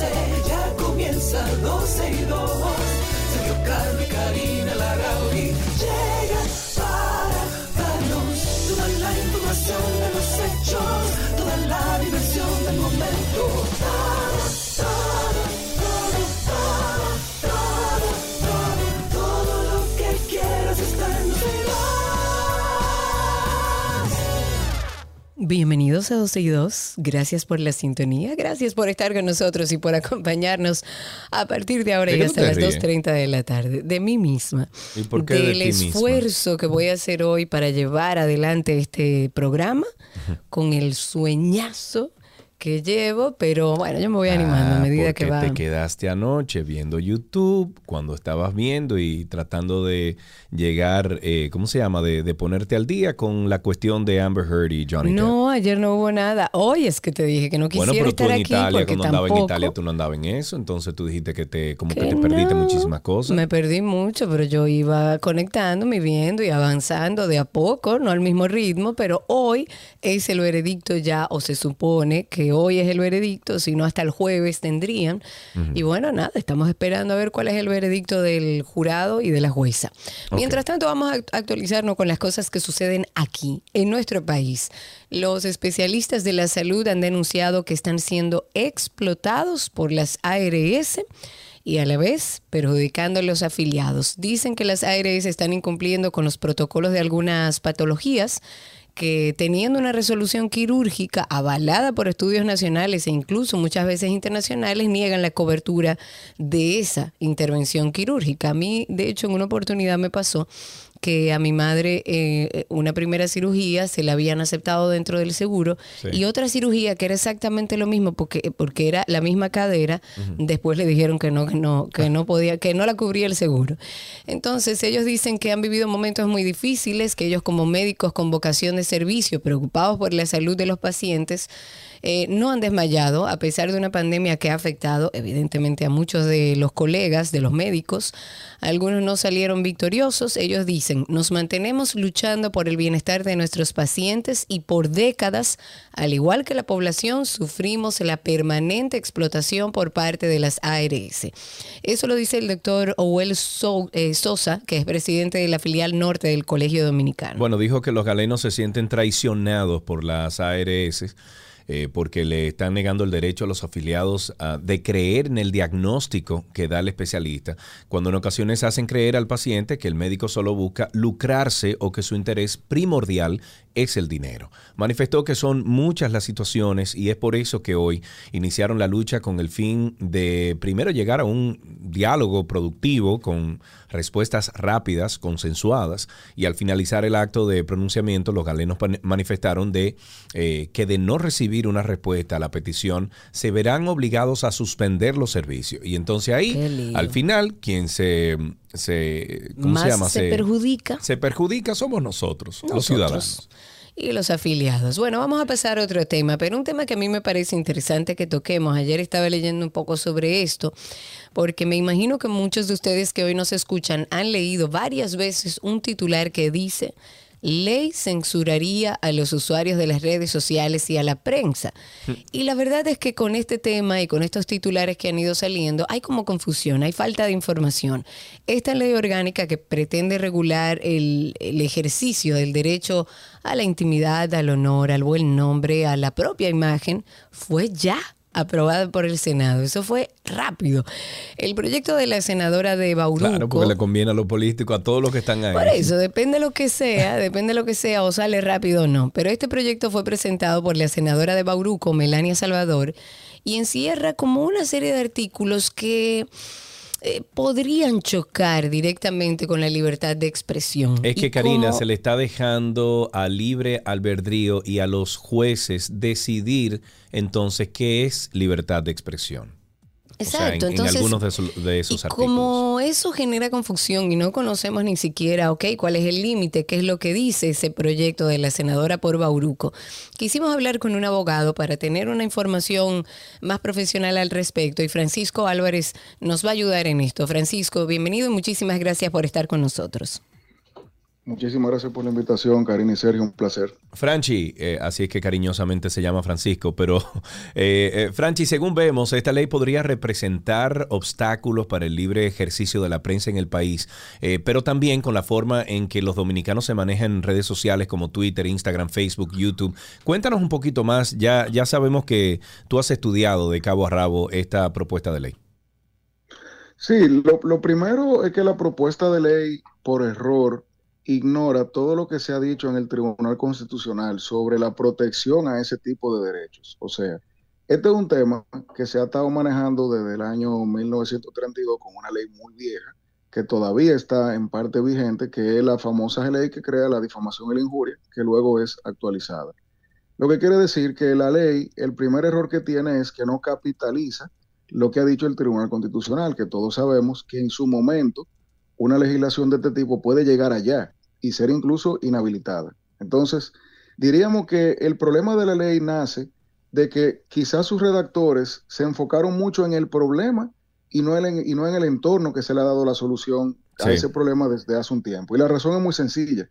12, ya comienza 12 y 2. Sergio y Karina Larrauri llegan para darnos toda la información de los hechos, toda la diversión del momento. Bienvenidos a 12 y 2. Gracias por la sintonía. Gracias por estar con nosotros y por acompañarnos a partir de ahora ¿De y hasta las ríes? 2.30 de la tarde. De mí misma. ¿Y por qué de Del misma? esfuerzo que voy a hacer hoy para llevar adelante este programa con el sueñazo que llevo. Pero bueno, yo me voy animando a Ah, medida porque que va. te quedaste anoche viendo YouTube, cuando estabas viendo y tratando de llegar, eh, ¿cómo se llama? De, de ponerte al día con la cuestión de Amber Heard y Johnny Depp. No, ayer no hubo nada. Hoy es que te dije que no quisiera Bueno, pero tú estar en aquí Italia, cuando andabas en tampoco- Italia, tú no andabas en eso, entonces tú dijiste que te, como que Que te perdiste muchísimas cosas. Me perdí mucho, pero yo iba conectándome, y viendo y avanzando de a poco, no al mismo ritmo, pero hoy es el veredicto ya, o se supone que hoy es el veredicto, si no hasta el jueves tendrían. Y bueno, nada, estamos esperando a ver cuál es el veredicto del jurado y de la jueza. Mientras tanto, vamos a act- actualizarnos con las cosas que suceden aquí, en nuestro país. Los especialistas de la salud han denunciado que están siendo explotados por las ARS y a la vez perjudicando a los afiliados. Dicen que las ARS están incumpliendo con los protocolos de algunas patologías que teniendo una resolución quirúrgica avalada por estudios nacionales e incluso muchas veces internacionales niegan la cobertura de esa intervención quirúrgica. A mí, de hecho, en una oportunidad me pasó que a mi madre eh, una primera cirugía se la habían aceptado dentro del seguro Sí. y otra cirugía que era exactamente lo mismo porque, porque era la misma cadera, después le dijeron que no, que no, que no podía, que no la cubría el seguro. Entonces ellos dicen que han vivido momentos muy difíciles, que ellos como médicos con vocación de servicio, preocupados por la salud de los pacientes, eh, no han desmayado a pesar de una pandemia que ha afectado evidentemente a muchos de los colegas, de los médicos. Algunos no salieron victoriosos. Ellos dicen, nos mantenemos luchando por el bienestar de nuestros pacientes y por décadas, al igual que la población, sufrimos la permanente explotación por parte de las ARS. Eso lo dice el doctor Owel eh, Sosa, que es presidente de la filial norte del Colegio Dominicano. Bueno, dijo que los galenos se sienten traicionados por las ARS eh, porque le están negando el derecho a los afiliados ah, de creer en el diagnóstico que da el especialista, cuando en ocasiones hacen creer al paciente que el médico solo busca lucrarse o que su interés primordial es el dinero. Manifestó que son muchas las situaciones y es por eso que hoy iniciaron la lucha con el fin de primero llegar a un diálogo productivo con respuestas rápidas, consensuadas y al finalizar el acto de pronunciamiento los galenos manifestaron de eh, que de no recibir una respuesta a la petición se verán obligados a suspender los servicios y entonces ahí al final quien se se ¿cómo Más se llama? se perjudica. se perjudica somos nosotros, los ciudadanos. Y los afiliados. Bueno, vamos a pasar a otro tema, pero un tema que a mí me parece interesante que toquemos. Ayer estaba leyendo un poco sobre esto, porque me imagino que muchos de ustedes que hoy nos escuchan han leído varias veces un titular que dice, ley censuraría a los usuarios de las redes sociales y a la prensa. Y la verdad es que con este tema y con estos titulares que han ido saliendo, hay como confusión, hay falta de información. Esta ley orgánica que pretende regular el, el ejercicio del derecho a la intimidad, al honor, al buen nombre, a la propia imagen, fue ya aprobada por el Senado. Eso fue rápido. El proyecto de la senadora de Bauruco... Claro, porque le conviene a los políticos, a todos los que están ahí. Por eso, depende de lo que sea, depende de lo que sea, o sale rápido o no. Pero este proyecto fue presentado por la senadora de Bauruco, Melania Salvador, y encierra como una serie de artículos que eh, podrían chocar directamente con la libertad de expresión. Es que Karina se le está dejando a libre albedrío y a los jueces decidir entonces qué es libertad de expresión. Exacto, en, entonces, algunos de, de esos y artículos. como eso genera confusión y no conocemos ni siquiera, ok, cuál es el límite, qué es lo que dice ese proyecto de la senadora por Bauruco, quisimos hablar con un abogado para tener una información más profesional al respecto y Francisco Álvarez nos va a ayudar en esto. Francisco, bienvenido y muchísimas gracias por estar con nosotros. Muchísimas gracias por la invitación, Karina y Sergio, un placer. Franchi, eh, así es que cariñosamente se llama Francisco, pero eh, eh, Franchi, según vemos, esta ley podría representar obstáculos para el libre ejercicio de la prensa en el país, eh, pero también con la forma en que los dominicanos se manejan en redes sociales como Twitter, Instagram, Facebook, YouTube. Cuéntanos un poquito más, ya, ya sabemos que tú has estudiado de cabo a rabo esta propuesta de ley. Sí, lo, lo primero es que la propuesta de ley, por error, ignora todo lo que se ha dicho en el Tribunal Constitucional sobre la protección a ese tipo de derechos. O sea, este es un tema que se ha estado manejando desde el año 1932 con una ley muy vieja que todavía está en parte vigente, que es la famosa ley que crea la difamación y la injuria, que luego es actualizada. Lo que quiere decir que la ley, el primer error que tiene es que no capitaliza lo que ha dicho el Tribunal Constitucional, que todos sabemos que en su momento una legislación de este tipo puede llegar allá y ser incluso inhabilitada. Entonces, diríamos que el problema de la ley nace de que quizás sus redactores se enfocaron mucho en el problema y no en, y no en el entorno que se le ha dado la solución a Sí. ese problema desde hace un tiempo. Y la razón es muy sencilla.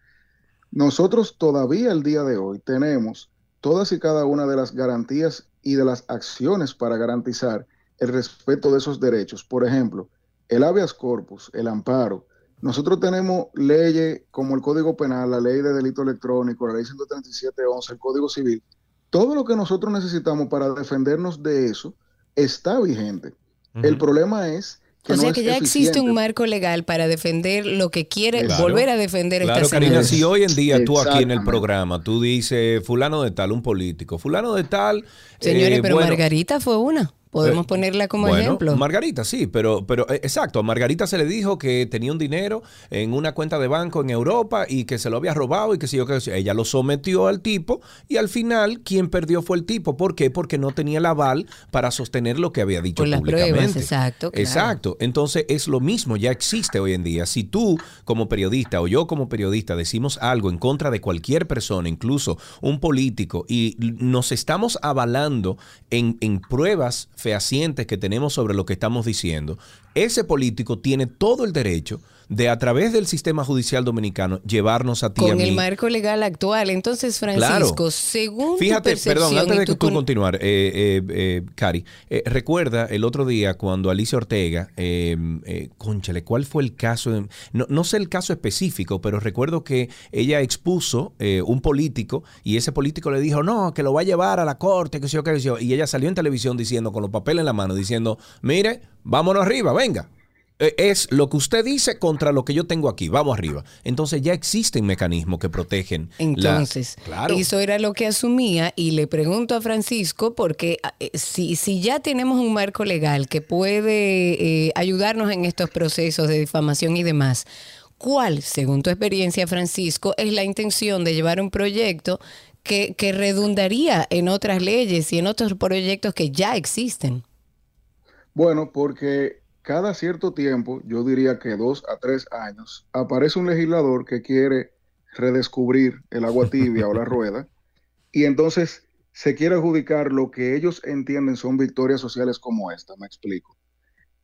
Nosotros todavía el día de hoy tenemos todas y cada una de las garantías y de las acciones para garantizar el respeto de esos derechos. Por ejemplo, el habeas corpus, el amparo. Nosotros tenemos leyes como el Código Penal, la Ley de Delito Electrónico, la Ley 137.11, el Código Civil. Todo lo que nosotros necesitamos para defendernos de eso está vigente. El problema es que o no sea es que ya existe un marco legal para defender lo que quiere Claro. volver a defender Claro, esta Karina, si hoy en día tú aquí en el programa, tú dices fulano de tal, un político, fulano de tal... Señores, eh, pero bueno, Margarita fue una. Podemos Eh, ponerla como bueno, ejemplo. Margarita, sí, pero, pero eh, exacto, a Margarita se le dijo que tenía un dinero en una cuenta de banco en Europa y que se lo había robado y que si yo que ella lo sometió al tipo y al final quien perdió fue el tipo. ¿Por qué? Porque no tenía el aval para sostener lo que había dicho Por las públicamente. pruebas, exacto, claro. Exacto. Entonces es lo mismo, ya existe hoy en día. Si tú como periodista o yo como periodista decimos algo en contra de cualquier persona, incluso un político, y nos estamos avalando en, en pruebas fehacientes que tenemos sobre lo que estamos diciendo, ese político tiene todo el derecho de a través del sistema judicial dominicano llevarnos a ti a con el mí. marco legal actual. Entonces, Francisco, Claro. según Fíjate, perdón, antes de que tú con- continuar, eh, eh, eh, Cari, eh, recuerda el otro día cuando Alicia Ortega, eh, eh, conchale, ¿cuál fue el caso? No, no sé el caso específico, pero recuerdo que ella expuso eh, un político y ese político le dijo, no, que lo va a llevar a la corte, que sé yo, que sé yo. Y ella salió en televisión diciendo, con los papeles en la mano, diciendo, mire, vámonos arriba, venga. Eh, Es lo que usted dice contra lo que yo tengo aquí. Vamos arriba. Entonces ya existen mecanismos que protegen. la- Entonces, claro. eso era lo que asumía y le pregunto a Francisco porque eh, si, si ya tenemos un marco legal que puede eh, ayudarnos en estos procesos de difamación y demás, ¿cuál, según tu experiencia, Francisco, es la intención de llevar un proyecto que, que redundaría en otras leyes y en otros proyectos que ya existen? Bueno, porque cada cierto tiempo, yo diría que dos a tres años, aparece un legislador que quiere redescubrir el agua tibia o la rueda y entonces se quiere adjudicar lo que ellos entienden son victorias sociales como esta. Me explico.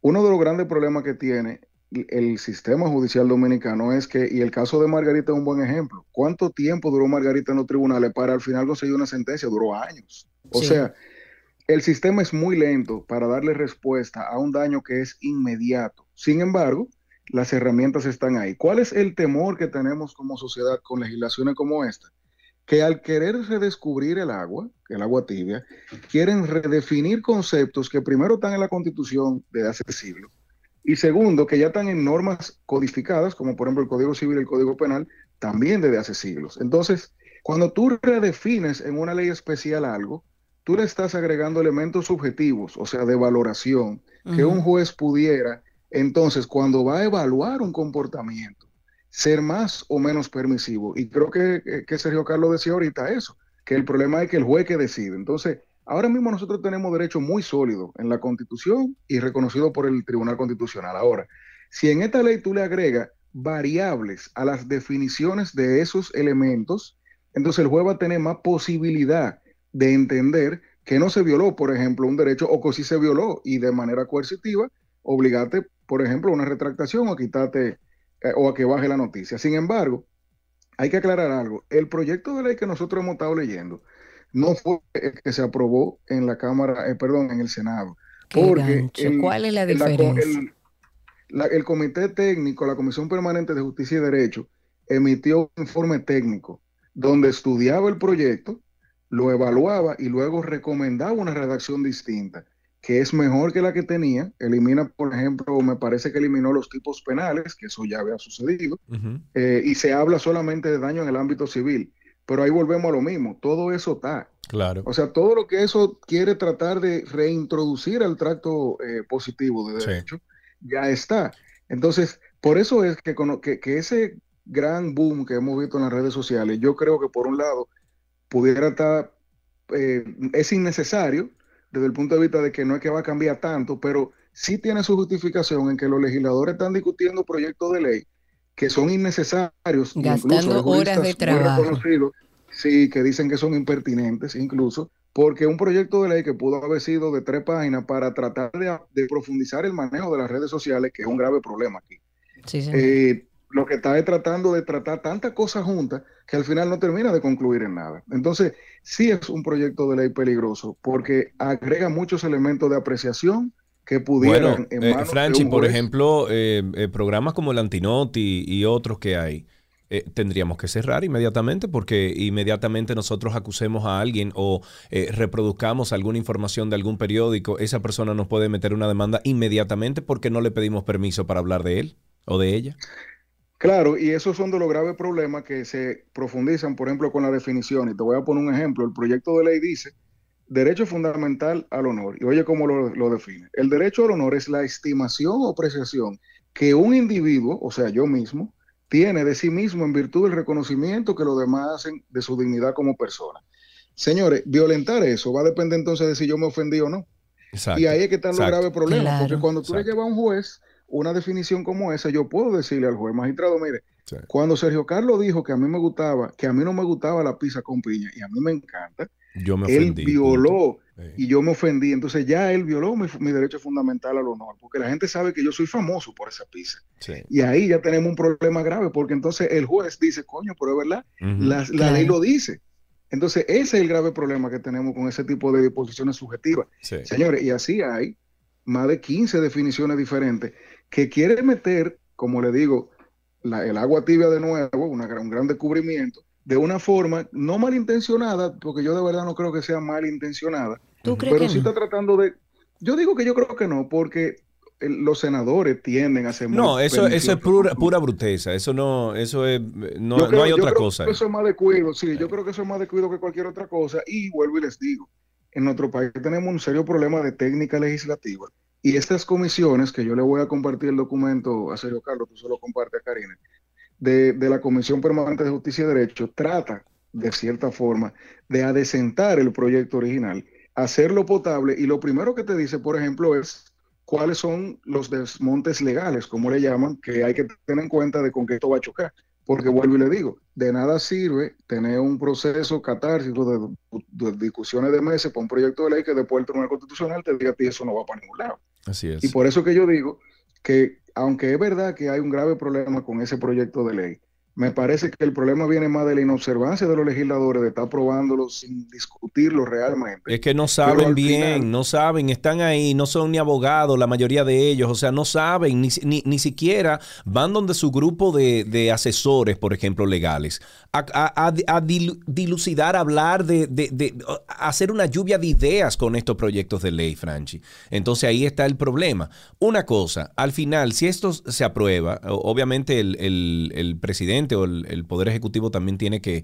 Uno de los grandes problemas que tiene el sistema judicial dominicano es que, y el caso de Margarita es un buen ejemplo, ¿cuánto tiempo duró Margarita en los tribunales para al final conseguir una sentencia? Duró años. O Sí. sea, el sistema es muy lento para darle respuesta a un daño que es inmediato. Sin embargo, las herramientas están ahí. ¿Cuál es el temor que tenemos como sociedad con legislaciones como esta? Que al querer redescubrir el agua, el agua tibia, quieren redefinir conceptos que primero están en la constitución de hace siglos y segundo, que ya están en normas codificadas, como por ejemplo el Código Civil y el Código Penal, también desde hace siglos. Entonces, cuando tú redefines en una ley especial algo, tú le estás agregando elementos subjetivos, o sea, de valoración, que un juez pudiera, entonces, cuando va a evaluar un comportamiento, ser más o menos permisivo. Y creo que, que Sergio Carlos decía ahorita eso, que el problema es que el juez que decide. Entonces, Ahora mismo nosotros tenemos derecho muy sólido en la Constitución y reconocido por el Tribunal Constitucional. Ahora, si en esta ley tú le agregas variables a las definiciones de esos elementos, entonces el juez va a tener más posibilidad de entender que no se violó, por ejemplo, un derecho o que sí se violó y de manera coercitiva, obligarte, por ejemplo, a una retractación o quitarte eh, o a que baje la noticia. Sin embargo, hay que aclarar algo. El proyecto de ley que nosotros hemos estado leyendo no fue el que se aprobó en la Cámara, eh, perdón, en el Senado. Porque ¿Cuál es la diferencia? el Comité Técnico, la Comisión Permanente de Justicia y Derecho, emitió un informe técnico donde estudiaba el proyecto, lo evaluaba y luego recomendaba una redacción distinta, que es mejor que la que tenía. Elimina, por ejemplo, me parece que eliminó los tipos penales, que eso ya había sucedido, eh, y se habla solamente de daño en el ámbito civil. Pero ahí volvemos a lo mismo, todo eso está. Claro. O sea, todo lo que eso quiere tratar de reintroducir al tracto eh, positivo de derecho ya está. Entonces, por eso es que, que, ese gran boom que hemos visto en las redes sociales, yo creo que por un lado pudiera estar, eh, es innecesario desde el punto de vista de que no es que va a cambiar tanto, pero sí tiene su justificación en que los legisladores están discutiendo proyectos de ley que son innecesarios, gastando horas de trabajo. Sí, que dicen que son impertinentes incluso, porque un proyecto de ley que pudo haber sido de tres páginas para tratar de, profundizar el manejo de las redes sociales, que es un grave problema aquí. Eh, lo que está es tratando de tratar tantas cosas juntas que al final no termina de concluir en nada. Entonces, sí es un proyecto de ley peligroso porque agrega muchos elementos de apreciación que pudieran... en eh, Franchi, por ejemplo, eh, programas como el Antinoti y otros que hay, eh, tendríamos que cerrar inmediatamente porque inmediatamente nosotros acusemos a alguien o eh, reproduzcamos alguna información de algún periódico, esa persona nos puede meter una demanda inmediatamente porque no le pedimos permiso para hablar de él o de ella. Claro, y esos son de los graves problemas que se profundizan, por ejemplo, con la definición. Y te voy a poner un ejemplo. El proyecto de ley dice derecho fundamental al honor. Y oye cómo lo, lo define. El derecho al honor es la estimación o apreciación que un individuo, o sea, yo mismo, tiene de sí mismo en virtud del reconocimiento que los demás hacen de su dignidad como persona. Señores, violentar eso va a depender entonces de si yo me ofendí o no. y ahí es que están los graves problemas, porque cuando tú le llevas a un juez una definición como esa, yo puedo decirle al juez, magistrado, mire, cuando Sergio Carlos dijo que a mí me gustaba, que a mí no me gustaba la pizza con piña, y a mí me encanta, yo me él violó y yo me ofendí. Entonces ya él violó mi, derecho fundamental al honor, porque la gente sabe que yo soy famoso por esa pizza. Y ahí ya tenemos un problema grave, porque entonces el juez dice, coño, pero es verdad, la, ley lo dice. Entonces ese es el grave problema que tenemos con ese tipo de disposiciones subjetivas. Señores, y así hay más de 15 definiciones diferentes que quiere meter, como le digo, el agua tibia de nuevo, un gran descubrimiento, de una forma no malintencionada, porque yo de verdad no creo que sea malintencionada, pero sí está tratando de... Yo digo que yo creo que no, porque los senadores tienden a ser no eso, eso es pura, pura bruteza eso no eso es no, no hay otra cosa. eso es más de cuido sí yo creo que eso es más de cuido que cualquier otra cosa y vuelvo y les digo en nuestro país tenemos un serio problema de técnica legislativa y estas comisiones que yo le voy a compartir el documento a Sergio Carlos tú solo comparte a Karina de, la Comisión Permanente de Justicia y Derecho trata, de cierta forma, de adecentar el proyecto original, hacerlo potable y lo primero que te dice, por ejemplo, es cuáles son los desmontes legales, como le llaman, que hay que tener en cuenta de con qué esto va a chocar. Porque vuelvo y le digo, de nada sirve tener un proceso catártico de, discusiones de meses para un proyecto de ley que después el Tribunal Constitucional te diga a ti eso no va para ningún lado. Así es. Y por eso que yo digo que aunque es verdad que hay un grave problema con ese proyecto de ley, me parece que el problema viene más de la inobservancia de los legisladores de estar aprobándolo sin discutirlo realmente. Es que no saben bien, no saben, están ahí, no son ni abogados, la mayoría de ellos, o sea, no saben, ni, ni, siquiera van donde su grupo de, asesores, por ejemplo, legales, a, dilucidar, hablar de, de, hacer una lluvia de ideas con estos proyectos de ley, Franchi. Entonces ahí está el problema. Una cosa, al final, si esto se aprueba, obviamente el, el presidente, o el, Poder Ejecutivo también tiene que,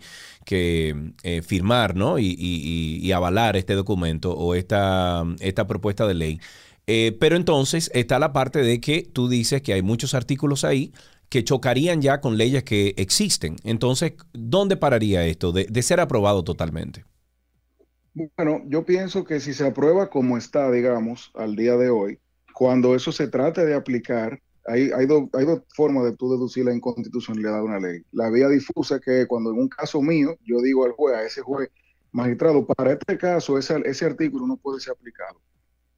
eh, firmar ¿no? Y, avalar este documento o esta, esta propuesta de ley. Eh, pero entonces está la parte de que tú dices que hay muchos artículos ahí que chocarían ya con leyes que existen. Entonces, ¿dónde pararía esto de, ser aprobado totalmente? Bueno, yo pienso que si se aprueba como está, digamos, al día de hoy, cuando eso se trate de aplicar, hay, hay, hay dos formas de tú deducir la inconstitucionalidad de una ley. La vía difusa, que cuando en un caso mío, yo digo al juez, a ese juez, magistrado, para este caso, ese, ese artículo no puede ser aplicado.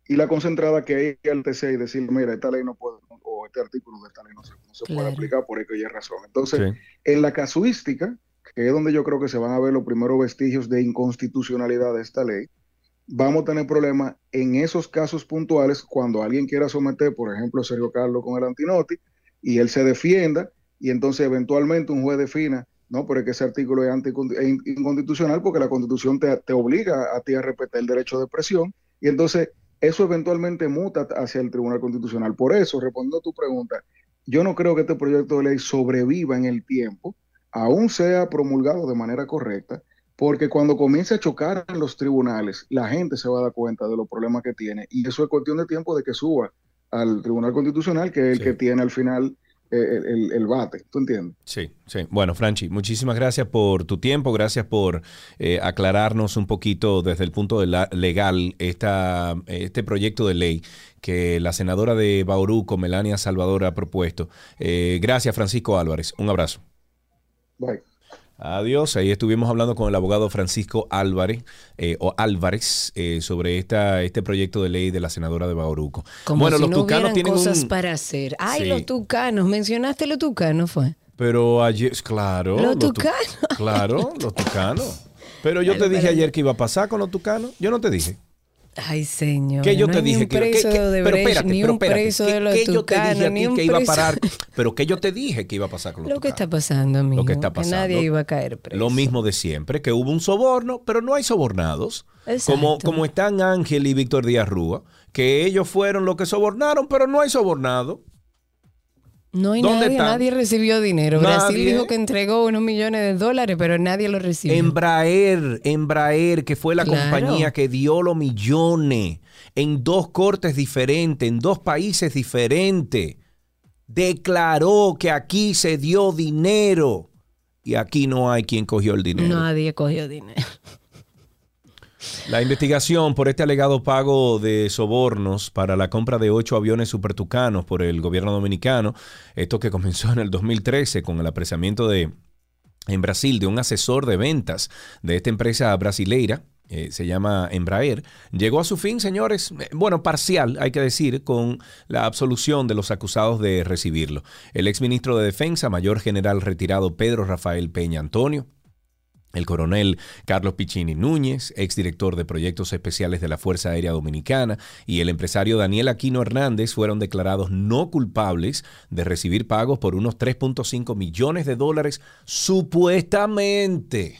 Y la concentrada que hay al TC y decir, mira, esta ley no puede, o este artículo de esta ley no se, no se puede aplicar por aquella razón. Entonces, en la casuística, que es donde yo creo que se van a ver los primeros vestigios de inconstitucionalidad de esta ley, vamos a tener problemas en esos casos puntuales cuando alguien quiera someter, por ejemplo, a Sergio Carlos con el antinoti y él se defienda y entonces eventualmente un juez defina, no, pero es que ese artículo es, inconstitucional porque la constitución te, te, obliga a ti a respetar el derecho de expresión y entonces eso eventualmente muta hacia el Tribunal Constitucional. Por eso, respondiendo a tu pregunta, yo no creo que este proyecto de ley sobreviva en el tiempo aún sea promulgado de manera correcta, porque cuando comience a chocar en los tribunales, la gente se va a dar cuenta de los problemas que tiene y eso es cuestión de tiempo de que suba al Tribunal Constitucional, que es el que tiene al final eh, el, bate, ¿tú entiendes? Sí, sí. Bueno, Franchi, muchísimas gracias por tu tiempo, gracias por eh, aclararnos un poquito desde el punto de la, legal esta, este proyecto de ley que la senadora de Bauruco, Melania Salvador, ha propuesto. Eh, gracias, Francisco Álvarez. Un abrazo. Adiós. Ahí estuvimos hablando con el abogado Francisco Álvarez eh, o Álvarez eh, sobre esta, este proyecto de ley de la senadora de Bauruco. bueno, los tucanos tienen cosas para hacer. Ay, los tucanos. Mencionaste los tucanos, fue. Pero ayer, claro. Los, tucanos. claro, los tucanos. Pero yo te dije ayer que iba a pasar con los tucanos. Yo no te dije. Ay, señor. Que yo te dije que, que, pero espérate, ni pero espérate, preso de los que yo te dije a ti que iba a parar, pero que yo te dije que iba a pasar con los Lo que está pasando, amigo. Lo que está pasando. Que nadie iba a caer preso. Lo mismo de siempre, que hubo un soborno, pero no hay sobornados. Como, como están Ángel y Víctor Díaz Rúa, que ellos fueron los que sobornaron, pero no hay sobornado. No hay nadie, nadie recibió dinero. Brasil dijo que entregó unos millones de dólares, pero nadie lo recibió. Embraer, Embraer, que fue la compañía que dio los millones en dos cortes diferentes, en dos países diferentes, declaró que aquí se dio dinero y aquí no hay quien cogió el dinero. Nadie cogió dinero. La investigación por este alegado pago de sobornos para la compra de ocho aviones supertucanos por el gobierno dominicano, esto que comenzó en el 2013 con el apresamiento de en Brasil de un asesor de ventas de esta empresa brasileira, eh, se llama Embraer, llegó a su fin, señores, eh, bueno, parcial, hay que decir, con la absolución de los acusados de recibirlo. El exministro de Defensa, mayor general retirado Pedro Rafael Peña Antonio, el coronel Carlos Piccini Núñez, exdirector de proyectos especiales de la Fuerza Aérea Dominicana, y el empresario Daniel Aquino Hernández fueron declarados no culpables de recibir pagos por unos 3.5 millones de dólares supuestamente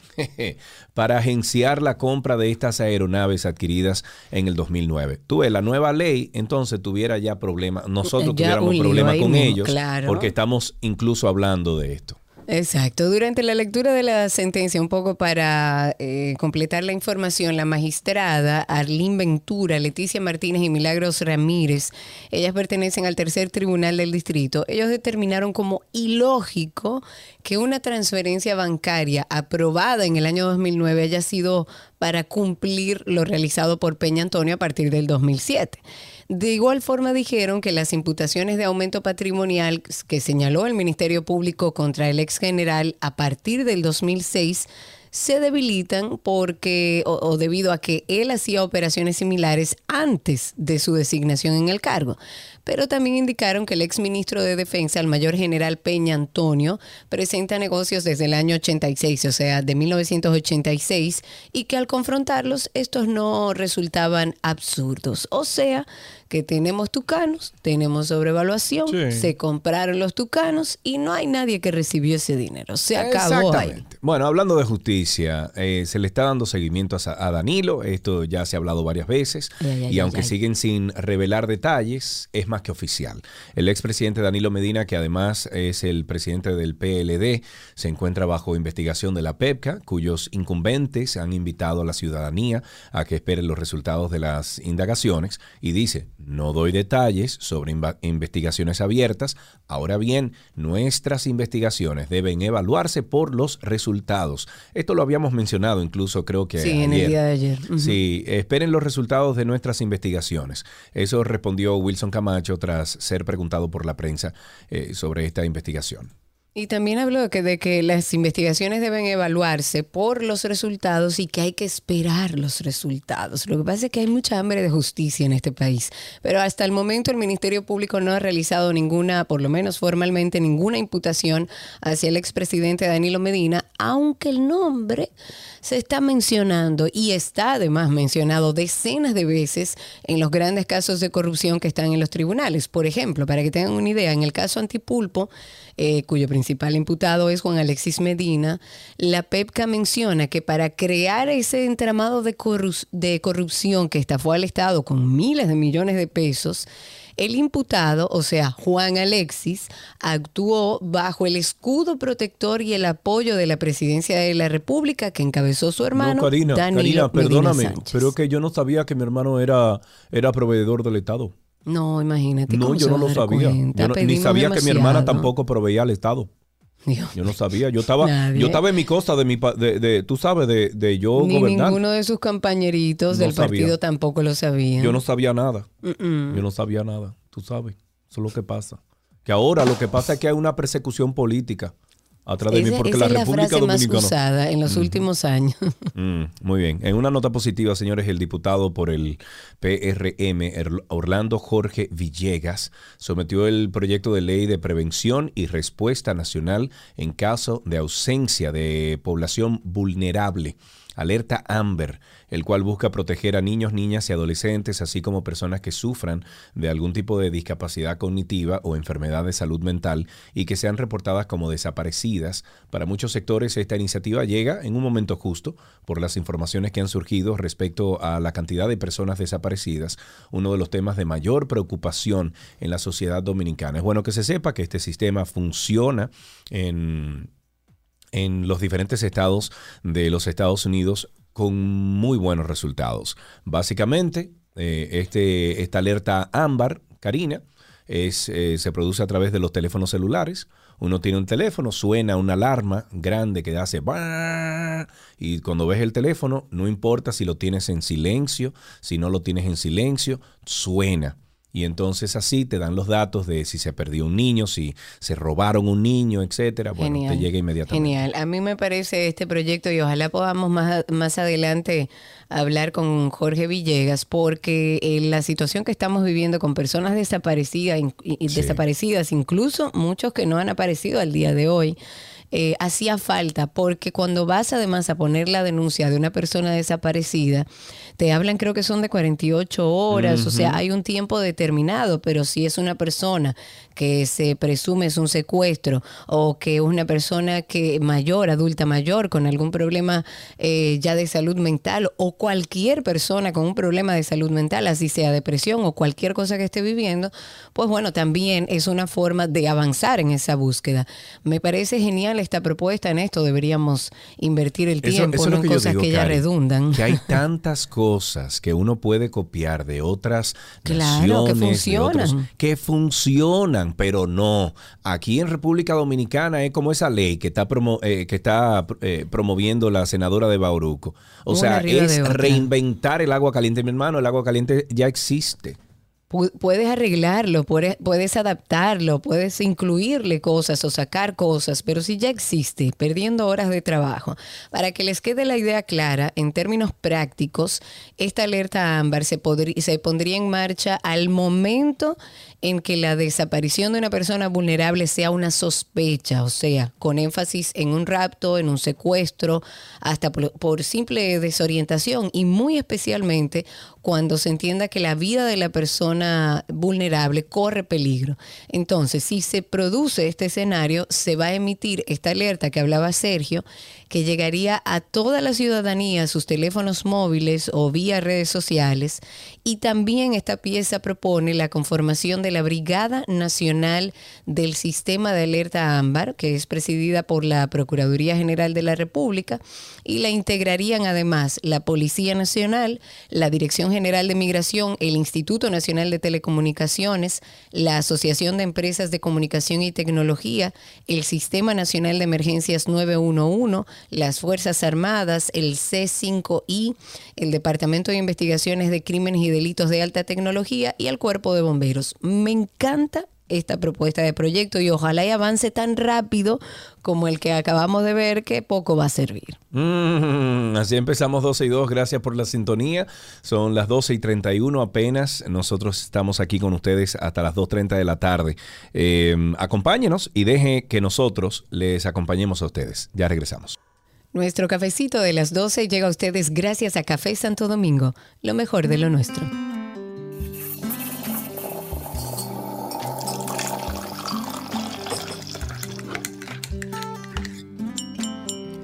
para agenciar la compra de estas aeronaves adquiridas en el 2009. Tuve la nueva ley, entonces tuviera ya problemas, nosotros tuviéramos problemas con ellos, porque estamos incluso hablando de esto. Exacto. Durante la lectura de la sentencia, un poco para eh, completar la información, la magistrada Arlín Ventura, Leticia Martínez y Milagros Ramírez, ellas pertenecen al tercer tribunal del distrito, ellos determinaron como ilógico que una transferencia bancaria aprobada en el año 2009 haya sido para cumplir lo realizado por Peña Antonio a partir del 2007. De igual forma dijeron que las imputaciones de aumento patrimonial que señaló el Ministerio Público contra el ex general a partir del 2006 se debilitan porque o, debido a que él hacía operaciones similares antes de su designación en el cargo. Pero también indicaron que el ex ministro de Defensa, el mayor general Peña Antonio, presenta negocios desde el año 86, o sea, de 1986, y que al confrontarlos estos no resultaban absurdos. O sea, que tenemos tucanos, tenemos sobrevaluación, se compraron los tucanos y no hay nadie que recibió ese dinero. Se acabó ahí. Bueno, hablando de justicia, eh, se le está dando seguimiento a, Danilo, esto ya se ha hablado varias veces, y aunque siguen sin revelar detalles, es más que oficial. El expresidente Danilo Medina, que además es el presidente del PLD, se encuentra bajo investigación de la PEPCA, cuyos incumbentes han invitado a la ciudadanía a que esperen los resultados de las indagaciones, y dice, no doy detalles sobre investigaciones abiertas. Ahora bien, nuestras investigaciones deben evaluarse por los resultados. Esto lo habíamos mencionado incluso creo que Sí, en el día de ayer. Sí, esperen los resultados de nuestras investigaciones. Eso respondió Wilson Tras ser preguntado por la prensa eh, sobre esta investigación. Y también habló de que, de que las investigaciones deben evaluarse por los resultados y que hay que esperar los resultados. Lo que pasa es que hay mucha hambre de justicia en este país, pero hasta el momento el Ministerio Público no ha realizado ninguna, por lo menos formalmente, ninguna imputación hacia el expresidente Danilo Medina, aunque el nombre se está mencionando y está además mencionado decenas de veces en los grandes casos de corrupción que están en los tribunales. Por ejemplo, para que tengan una idea, en el caso Antipulpo, eh, cuyo principal imputado es Juan Alexis Medina, la PEPCA menciona que para crear ese entramado de, corru- de corrupción que estafó al Estado con miles de millones de pesos, el imputado, o sea, Juan Alexis, actuó bajo el escudo protector y el apoyo de la presidencia de la República que encabezó su hermano no, Karina, Danilo Karina, perdóname, pero que yo no sabía que mi hermano era, era proveedor del Estado. No, imagínate. No, ¿cómo yo se no lo sabía. Yo no- ni sabía que mi hermana tampoco proveía al Estado. Dios Yo no sabía. Yo estaba, Nadie. yo estaba en mi costa de mi, de, de- tú sabes, de, de yo Ni gobernar. ninguno de sus compañeritos No del sabía. partido tampoco lo sabía. Yo no sabía nada. Yo no sabía nada. Tú sabes. Eso es lo que pasa. Que ahora lo que pasa es que hay una persecución política atrás de mí porque esa la es la República frase más Dominicana. usada en los últimos años. Mm, muy bien. En una nota positiva, señores, el diputado por el PRM, Orlando Jorge Villegas, sometió el proyecto de ley de prevención y respuesta nacional en caso de ausencia de población vulnerable. Alerta Amber, el cual busca proteger a niños, niñas y adolescentes, así como personas que sufran de algún tipo de discapacidad cognitiva o enfermedad de salud mental y que sean reportadas como desaparecidas. Para muchos sectores esta iniciativa llega en un momento justo por las informaciones que han surgido respecto a la cantidad de personas desaparecidas, uno de los temas de mayor preocupación en la sociedad dominicana. Es bueno que se sepa que este sistema funciona en en los diferentes estados de los Estados Unidos con muy buenos resultados. Básicamente, eh, este, esta alerta ámbar, Karina, es, eh, se produce a través de los teléfonos celulares. Uno tiene un teléfono, suena una alarma grande que hace y cuando ves el teléfono, no importa si lo tienes en silencio, si no lo tienes en silencio, suena. Y entonces así te dan los datos de si se perdió un niño, si se robaron un niño, etcétera. Bueno, te llega inmediatamente. Genial. A mí me parece este proyecto y ojalá podamos más, más adelante hablar con Jorge Villegas porque eh, la situación que estamos viviendo con personas desaparecidas, in- y- Sí. desaparecidas, incluso muchos que no han aparecido al día de hoy, eh, hacía falta porque cuando vas además a poner la denuncia de una persona desaparecida, te hablan creo que son de 48 horas, o sea, hay un tiempo determinado, pero si es una persona que se presume es un secuestro o que es una persona que mayor, adulta mayor, con algún problema eh, ya de salud mental o cualquier persona con un problema de salud mental, así sea depresión o cualquier cosa que esté viviendo, pues bueno, también es una forma de avanzar en esa búsqueda. Me parece genial esta propuesta en esto, deberíamos invertir el Eso- tiempo eso no en cosas digo, que ya redundan. Que hay tantas cosas que uno puede copiar de otras Claro, que naciones, otros- funcionan. que funcionan, pero no. Aquí en República Dominicana es como esa ley que está, promo- eh, que está eh, promoviendo la senadora de Bauruco. O Una sea, es reinventar el agua caliente. Mi hermano, el agua caliente ya existe. Pu- Puedes arreglarlo, puedes, puedes adaptarlo, puedes incluirle cosas o sacar cosas, pero si ya existe, perdiendo horas de trabajo. Para que les quede la idea clara, en términos prácticos, esta alerta ámbar se, se pondría en marcha al momento en que la desaparición de una persona vulnerable sea una sospecha, o sea, con énfasis en un rapto, en un secuestro, hasta por, por simple desorientación y muy especialmente cuando se entienda que la vida de la persona vulnerable corre peligro. Entonces, si se produce este escenario, se va a emitir esta alerta que hablaba Sergio, que llegaría a toda la ciudadanía, sus teléfonos móviles o vía redes sociales. Y también esta pieza propone la conformación de la Brigada Nacional del Sistema de Alerta Ámbar, que es presidida por la Procuraduría General de la República, y la integrarían además la Policía Nacional, la Dirección General de Migración, el Instituto Nacional de Telecomunicaciones, la Asociación de Empresas de Comunicación y Tecnología, el Sistema Nacional de Emergencias 911, las Fuerzas Armadas, el C5I, el Departamento de Investigaciones de Crímenes y Delitos de Alta Tecnología y el Cuerpo de Bomberos. Me encanta esta propuesta de proyecto y ojalá y avance tan rápido como el que acabamos de ver que poco va a servir. Mm, así empezamos 12 y 2, gracias por la sintonía. Son las 12 y 31 apenas. Nosotros estamos aquí con ustedes hasta las 2.30 de la tarde. Eh, acompáñenos y deje que nosotros les acompañemos a ustedes. Ya regresamos. Nuestro cafecito de las 12 llega a ustedes gracias a Café Santo Domingo, lo mejor de lo nuestro.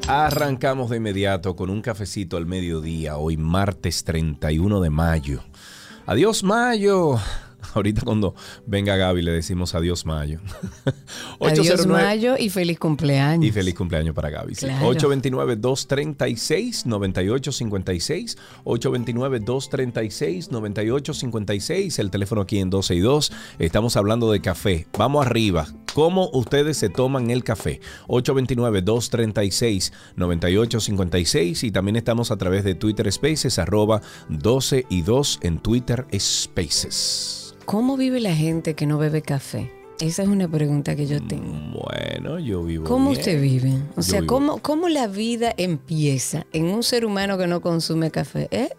Arrancamos de inmediato con un cafecito al mediodía, hoy martes 31 de mayo. Adiós Mayo. Ahorita cuando venga Gaby le decimos adiós Mayo. Adiós Mayo y feliz cumpleaños. Y feliz cumpleaños para Gaby. Claro. 829-236-9856. 829-236-9856. El teléfono aquí en 12 y 2. Estamos hablando de café. Vamos arriba. ¿Cómo ustedes se toman el café? 829-236-9856. Y también estamos a través de Twitter Spaces, arroba 12 y 2 en Twitter Spaces. ¿Cómo vive la gente que no bebe café? Esa es una pregunta que yo tengo. Bueno, yo vivo. ¿Cómo bien. usted vive? O Yo sea. ¿cómo, ¿cómo la vida empieza en un ser humano que no consume café? ¿Eh?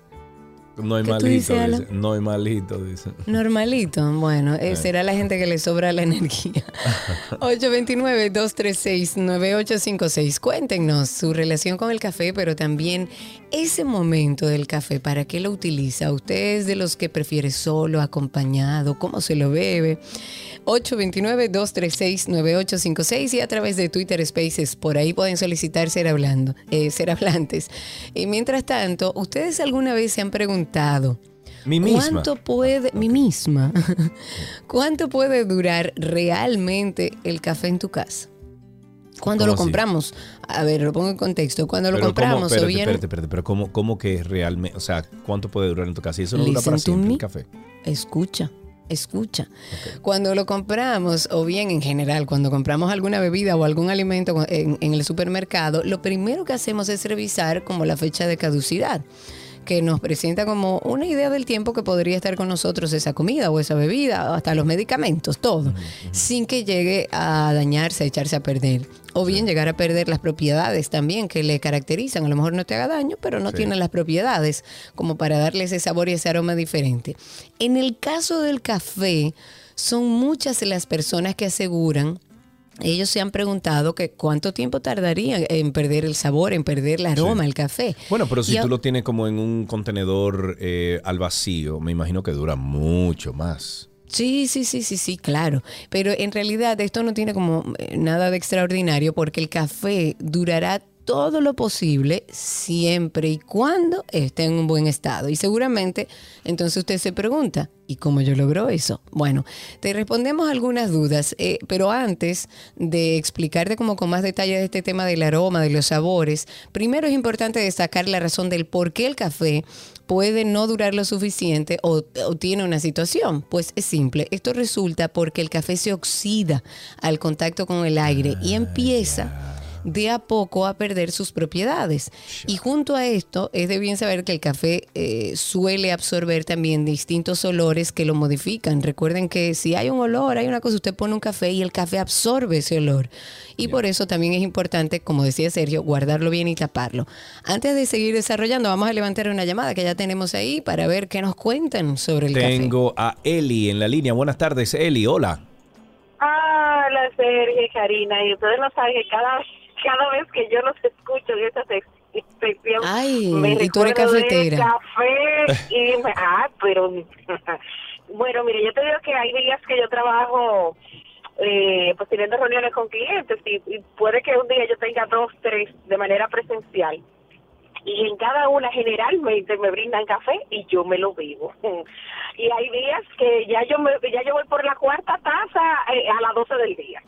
No hay ¿Qué tú malito, dice. No hay malito, dice. Normalito. Bueno, eh, será la gente que le sobra la energía. 829-236-9856. Cuéntenos su relación con el café, pero también ese momento del café. ¿Para qué lo utiliza? ¿Usted es de los que prefiere solo, acompañado? ¿Cómo se lo bebe? 829-236-9856 y a través de Twitter Spaces. Por ahí pueden solicitar ser, hablando, eh, ser hablantes. Y mientras tanto, ¿ustedes alguna vez se han preguntado Mi misma. cuánto puede, mi misma, cuánto puede durar realmente el café en tu casa? Cuando ¿Cómo lo así? compramos, a ver, lo pongo en contexto, cuando lo Pero ¿cómo? compramos o Espérate, bien... espérate, espérate, pero ¿cómo, cómo que realmente, o sea, cuánto puede durar en tu casa? Y eso no dura para siempre me. el café. Escucha, escucha. Cuando lo compramos, o bien en general, cuando compramos alguna bebida o algún alimento en, en el supermercado, lo primero que hacemos es revisar como la fecha de caducidad que nos presenta como una idea del tiempo que podría estar con nosotros esa comida o esa bebida, o hasta los medicamentos, todo, sin que llegue a dañarse, a echarse a perder. O bien llegar a perder las propiedades también que le caracterizan. A lo mejor no te haga daño, pero no Sí. tiene las propiedades como para darle ese sabor y ese aroma diferente. En el caso del café, son muchas las personas que aseguran ellos se han preguntado que cuánto tiempo tardaría en perder el sabor, en perder el aroma, el café. Bueno, pero si Y tú lo tienes como en un contenedor eh, al vacío, me imagino que dura mucho más. Sí, sí, sí, sí, sí, claro. Pero en realidad esto no tiene como eh, nada de extraordinario porque el café durará todo lo posible siempre y cuando esté en un buen estado. Y seguramente entonces usted se pregunta, ¿y cómo yo logro eso? Bueno, te respondemos algunas dudas, eh, pero antes de explicarte como con más detalle de este tema del aroma, de los sabores, primero es importante destacar la razón del por qué el café puede no durar lo suficiente o, o tiene una situación. Pues es simple, esto resulta porque el café se oxida al contacto con el aire y empieza de a poco a perder sus propiedades. Y junto a esto, es de bien saber que el café eh, suele absorber también distintos olores que lo modifican. Recuerden que si hay un olor, hay una cosa, usted pone un café y el café absorbe ese olor. Y por eso también es importante, como decía Sergio, guardarlo bien y taparlo. Antes de seguir desarrollando, vamos a levantar una llamada que ya tenemos ahí para ver qué nos cuentan sobre el café. Tengo a Eli en la línea. Buenas tardes, Eli. Hola. Ah, la Sergio y Karina, y ustedes no saben que cada, cada vez que yo los escucho en sección, Ay, me y tú eres cafetera. café y me- ah, pero bueno, mire, yo te digo que hay días que yo trabajo eh, pues teniendo reuniones con clientes y, y puede que un día yo tenga dos, tres de manera presencial y en cada una generalmente me brindan café y yo me lo bebo. Y hay días que ya yo me, ya yo voy por la cuarta taza eh, a las 12 del día.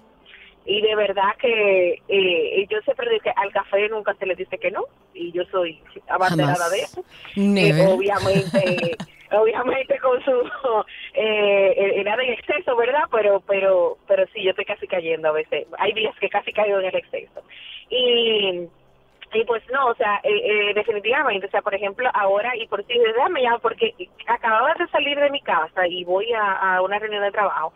Y de verdad que eh, yo siempre digo que al café nunca se le dice que no y yo soy abanderada de eso. Eh, obviamente obviamente con su eh, nada en exceso, ¿verdad? Pero pero pero sí, yo estoy casi cayendo a veces. Hay días que casi caigo en el exceso. Y y pues no, o sea, eh, eh, definitivamente, o sea, por ejemplo, ahora, y por si déjame ya, porque acababa de salir de mi casa y voy a, a una reunión de trabajo,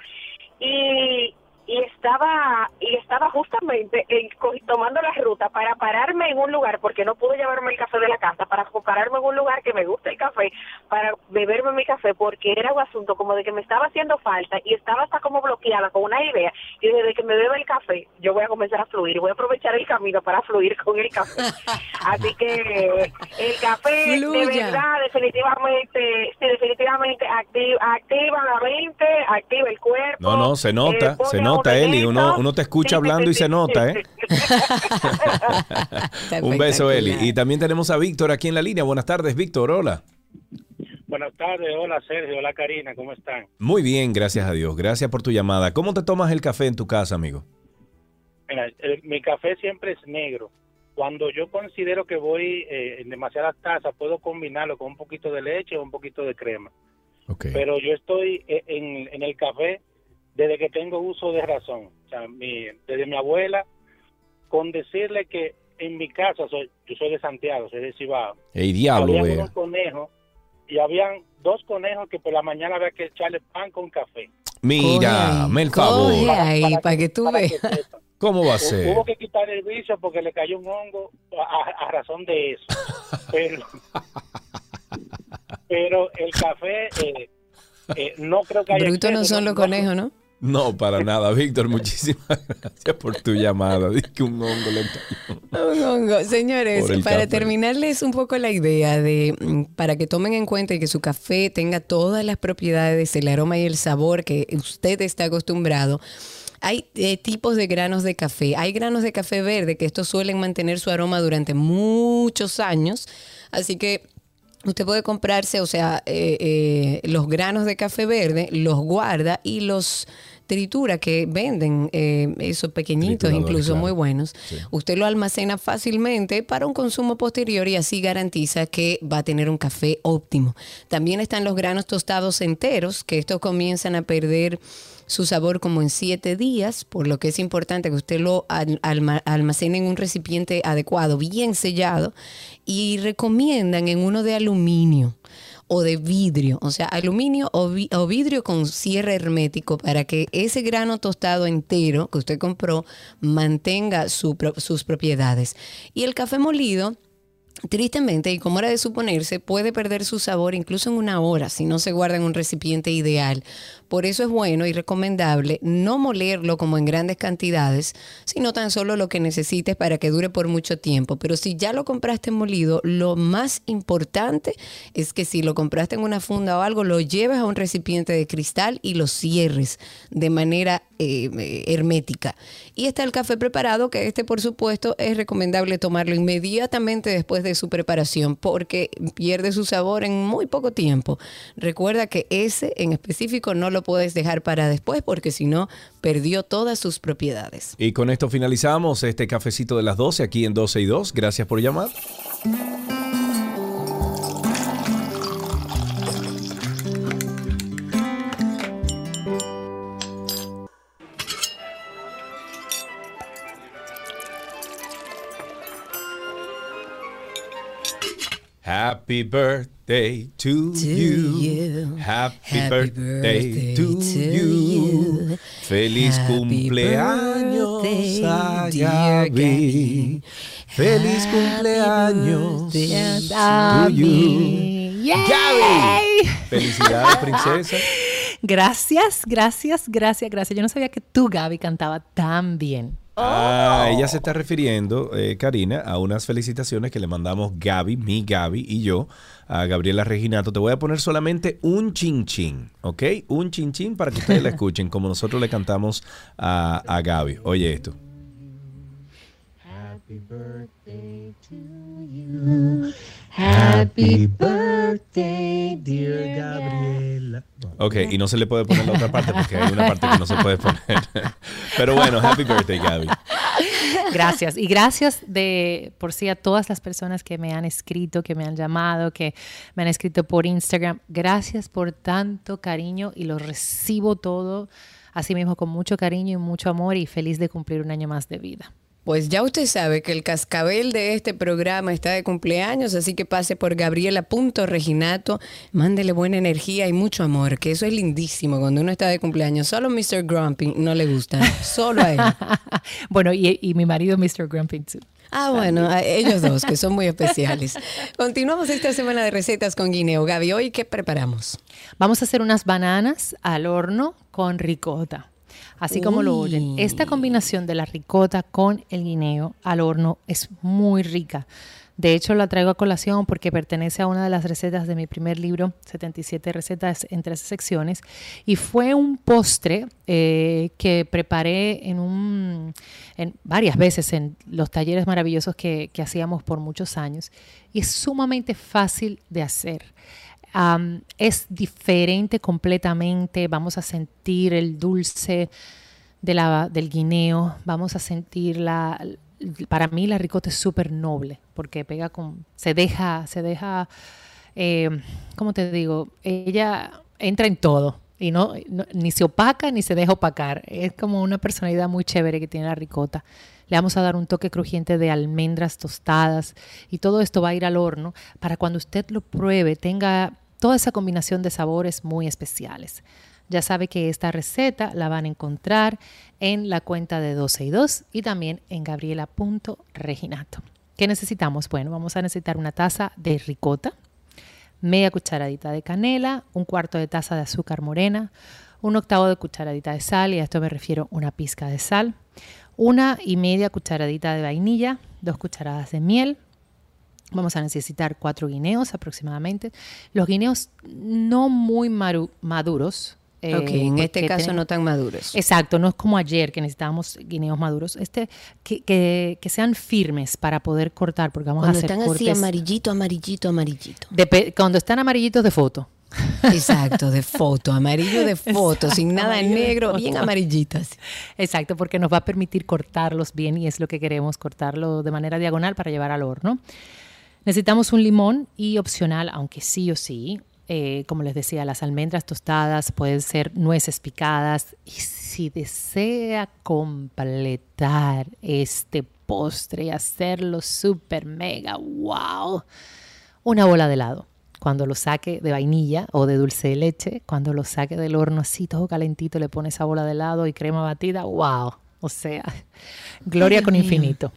y y estaba y estaba justamente en, tomando la ruta para pararme en un lugar porque no pude llevarme el café de la casa para pararme en un lugar que me gusta el café para beberme mi café porque era un asunto como de que me estaba haciendo falta y estaba hasta como bloqueada con una idea y desde que me bebo el café yo voy a comenzar a fluir voy a aprovechar el camino para fluir con el café. Así que el café de verdad definitivamente sí, definitivamente activa, activa la mente activa el cuerpo no no se nota eh, se nota nota, Eli. Uno, uno te escucha hablando y se nota, ¿eh? Un beso, Eli. Y también tenemos a Víctor aquí en la línea. Buenas tardes, Víctor. Hola. Buenas tardes, hola Sergio, hola Karina, ¿cómo están? Muy bien, gracias a Dios. Gracias por tu llamada. ¿Cómo te tomas el café en tu casa, amigo? Mira, mi café siempre es negro. Cuando yo considero que voy eh, en demasiadas tazas, puedo combinarlo con un poquito de leche o un poquito de crema. Okay. Pero yo estoy eh, en, en el café desde que tengo uso de razón. O sea, desde mi abuela, con decirle que en mi casa, soy, yo soy de Santiago, soy de Cibao. El diablo, Había unos conejos y habían dos conejos que por la mañana había que echarle pan con café. Mira, me el favor. ahí, para, que tú veas. ¿Cómo va a ser? Hubo que quitar el vicio porque le cayó un hongo a, razón de eso. pero, pero el café, eh, eh, no creo que haya... Bruto no son los conejos, ¿no? No, para nada, Víctor. Muchísimas gracias por tu llamada. Dice que un hongo le Un hongo. Señores, para terminarles un poco la idea de, mm, para que tomen en cuenta y que su café tenga todas las propiedades, el aroma y el sabor que usted está acostumbrado. Hay eh, tipos de granos de café. Hay granos de café verde que estos suelen mantener su aroma durante muchos años. Así que Usted puede comprarse, o sea, eh, eh, los granos de café verde, los guarda y los tritura que venden eh, esos pequeñitos, incluso muy buenos. Usted lo almacena fácilmente para un consumo posterior y así garantiza que va a tener un café óptimo. También están los granos tostados enteros, que estos comienzan a perder su sabor como en siete días, por lo que es importante que usted lo almacene en un recipiente adecuado, bien sellado, y recomiendan en uno de aluminio o de vidrio, o sea, aluminio o, vidrio con cierre hermético para que ese grano tostado entero que usted compró mantenga sus propiedades. Y el café molido Tristemente, y como era de suponerse, puede perder su sabor incluso en una hora si no se guarda en un recipiente ideal. Por eso es bueno y recomendable no molerlo como en grandes cantidades, sino tan solo lo que necesites para que dure por mucho tiempo. Pero si ya lo compraste molido, lo más importante es que si lo compraste en una funda o algo, lo lleves a un recipiente de cristal y lo cierres de manera eh, hermética. Y está el café preparado, que este por supuesto es recomendable tomarlo inmediatamente después de su preparación porque pierde su sabor en muy poco tiempo. Recuerda que ese en específico no lo puedes dejar para después porque si no, perdió todas sus propiedades. Y con esto finalizamos este cafecito de las 12 aquí en 12 y 2. Gracias por llamar. Happy birthday to, you. Happy, birthday, to, you. Feliz cumpleaños a Gaby. Feliz cumpleaños to you. Gaby. Felicidades, princesa. Gracias, gracias, gracias, gracias. Yo no sabía que tú, Gaby, cantaba tan bien. Ah, ella se está refiriendo, eh, Karina, a unas felicitaciones que le mandamos Gaby, mi Gaby y yo a Gabriela Reginato. Te voy a poner solamente un chin chin, ¿ok? Un chin chin para que ustedes la escuchen, como nosotros le cantamos a, a Gaby. Oye esto. Happy birthday to you. Happy birthday, dear Gabriela. Ok, y no se le puede poner la otra parte porque hay una parte que no se puede poner. Pero bueno, happy birthday, Gaby. Gracias. Y gracias de por sí a todas las personas que me han escrito, que me han llamado, que me han escrito por Instagram. Gracias por tanto cariño y lo recibo todo así mismo con mucho cariño y mucho amor y feliz de cumplir un año más de vida. Pues ya usted sabe que el cascabel de este programa está de cumpleaños, así que pase por Gabriela.reginato, mándele buena energía y mucho amor, que eso es lindísimo cuando uno está de cumpleaños. Solo Mr. Grumpy no le gusta, solo a él. bueno, y, mi marido Mr. Grumpy Ah, bueno, ellos dos, que son muy especiales. Continuamos esta semana de recetas con guineo. Gaby, ¿hoy qué preparamos? Vamos a hacer unas bananas al horno con ricota así como lo oyen. Esta combinación de la ricota con el guineo al horno es muy rica. De hecho, la traigo a colación porque pertenece a una de las recetas de mi primer libro, 77 recetas en tres secciones, y fue un postre eh, que preparé en, un, en varias veces en los talleres maravillosos que, que hacíamos por muchos años, y es sumamente fácil de hacer es diferente completamente, vamos a sentir el dulce del guineo, vamos a sentir la, para mí la ricota es súper noble, porque pega con, se deja, se deja, eh, ¿cómo te digo? Ella entra en todo y no, ni se opaca ni se deja opacar. Es como una personalidad muy chévere que tiene la ricota. Le vamos a dar un toque crujiente de almendras tostadas y todo esto va a ir al horno para cuando usted lo pruebe tenga toda esa combinación de sabores muy especiales. Ya sabe que esta receta la van a encontrar en la cuenta de 12 y 2 y también en gabriela.reginato. ¿Qué necesitamos? Bueno, vamos a necesitar una taza de ricota, media cucharadita de canela, un cuarto de taza de azúcar morena, un octavo de cucharadita de sal, y a esto me refiero una pizca de sal, una y media cucharadita de vainilla, dos cucharadas de miel, Vamos a necesitar cuatro guineos aproximadamente. Los guineos no muy maduros. Eh, ok, en este caso no tan maduros. Exacto, no es como ayer que necesitábamos guineos maduros. Este, que, que, sean firmes para poder cortar, porque vamos a hacer están así amarillito, amarillito, amarillito. cuando están amarillitos de foto. Exacto, de foto, amarillo de foto, sin nada negro, bien amarillitas. Exacto, porque nos va a permitir cortarlos bien y es lo que queremos, cortarlo de manera diagonal para llevar al horno. Necesitamos un limón y opcional, aunque sí o sí, eh, como les decía, las almendras tostadas pueden ser nueces picadas. Y si desea completar este postre y hacerlo súper mega wow, una bola de helado. Cuando lo saque de vainilla o de dulce de leche, cuando lo saque del horno así todo calentito, le pone esa bola de helado y crema batida, wow. O sea, gloria con infinito.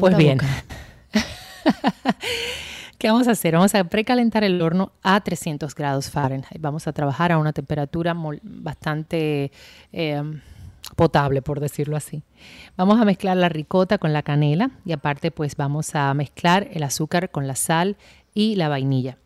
Pues bien. ¿Qué vamos a hacer? Vamos a precalentar el horno a 300 grados Fahrenheit. Vamos a trabajar a una temperatura bastante em, potable, por decirlo así. Vamos a mezclar la ricota con la canela y aparte pues vamos a mezclar el azúcar con la sal y la vainilla.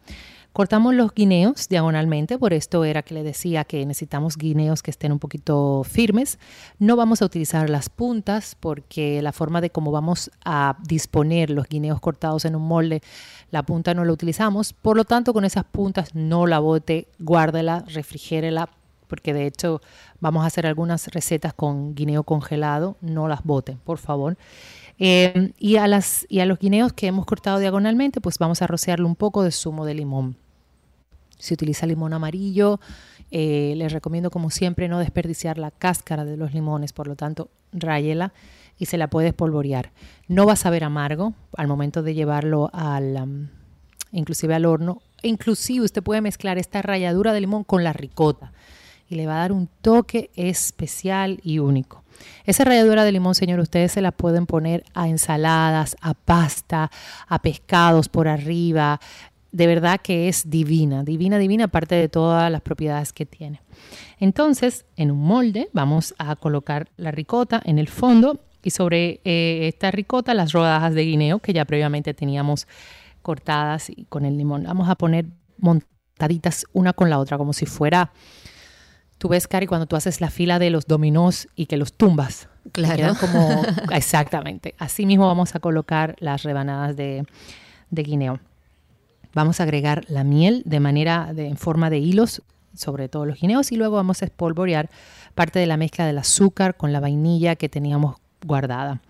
Cortamos los guineos diagonalmente, por esto era que le decía que necesitamos guineos que estén un poquito firmes. No vamos a utilizar las puntas porque la forma de cómo vamos a disponer los guineos cortados en un molde, la punta no la utilizamos. Por lo tanto, con esas puntas no la bote, guárdela, refrigérela, porque de hecho vamos a hacer algunas recetas con guineo congelado, no las boten, por favor. Las, y a los guineos que hemos cortado diagonalmente, pues vamos a rociarle un poco de zumo de limón. Si utiliza limón amarillo, eh, les recomiendo como siempre no desperdiciar la cáscara de los limones, por lo tanto, ráyela y se la puede espolvorear. No va a saber amargo al momento de llevarlo al, inclusive al horno. Inclusive usted puede mezclar esta ralladura de limón con la ricota y le va a dar un toque especial y único. Esa ralladura de limón, señor, ustedes se la pueden poner a ensaladas, a pasta, a pescados por arriba, de verdad que es divina, divina, divina, aparte de todas las propiedades que tiene. Entonces, en un molde vamos a colocar la ricota en el fondo y sobre eh, esta ricota las rodajas de guineo que ya previamente teníamos cortadas y con el limón. Vamos a poner montaditas una con la otra, como si fuera, tú ves, Cari, cuando tú haces la fila de los dominós y que los tumbas. Claro. Como, exactamente. Así mismo vamos a colocar las rebanadas de, de guineo. Vamos a agregar la miel de manera de, en forma de hilos sobre todos los guineos y luego vamos a espolvorear parte de la mezcla del azúcar con la vainilla que teníamos guardada.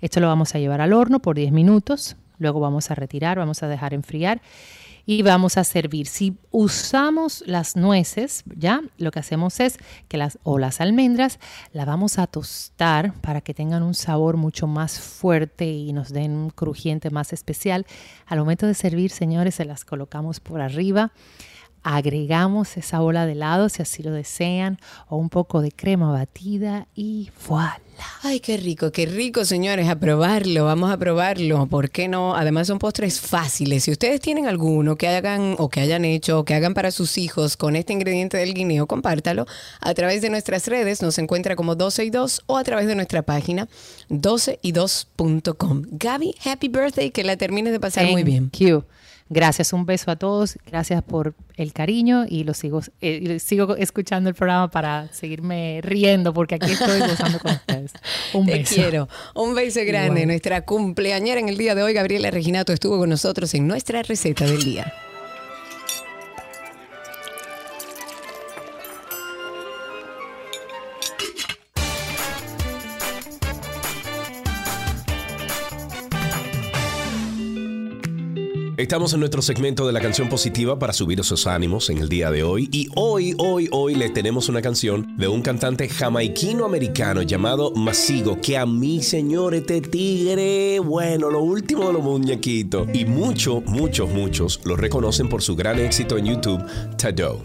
Esto lo vamos a llevar al horno por 10 minutos, luego vamos a retirar, vamos a dejar enfriar y vamos a servir. Si usamos las nueces, ya lo que hacemos es que las o las almendras la vamos a tostar para que tengan un sabor mucho más fuerte y nos den un crujiente más especial. Al momento de servir, señores, se las colocamos por arriba agregamos esa bola de helado si así lo desean o un poco de crema batida y voilà. Ay, qué rico, qué rico, señores, a probarlo, vamos a probarlo, ¿por qué no? Además son postres fáciles. Si ustedes tienen alguno que hagan o que hayan hecho o que hagan para sus hijos con este ingrediente del guineo, compártalo a través de nuestras redes, nos encuentra como 12 y 2 o a través de nuestra página 12y2.com. Gaby, happy birthday, que la termines de pasar muy bien. Gracias, un beso a todos, gracias por el cariño y lo sigo, eh, sigo escuchando el programa para seguirme riendo porque aquí estoy gozando con ustedes. Un beso. Te quiero. Un beso grande. Nuestra cumpleañera en el día de hoy, Gabriela Reginato, estuvo con nosotros en nuestra receta del día. Estamos en nuestro segmento de la canción positiva para subir esos ánimos en el día de hoy. Y hoy, hoy, hoy le tenemos una canción de un cantante jamaiquino americano llamado Masigo, que a mí, señor, este tigre, bueno, lo último de los muñequitos. Y muchos, muchos, muchos lo reconocen por su gran éxito en YouTube, Tado.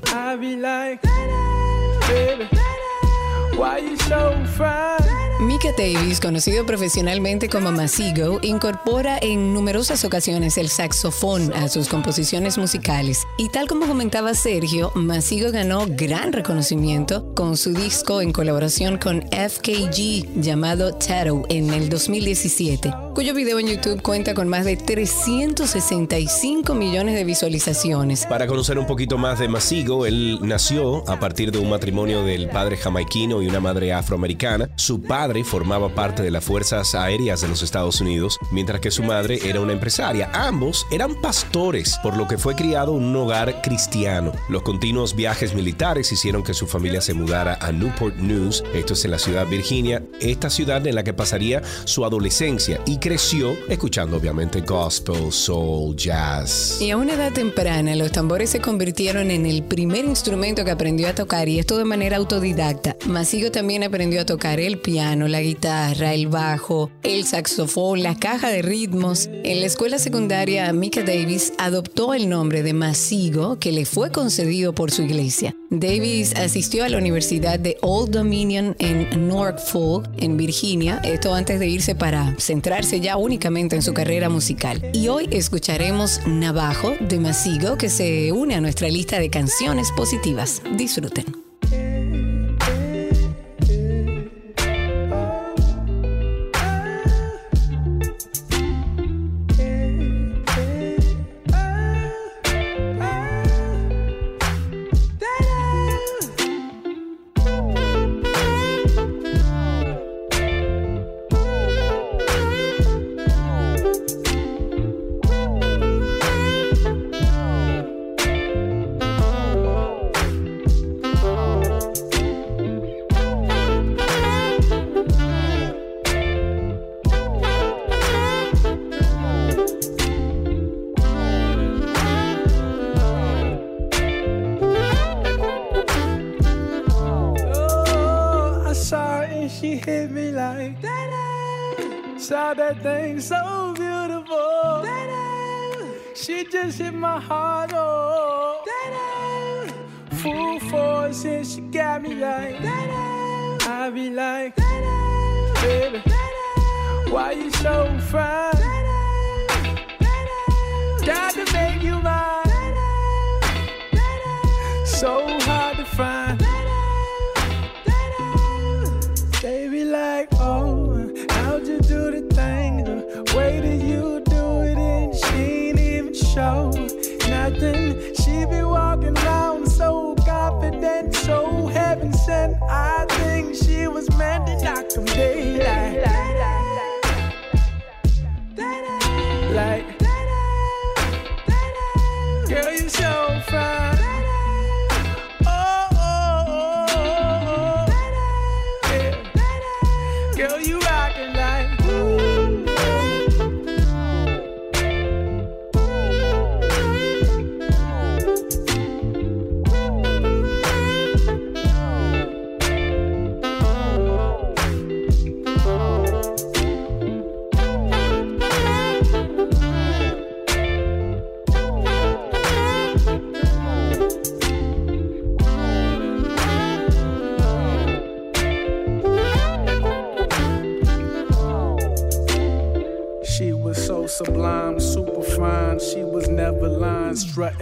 Mika Davis, conocido profesionalmente como Masigo, incorpora en numerosas ocasiones el saxofón a sus composiciones musicales. Y tal como comentaba Sergio, Masigo ganó gran reconocimiento con su disco en colaboración con FKG llamado Tattoo en el 2017, cuyo video en YouTube cuenta con más de 365 millones de visualizaciones. Para conocer un poquito más de Masigo, él nació a partir de un matrimonio del padre jamaiquino y una madre afroamericana. Su padre formaba parte de las Fuerzas Aéreas de los Estados Unidos, mientras que su madre era una empresaria. Ambos eran pastores, por lo que fue criado en un hogar cristiano. Los continuos viajes militares hicieron que su familia se mudara a Newport News, esto es en la ciudad de Virginia, esta ciudad en la que pasaría su adolescencia y creció escuchando obviamente gospel, soul, jazz. Y a una edad temprana los tambores se convirtieron en el primer instrumento que aprendió a tocar y esto de manera autodidacta. Masigo también aprendió a tocar el piano, la guitarra, el bajo, el saxofón, la caja de ritmos. En la escuela secundaria, Mika Davis adoptó el nombre de Masigo que le fue concedido por su iglesia. Davis asistió a la Universidad de Old Dominion en Norfolk, en Virginia, esto antes de irse para centrarse ya únicamente en su carrera musical. Y hoy escucharemos Navajo de Masigo que se une a nuestra lista de canciones positivas. Disfruten. before since she got me like. I be like, baby, why you so fine? Got to make you mine. So hard to find. attention. I think she was meant to knock him.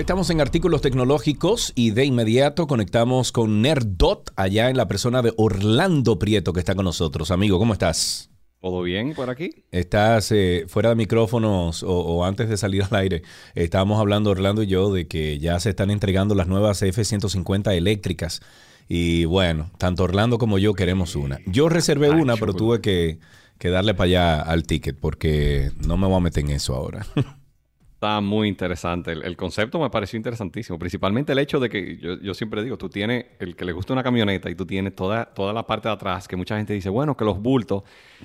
Estamos en artículos tecnológicos y de inmediato conectamos con Nerdot allá en la persona de Orlando Prieto que está con nosotros. Amigo, ¿cómo estás? ¿Todo bien por aquí? Estás eh, fuera de micrófonos o, antes de salir al aire. Estábamos hablando Orlando y yo de que ya se están entregando las nuevas F-150 eléctricas. Y bueno, tanto Orlando como yo queremos una. Yo reservé una, pero tuve que, que darle para allá al ticket porque no me voy a meter en eso ahora. Está muy interesante. El, concepto me pareció interesantísimo. Principalmente el hecho de que yo, siempre digo, tú tienes el que le gusta una camioneta y tú tienes toda, toda la parte de atrás, que mucha gente dice, bueno, que los bultos,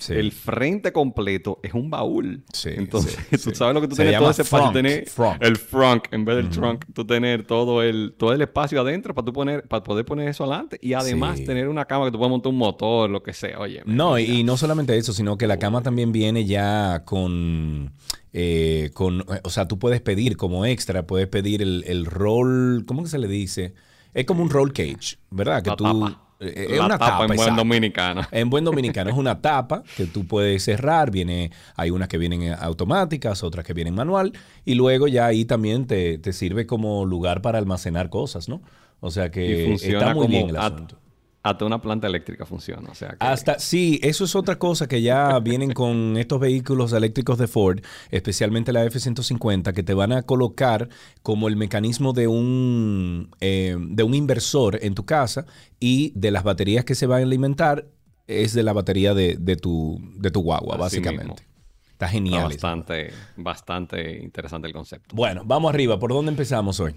el frente completo es un baúl. Entonces, tú sabes lo que tú tienes todo ese frunk, tener el front en vez del trunk, tú tener todo el, todo el espacio adentro para tú poner, para poder poner eso adelante y además tener una cama que tú puedas montar un motor, lo que sea. Oye. No, y no solamente eso, sino que la cama también viene ya con eh, con, o sea, tú puedes pedir como extra, puedes pedir el, el roll, ¿cómo que se le dice? Es como un roll cage, ¿verdad? Que tú... Eh, es una tapa, en buen dominicano. En buen dominicano es una tapa que tú puedes cerrar. Viene, hay unas que vienen automáticas, otras que vienen manual. Y luego ya ahí también te, te sirve como lugar para almacenar cosas, ¿no? O sea que está muy bien el asunto hasta una planta eléctrica funciona. O sea Hasta, sí, eso es otra cosa que ya vienen con estos vehículos eléctricos de Ford, especialmente la F-150, que te van a colocar como el mecanismo de un, eh, de un inversor en tu casa y de las baterías que se van a alimentar es de la batería de, tu, de tu guagua, básicamente. Está genial. bastante, bastante interesante el concepto. Bueno, vamos arriba. ¿Por dónde empezamos hoy?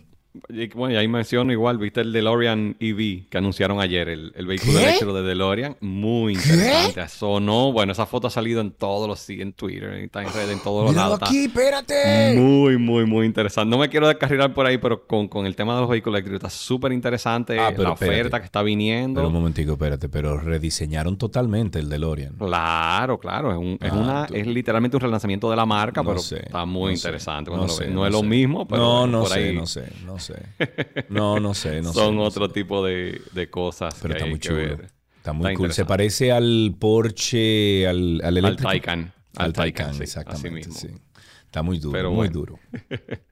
Bueno, y ahí menciono igual, viste el DeLorean EV que anunciaron ayer, el, vehículo eléctrico de DeLorean. Muy interesante. Sonó, bueno, esa foto ha salido en todos los, en Twitter, está en redes, en todos los lados. aquí, espérate! Muy, muy, muy interesante. No me quiero descarrilar por ahí, pero con, el tema de los vehículos eléctricos está súper interesante ah, la oferta que está viniendo. Pero un momentico, espérate, pero rediseñaron totalmente el DeLorean. Claro, claro. Es, un, es, ah, una, es literalmente un relanzamiento de la marca, pero está muy interesante. no, no, es lo mismo, pero no, no sé, no sé, no sé. No, no sé, no Son otro tipo de, cosas Pero está muy chulo. Está muy cool. Se parece al Porsche, al, al Al Taycan. Al, Taycan, exactamente. Está muy duro, muy duro.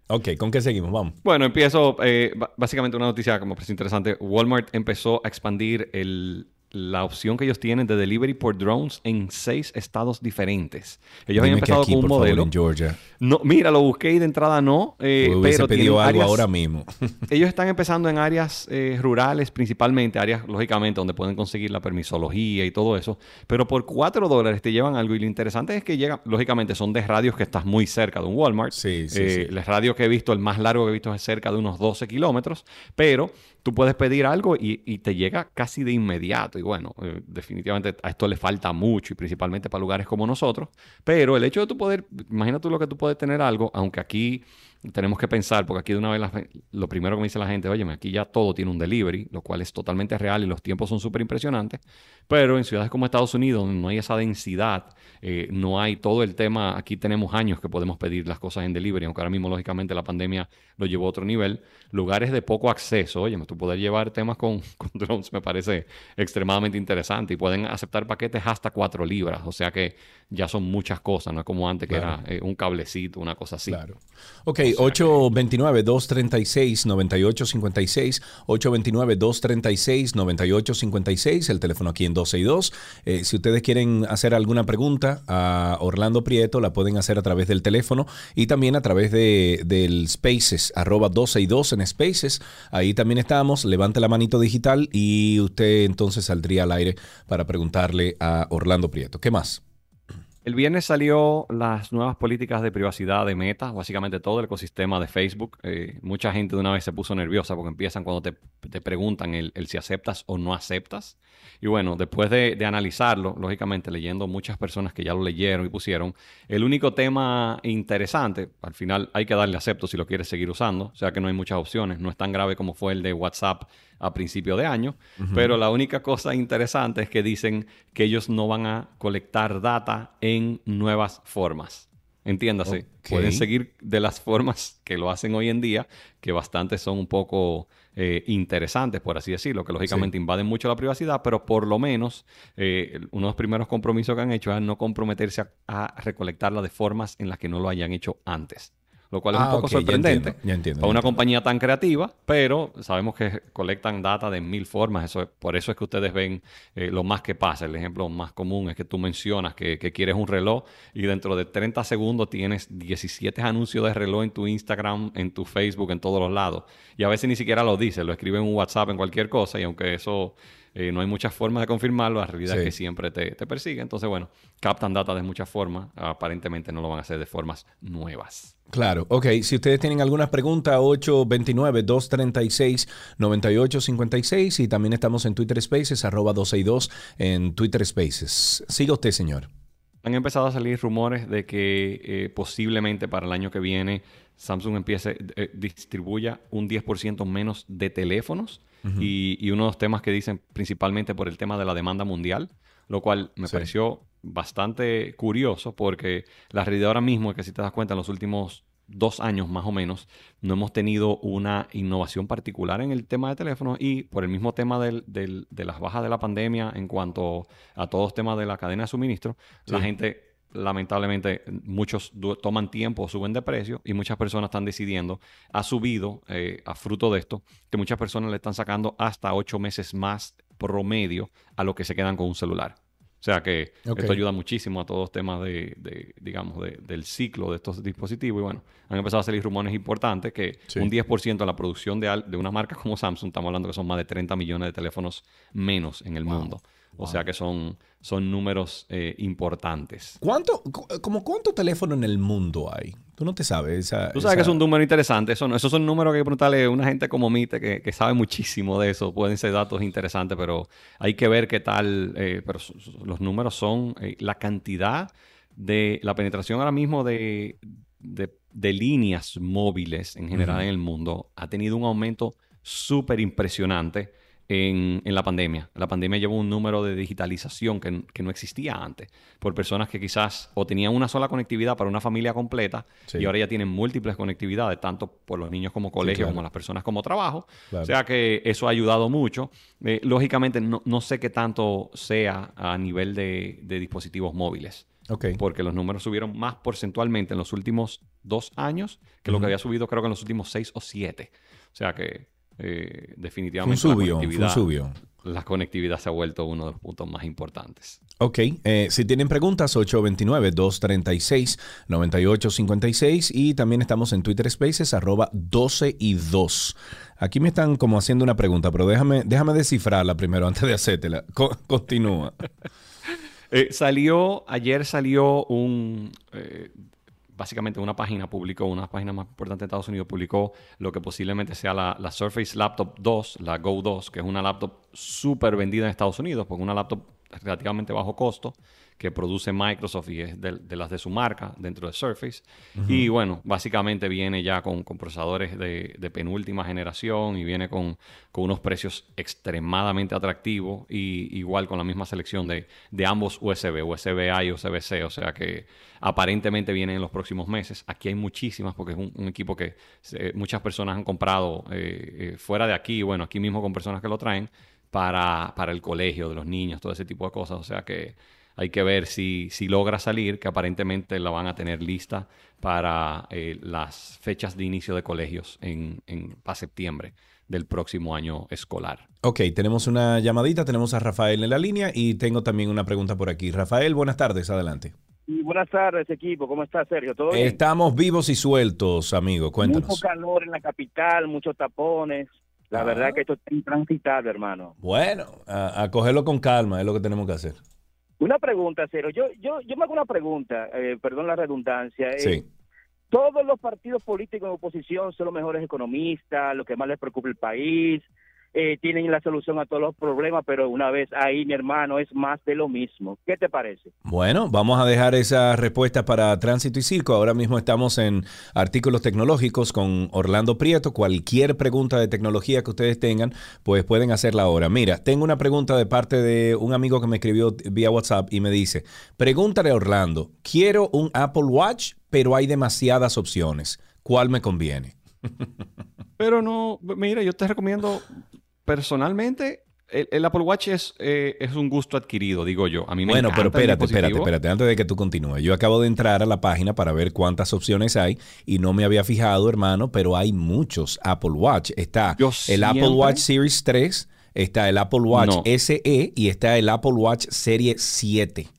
ok, ¿con qué seguimos? Vamos. Bueno, empiezo. Eh, básicamente una noticia como parece interesante. Walmart empezó a expandir el la opción que ellos tienen de delivery por drones en seis estados diferentes. Ellos han empezado con un modelo. en Georgia. No, mira, lo busqué y de entrada no. Eh, pero pedido algo ahora mismo. ellos están empezando en áreas eh, rurales, principalmente, áreas, lógicamente, donde pueden conseguir la permisología y todo eso. Pero por cuatro dólares te llevan algo. Y lo interesante es que llegan, lógicamente, son de radios que estás muy cerca de un Walmart. Sí, sí, eh, sí. El radio que he visto, el más largo que he visto es cerca de unos 12 kilómetros. Pero tú puedes pedir algo y, y te llega casi de inmediato. Y bueno, eh, definitivamente a esto le falta mucho y principalmente para lugares como nosotros. Pero el hecho de tú poder, imagínate lo que tú puedes tener algo, aunque aquí tenemos que pensar, porque aquí de una vez la, lo primero que me dice la gente, oye, aquí ya todo tiene un delivery, lo cual es totalmente real y los tiempos son súper impresionantes, pero en ciudades como Estados Unidos, donde no hay esa densidad, eh, no hay todo el tema, aquí tenemos años que podemos pedir las cosas en delivery, aunque ahora mismo lógicamente la pandemia lo llevó a otro nivel, lugares de poco acceso, oye, tú poder llevar temas con, con drones me parece extremadamente interesante y pueden aceptar paquetes hasta 4 libras, o sea que ya son muchas cosas, no es como antes que era eh, un cablecito, una cosa así. Claro. Ok, 829-236-9856, 829-236-9856, el teléfono aquí en 262. Eh, si ustedes quieren hacer alguna pregunta a Orlando Prieto, la pueden hacer a través del teléfono y también a través de, del Spaces, arroba 262 en Spaces. Ahí también estamos. Levante la manito digital y usted entonces saldría al aire para preguntarle a Orlando Prieto. ¿Qué más? El viernes salió las nuevas políticas de privacidad de Meta, básicamente todo el ecosistema de Facebook. Eh, mucha gente de una vez se puso nerviosa porque empiezan cuando te, te preguntan el, el, si aceptas o no aceptas. Y bueno, después de, de, analizarlo, lógicamente leyendo muchas personas que ya lo leyeron y pusieron, el único tema interesante, al final hay que darle acepto si lo quieres seguir usando, o sea que no hay muchas opciones, no es tan grave como fue el de WhatsApp a principio de año, uh -huh. pero la única cosa interesante es que dicen que ellos no van a colectar data en nuevas formas. Entiéndase, okay. pueden seguir de las formas que lo hacen hoy en día, que bastante son un poco eh, interesantes, por así decirlo, que lógicamente sí. invaden mucho la privacidad, pero por lo menos eh, uno de los primeros compromisos que han hecho es no comprometerse a, a recolectarla de formas en las que no lo hayan hecho antes lo cual es ah, un poco okay, sorprendente ya entiendo, ya entiendo, para ya una entiendo. compañía tan creativa, pero sabemos que colectan data de mil formas, eso es, por eso es que ustedes ven eh, lo más que pasa. El ejemplo más común es que tú mencionas que, que, quieres un reloj y dentro de 30 segundos tienes 17 anuncios de reloj en tu Instagram, en tu Facebook, en todos los lados. Y a veces ni siquiera lo dices, lo escriben en un WhatsApp, en cualquier cosa, y aunque eso... Eh, no hay muchas formas de confirmarlo, la realidad Sí. es que siempre te, te persigue. Entonces, bueno, captan data de muchas formas, aparentemente no lo van a hacer de formas nuevas. Claro, ok. Si ustedes tienen alguna pregunta, 829-236-9856 y también estamos en Twitter Spaces, arroba 262 en Twitter Spaces. Siga usted, señor. Han empezado a salir rumores de que eh, posiblemente para el año que viene Samsung empiece, eh, distribuya un 10% menos de teléfonos y, y, uno de los temas que dicen principalmente por el tema de la demanda mundial, lo cual me Sí. pareció bastante curioso porque la realidad ahora mismo es que si te das cuenta en los últimos dos años más o menos no hemos tenido una innovación particular en el tema de teléfonos y por el mismo tema del, del- de las bajas de la pandemia en cuanto a todos los temas de la cadena de suministro, la gente lamentablemente muchos toman tiempo o suben de precio y muchas personas están decidiendo, ha subido eh, a fruto de esto, que muchas personas le están sacando hasta ocho meses más promedio a lo que se quedan con un celular. O sea que esto ayuda muchísimo a todos los temas de, de, digamos, de- del ciclo de estos dispositivos. Y bueno, han empezado a salir rumores importantes que Sí. un 10% de la producción de una marca como Samsung, estamos hablando que son más de 30 millones de teléfonos menos en el mundo. O sea que son, son números eh, importantes. ¿Cuánto, cu- como cuánto teléfono en el mundo hay? Tú no te sabes. Esa, Tú sabes esa- que es un número interesante. Eso no- esos son números que hay que preguntarle a una gente como Mite que, que sabe muchísimo de eso. Pueden ser datos interesantes, pero hay que ver qué tal. eh, pero los números son eh, la cantidad de la penetración ahora mismo de, de, de líneas móviles en general en el mundo ha tenido un aumento súper impresionante en, en la pandemia. La pandemia llevó un número de digitalización que, que no existía antes, por personas que quizás o tenían una sola conectividad para una familia completa Sí. y ahora ya tienen múltiples conectividades, tanto por los niños como colegio, claro. como las personas como trabajo. Claro. O sea que eso ha ayudado mucho. Eh, lógicamente, no, no sé qué tanto sea a nivel de, de dispositivos móviles. Porque los números subieron más porcentualmente en los últimos dos años que lo que había subido creo que en los últimos seis o siete. O sea que eh, definitivamente la subió, la conectividad se ha vuelto uno de los puntos más importantes. Ok, eh, si tienen preguntas, 829-236-9856 y también estamos en Twitter Spaces, arroba 12 y 2. Aquí me están como haciendo una pregunta, pero déjame, déjame descifrarla primero antes de hacértela. continúa. Eh, salió, ayer salió un, eh, básicamente una página publicó, una página más importante de Estados Unidos, publicó lo que posiblemente sea la, Surface Laptop 2, la Go 2, que es una laptop súper vendida en Estados Unidos, porque una laptop relativamente bajo costo que produce Microsoft y es de, las de su marca dentro de Surface. Y bueno, básicamente viene ya con, procesadores de, penúltima generación y viene con, unos precios extremadamente atractivos y igual con la misma selección de, ambos USB, USB-A y USB-C. O sea que aparentemente viene en los próximos meses. Aquí hay muchísimas porque es un, equipo que muchas personas han comprado eh, eh, fuera de aquí, bueno, aquí mismo con personas que lo traen para, para el colegio de los niños, todo ese tipo de cosas. O sea que hay que ver si, si logra salir, que aparentemente la van a tener lista para eh, las fechas de inicio de colegios en, en para septiembre del próximo año escolar. Ok, tenemos una llamadita, tenemos a Rafael en la línea y tengo también una pregunta por aquí. Rafael, buenas tardes, adelante. buenas tardes, equipo. ¿Cómo está, Sergio? ¿Todo bien? Estamos vivos y sueltos, amigo. Cuéntanos. Mucho calor en la capital, muchos tapones. La ah. verdad que esto está intransitable, hermano. Bueno, a, cogerlo con calma es lo que tenemos que hacer. Una pregunta, Cero. Yo, yo, yo me hago una pregunta, eh, perdón la redundancia. Eh, sí. todos los partidos políticos en oposición son los mejores economistas, lo que más les preocupa el país, eh, tienen la solución a todos los problemas, pero una vez ahí, mi hermano, es más de lo mismo. ¿Qué te parece? Bueno, vamos a dejar esa respuesta para Tránsito y Circo. Ahora mismo estamos en artículos tecnológicos con Orlando Prieto. Cualquier pregunta de tecnología que ustedes tengan, pues pueden hacerla ahora. Mira, tengo una pregunta de parte de un amigo que me escribió vía WhatsApp y me dice, pregúntale a Orlando, quiero un Apple Watch, pero hay demasiadas opciones. ¿Cuál me conviene? Pero no, mira, yo te recomiendo personalmente, el, Apple Watch es, eh, es un gusto adquirido, digo yo. A mí me bueno, pero espérate, espérate, espérate, antes de que tú continúes. Yo acabo de entrar a la página para ver cuántas opciones hay y no me había fijado, hermano, pero hay muchos Apple Watch. Está el Apple Watch Series 3, está el Apple Watch SE y está el Apple Watch Serie 7.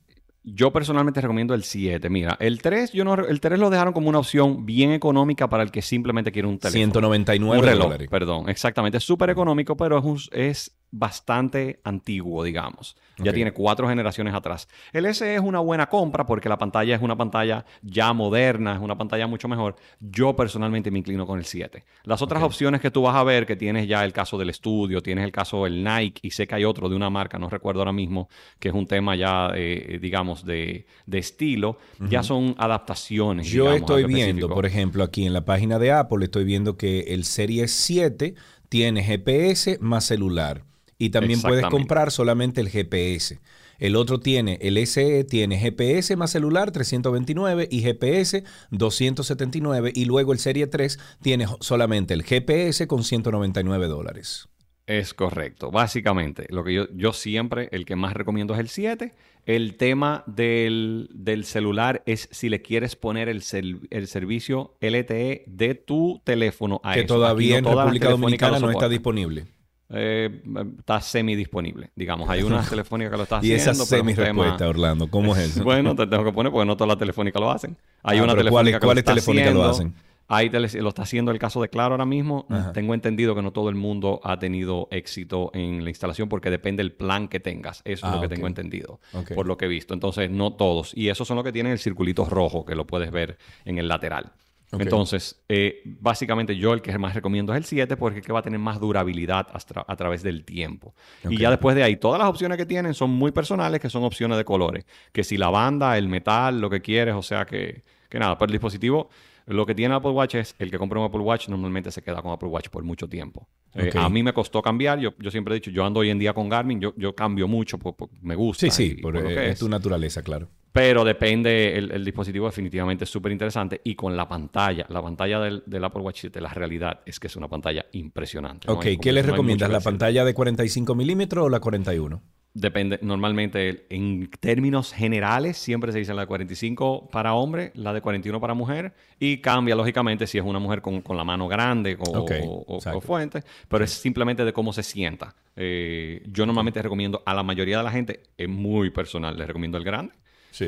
Yo personalmente recomiendo el 7. Mira, el 3, yo no, el 3 lo dejaron como una opción bien económica para el que simplemente quiere un teléfono. 199 un reloj, Perdón, exactamente. Es súper económico, pero es, es bastante antiguo, digamos. Ya tiene cuatro generaciones atrás. El S es una buena compra porque la pantalla es una pantalla ya moderna, es una pantalla mucho mejor. Yo personalmente me inclino con el 7. Las otras opciones que tú vas a ver, que tienes ya el caso del estudio, tienes el caso del Nike y sé que hay otro de una marca, no recuerdo ahora mismo, que es un tema ya, eh, digamos, de, estilo, ya son adaptaciones. Yo estoy viendo, por ejemplo, aquí en la página de Apple, estoy viendo que el Series 7 tiene GPS más celular y también puedes comprar solamente el GPS. El otro tiene, el SE tiene GPS más celular 329 y GPS 279 y luego el Serie 3 tiene solamente el GPS con 199 dólares. Es correcto. Básicamente, lo que yo, yo siempre, el que más recomiendo es el 7. El tema del, celular es si le quieres poner el, el, servicio LTE de tu teléfono a Que todavía en República Dominicana no está disponible. Eh, está semi disponible. Digamos, hay una telefónica que lo está haciendo. y esa semi respuesta, Orlando, ¿cómo es eso? bueno, te tengo que poner porque no todas las telefónicas lo hacen. Hay ah, una telefónica ¿cuál, que lo telefónica lo hacen? Ahí lo está haciendo el caso de Claro ahora mismo. Tengo entendido que no todo el mundo ha tenido éxito en la instalación porque depende del plan que tengas. Eso es lo ah, que tengo entendido, por lo que he visto. Entonces, no todos. Y esos son los que tienen el circulito rojo, que lo puedes ver en el lateral. Entonces, eh, básicamente yo el que más recomiendo es el 7 porque es que va a tener más durabilidad a, través del tiempo. Y ya después de ahí, todas las opciones que tienen son muy personales, que son opciones de colores. Que si la banda, el metal, lo que quieres, o sea que, que nada, pero el dispositivo, lo que tiene Apple Watch es, el que compra un Apple Watch normalmente se queda con Apple Watch por mucho tiempo. Eh, a mí me costó cambiar, yo, yo siempre he dicho, yo ando hoy en día con Garmin, yo, yo cambio mucho, porque me gusta. Sí, sí, por, es tu naturaleza, claro. Pero depende, el, dispositivo definitivamente es súper interesante y con la pantalla, la pantalla del, Apple Watch 7, la realidad es que es una pantalla impresionante. Ok, ¿qué les recomiendas? ¿La pantalla de 45 milímetros o la 41? Depende, normalmente en términos generales siempre se dice la de 45 para hombre, la de 41 para mujer y cambia lógicamente si es una mujer con, la mano grande o, fuente, pero es simplemente de cómo se sienta. Eh, yo normalmente recomiendo a la mayoría de la gente, es muy personal, les recomiendo el grande.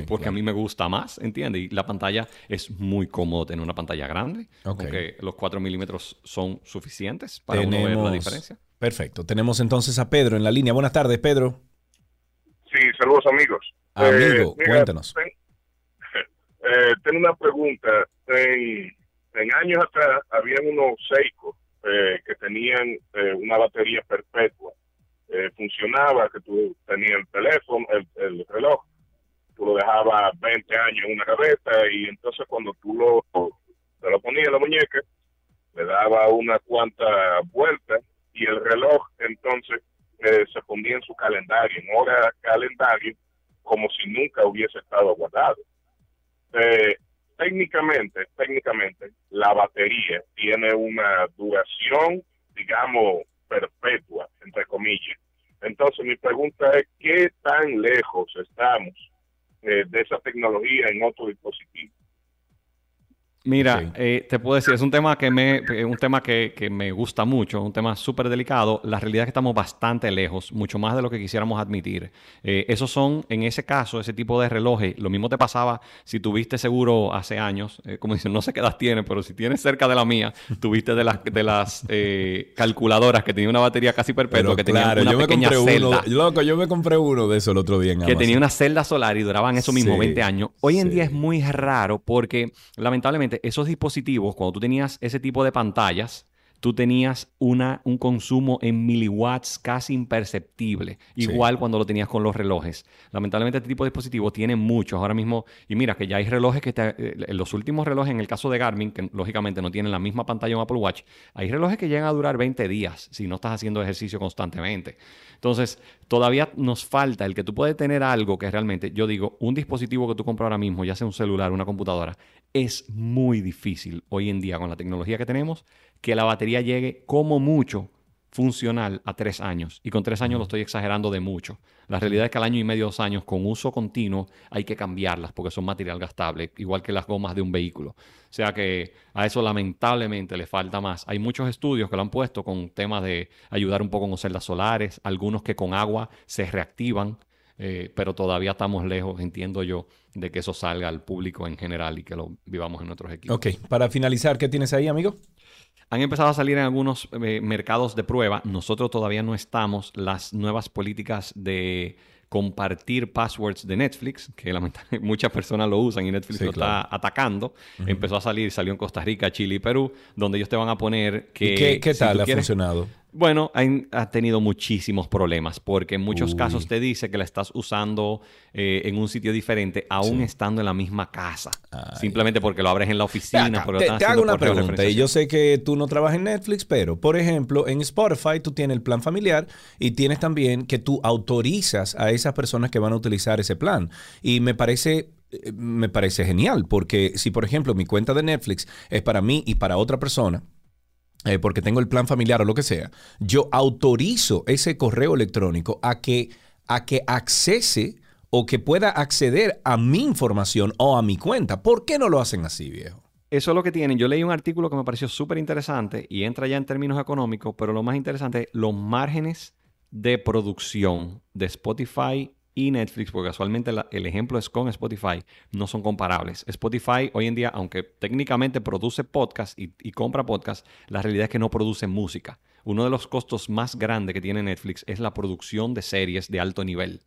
porque a mí me gusta más, ¿entiendes? Y la pantalla es muy cómodo tener una pantalla grande, porque los 4 milímetros son suficientes para uno ver la diferencia. Perfecto. Tenemos entonces a Pedro en la línea. Buenas tardes, Pedro. Sí, saludos amigos. Amigo, eh, cuéntanos. Eh, tengo una pregunta. En, años atrás habían unos Seiko eh, que tenían una batería perpetua. funcionaba, que tú tenías el teléfono, el, reloj, tú lo dejabas 20 años en una gaveta y entonces cuando tú lo, te lo ponías en la muñeca, le daba una cuanta vuelta y el reloj entonces se ponía en su calendario, en hora calendario, como si nunca hubiese estado guardado. Eh, técnicamente, técnicamente, la batería tiene una duración, digamos, perpetua, entre comillas. Entonces, mi pregunta es, ¿qué tan lejos estamos eh, de esa tecnología en otro dispositivo? Mira, eh, te puedo decir, es un tema que me, eh, un tema que, que me gusta mucho, un tema súper delicado. La realidad es que estamos bastante lejos, mucho más de lo que quisiéramos admitir. Eh, esos son, en ese caso, ese tipo de relojes. Lo mismo te pasaba si tuviste seguro hace años, como dicen, no sé qué edad tienes, pero si tienes cerca de la mía, tuviste de las, de las calculadoras que tenía una batería casi perpetua, que tenía una pequeña celda. loco, yo me compré uno de eso el otro día en Que tenía una celda solar y duraban eso mismo 20 años. Hoy en día es muy raro porque, lamentablemente, esos dispositivos, cuando tú tenías ese tipo de pantallas, tú tenías una, un consumo en miliwatts casi imperceptible. Igual cuando lo tenías con los relojes. Lamentablemente este tipo de dispositivos tienen muchos ahora mismo. Y mira que ya hay relojes que... Eh, los últimos relojes, en el caso de Garmin, que lógicamente no tienen la misma pantalla en Apple Watch, hay relojes que llegan a durar 20 días si no estás haciendo ejercicio constantemente. Entonces, todavía nos falta el que tú puedes tener algo que realmente, yo digo, un dispositivo que tú compras ahora mismo, ya sea un celular, una computadora, es muy difícil hoy en día con la tecnología que tenemos que la batería llegue como mucho funcional a tres años. Y con tres años lo estoy exagerando de mucho. La realidad es que al año y medio, dos años, con uso continuo, hay que cambiarlas porque son material gastable, igual que las gomas de un vehículo. O sea que a eso lamentablemente le falta más. Hay muchos estudios que lo han puesto con temas de ayudar un poco con celdas solares, algunos que con agua se reactivan, eh, pero todavía estamos lejos, entiendo yo, de que eso salga al público en general y que lo vivamos en nuestros equipos. Ok, para finalizar, ¿qué tienes ahí, amigo? Han empezado a salir en algunos eh, mercados de prueba. Nosotros todavía no estamos. Las nuevas políticas de compartir passwords de Netflix, que lamentablemente muchas personas lo usan y Netflix lo está atacando. Empezó a salir, salió en Costa Rica, Chile y Perú, donde ellos te van a poner que... qué, tal ha funcionado? Bueno, ha, tenido muchísimos problemas porque en muchos casos te dice que la estás usando eh, en un sitio diferente, aún estando en la misma casa. Simplemente porque lo abres en la oficina. te, te hago una pregunta. Y yo sé que tú no trabajas en Netflix, pero por ejemplo, en Spotify tú tienes el plan familiar y tienes también que tú autorizas a esas personas que van a utilizar ese plan. Y me parece eh, me parece genial, porque si por ejemplo mi cuenta de Netflix es para mí y para otra persona, eh, porque tengo el plan familiar o lo que sea, yo autorizo ese correo electrónico a que, a que accese o que pueda acceder a mi información o a mi cuenta. ¿Por qué no lo hacen así, viejo? Eso es lo que tienen. Yo leí un artículo que me pareció súper interesante y entra ya en términos económicos, pero lo más interesante es los márgenes de producción de Spotify y Netflix, porque casualmente el ejemplo es con Spotify, no son comparables. Spotify hoy en día, aunque técnicamente produce podcast y, compra podcast, la realidad es que no produce música. Uno de los costos más grandes que tiene Netflix es la producción de series de alto nivel.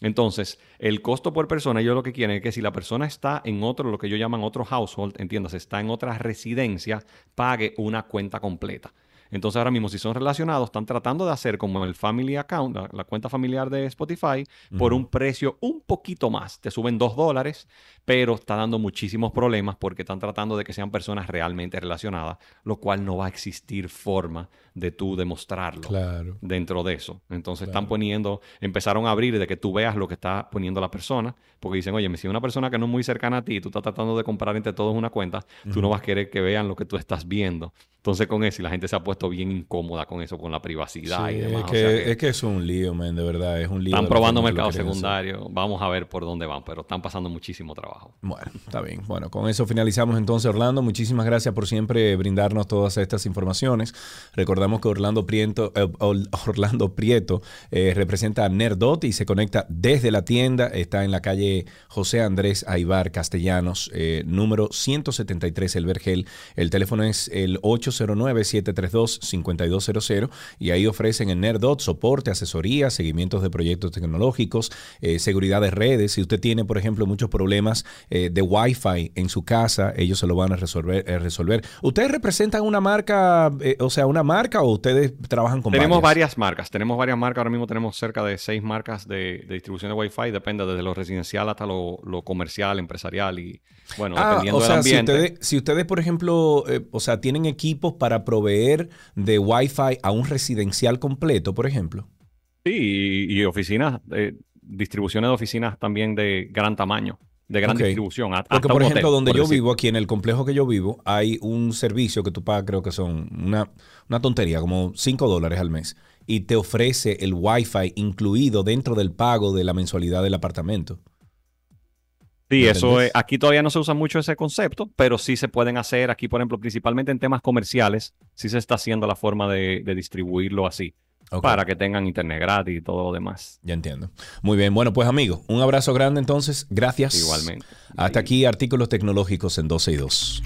Entonces, el costo por persona, yo lo que quiero es que si la persona está en otro, lo que yo llaman otro household, entiendas, está en otra residencia, pague una cuenta completa. Entonces ahora mismo si son relacionados, están tratando de hacer como el family account, la, cuenta familiar de Spotify, por un precio un poquito más. Te suben dos dólares, pero está dando muchísimos problemas porque están tratando de que sean personas realmente relacionadas, lo cual no va a existir forma de tú demostrarlo dentro de eso. Entonces están poniendo, empezaron a abrir de que tú veas lo que está poniendo la persona, porque dicen, oye, si una persona que no es muy cercana a ti, tú estás tratando de comprar entre todos una cuenta, tú no vas a querer que vean lo que tú estás viendo. Entonces con eso, y la gente se ha puesto puesto bien incómoda con eso, con la privacidad Sí, y demás. es, O que, sea que es que es un lío, man, de verdad, es un lío. están probando mercado hacer. secundario. Vamos a ver por dónde van, pero están pasando muchísimo trabajo. Bueno, está bien. Bueno, con eso finalizamos entonces, Orlando. Muchísimas gracias por siempre brindarnos todas estas informaciones. Recordamos que Orlando Prieto, eh, Orlando Prieto eh, representa a Nerdot y se conecta desde la tienda. Está en la calle José Andrés Aibar Castellanos, eh, número 173, El Vergel. El teléfono es el 809-732-5200 y ahí ofrecen en Nerdot soporte, asesoría, seguimientos de proyectos tecnológicos, eh, seguridad de redes. Si usted tiene, por ejemplo, muchos problemas eh, de Wi-Fi en su casa, ellos se lo van a resolver. eh, resolver. ¿Ustedes representan una marca, eh, o sea, una marca o ustedes trabajan con tenemos varias? varias marcas, tenemos varias marcas, ahora mismo tenemos cerca de seis marcas de, de distribución de Wi-Fi, depende desde lo residencial hasta lo, lo comercial, empresarial y bueno, Ah, dependiendo o del sea, si ambiente. ustedes, si ustedes, por ejemplo, o sea, tienen equipos para proveer de Wi-Fi a un residencial completo, por ejemplo. Sí, y, oficinas, eh, distribuciones de oficinas también de gran tamaño, de gran distribución. Porque, por ejemplo, hotel, donde por yo decir. vivo, aquí en el complejo que yo vivo, hay un servicio que tú pagas, creo que son una, una tontería, como 5 dólares al mes. Y te ofrece el Wi-Fi incluido dentro del pago de la mensualidad del apartamento. Sí, ¿Me eso es, aquí todavía no se usa mucho ese concepto, pero sí se pueden hacer aquí, por ejemplo, principalmente en temas comerciales, sí se está haciendo la forma de, de distribuirlo así, para que tengan internet gratis y todo lo demás. Ya entiendo. Muy bien. Bueno, pues amigos, un abrazo grande entonces. Gracias. Igualmente. Hasta aquí artículos tecnológicos en 12 y 2.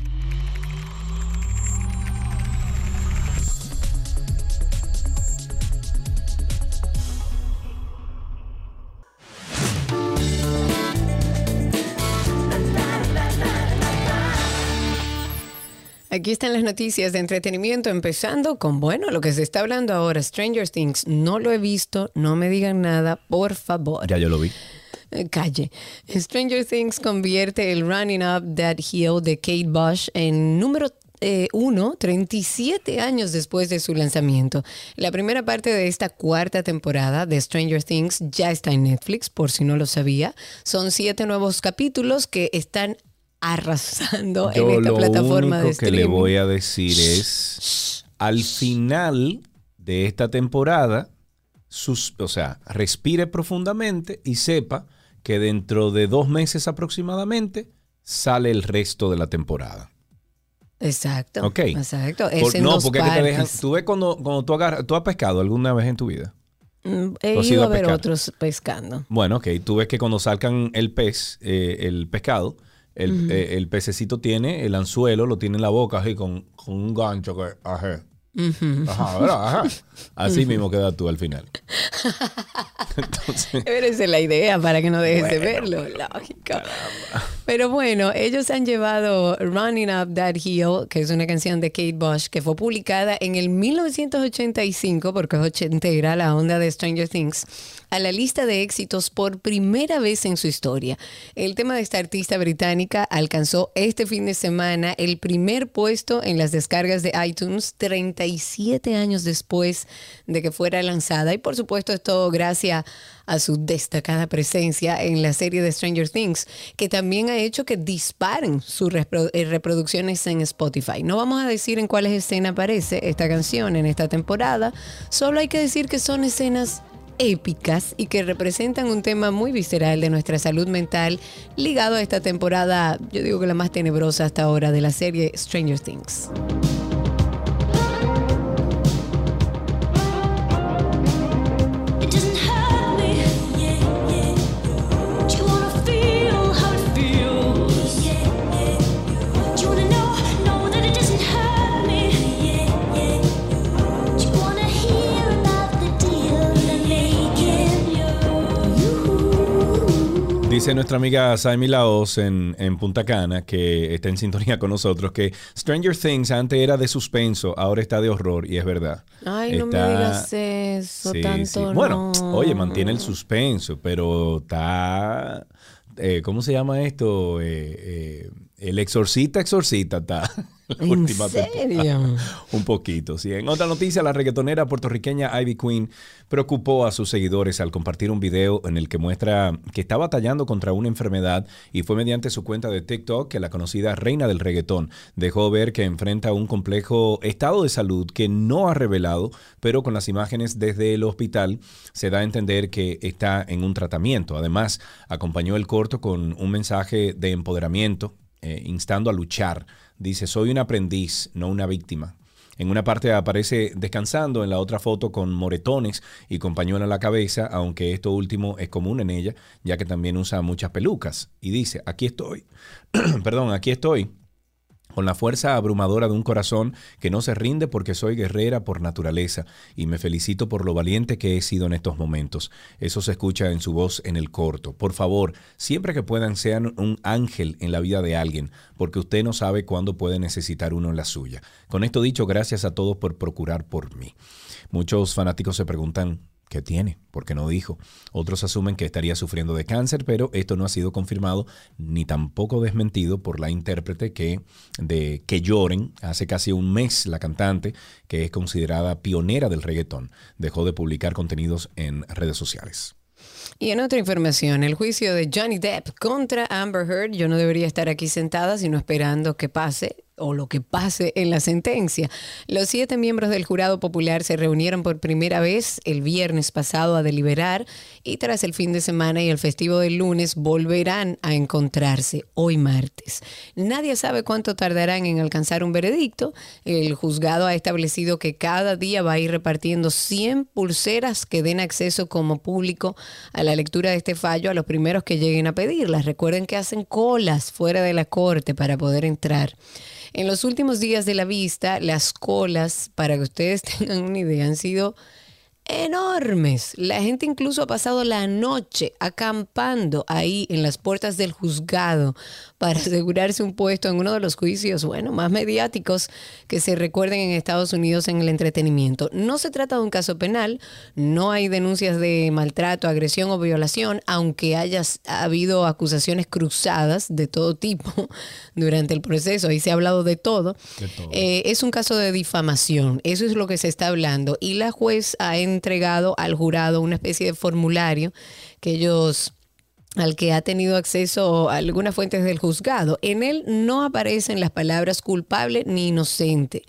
Aquí están las noticias de entretenimiento, empezando con, bueno, lo que se está hablando ahora, Stranger Things. No lo he visto, no me digan nada, por favor. Ya yo lo vi. Eh, Calle. Stranger Things convierte el Running Up That Hill de Kate Bush en número eh, uno, 37 años después de su lanzamiento. La primera parte de esta cuarta temporada de Stranger Things ya está en Netflix, por si no lo sabía. Son siete nuevos capítulos que están arrasando Yo en esta lo plataforma único de que streaming. le voy a decir es, al final de esta temporada, sus, o sea, respire profundamente y sepa que dentro de dos meses aproximadamente sale el resto de la temporada. Exacto. Ok. Exacto. Es Por- en no, dos porque es que te dejan, tú ves cuando, cuando tú agarras, tú has pescado alguna vez en tu vida. Mm, He ¿Tú has ido ido a a ver pescar? otros pescando. Bueno, ok, tú ves que cuando salcan el pez, eh, el pescado, el, eh, el pececito tiene el anzuelo, lo tiene en la boca así con, con un gancho que, ajá. Ajá, ¿verdad? Ajá. Así mismo queda tú al final. Entonces, Pero esa es la idea para que no dejes de verlo, lógico. Pero bueno, ellos han llevado Running Up That Hill, que es una canción de Kate Bush, que fue publicada en el 1985, porque es ochentera la onda de Stranger Things, a la lista de éxitos por primera vez en su historia. El tema de esta artista británica alcanzó este fin de semana el primer puesto en las descargas de iTunes 37 años después de que fuera lanzada. Y por supuesto, es todo gracias a su destacada presencia en la serie de Stranger Things, que también ha hecho que disparen sus eh, reproducciones en Spotify. No vamos a decir en cuáles escenas aparece esta canción en esta temporada, solo hay que decir que son escenas épicas y que representan un tema muy visceral de nuestra salud mental ligado a esta temporada, yo digo que la más tenebrosa hasta ahora de la serie Stranger Things. Dice nuestra amiga Saimi Laos en, en Punta Cana, que está en sintonía con nosotros, que Stranger Things antes era de suspenso, ahora está de horror, y es verdad. Ay, no me digas eso Sí, tanto. sí. Bueno, no. oye, mantiene el suspenso, pero está. eh, ¿Cómo se llama esto? Eh, eh, el exorcista, exorcista está. la ¿En última serio? temporada. Un poquito, sí. En otra noticia, la reggaetonera puertorriqueña Ivy Queen preocupó a sus seguidores al compartir un video en el que muestra que está batallando contra una enfermedad y fue mediante su cuenta de TikTok que la conocida reina del reggaetón dejó ver que enfrenta un complejo estado de salud que no ha revelado, pero con las imágenes desde el hospital se da a entender que está en un tratamiento. Además, acompañó el corto con un mensaje de empoderamiento, eh, instando a luchar. Dice, soy un aprendiz, no una víctima. En una parte aparece descansando, en la otra foto con moretones y con pañuelo en la cabeza, aunque esto último es común en ella, ya que también usa muchas pelucas. Y dice, aquí estoy, perdón, aquí estoy, con la fuerza abrumadora de un corazón que no se rinde porque soy guerrera por naturaleza y me felicito por lo valiente que he sido en estos momentos. Eso se escucha en su voz en el corto. Por favor, siempre que puedan sean un ángel en la vida de alguien, porque usted no sabe cuándo puede necesitar uno en la suya. Con esto dicho, gracias a todos por procurar por mí. Muchos fanáticos se preguntan, ¿qué tiene? ¿Por qué no dijo? Otros asumen que estaría sufriendo de cáncer, pero esto no ha sido confirmado ni tampoco desmentido por la intérprete que de Que lloren, hace casi un mes la cantante, que es considerada pionera del reggaetón, dejó de publicar contenidos en redes sociales. Y en otra información, el juicio de Johnny Depp contra Amber Heard, yo no debería estar aquí sentada, sino esperando que pase o lo que pase en la sentencia. Los siete miembros del jurado popular se reunieron por primera vez el viernes pasado a deliberar y tras el fin de semana y el festivo del lunes volverán a encontrarse hoy martes. Nadie sabe cuánto tardarán en alcanzar un veredicto. El juzgado ha establecido que cada día va a ir repartiendo 100 pulseras que den acceso como público a la lectura de este fallo a los primeros que lleguen a pedirlas. Recuerden que hacen colas fuera de la corte para poder entrar. En los últimos días de la vista, las colas, para que ustedes tengan una idea, han sido enormes. La gente incluso ha pasado la noche acampando ahí en las puertas del juzgado para asegurarse un puesto en uno de los juicios, bueno, más mediáticos que se recuerden en Estados Unidos en el entretenimiento. No se trata de un caso penal, no hay denuncias de maltrato, agresión o violación, aunque haya habido acusaciones cruzadas de todo tipo durante el proceso, ahí se ha hablado de todo. Eh, es un caso de difamación, eso es lo que se está hablando. Y la juez ha entregado al jurado una especie de formulario que ellos al que ha tenido acceso algunas fuentes del juzgado. En él no aparecen las palabras culpable ni inocente,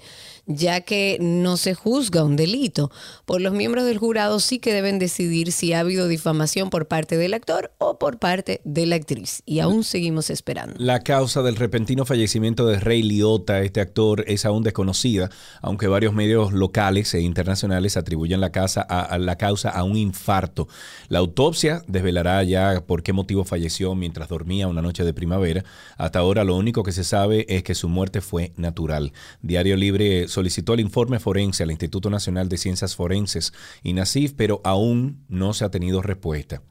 ya que no se juzga un delito. Por los miembros del jurado sí que deben decidir si ha habido difamación por parte del actor o por parte de la actriz. Y aún seguimos esperando. La causa del repentino fallecimiento de Ray Liotta, este actor, es aún desconocida, aunque varios medios locales e internacionales atribuyen la, casa a la causa a un infarto. La autopsia desvelará ya por qué motivo falleció mientras dormía una noche de primavera. Hasta ahora lo único que se sabe es que su muerte fue natural. Diario Libre solicitó el informe forense al Instituto Nacional de Ciencias Forenses, INACIF, pero aún no se ha tenido respuesta.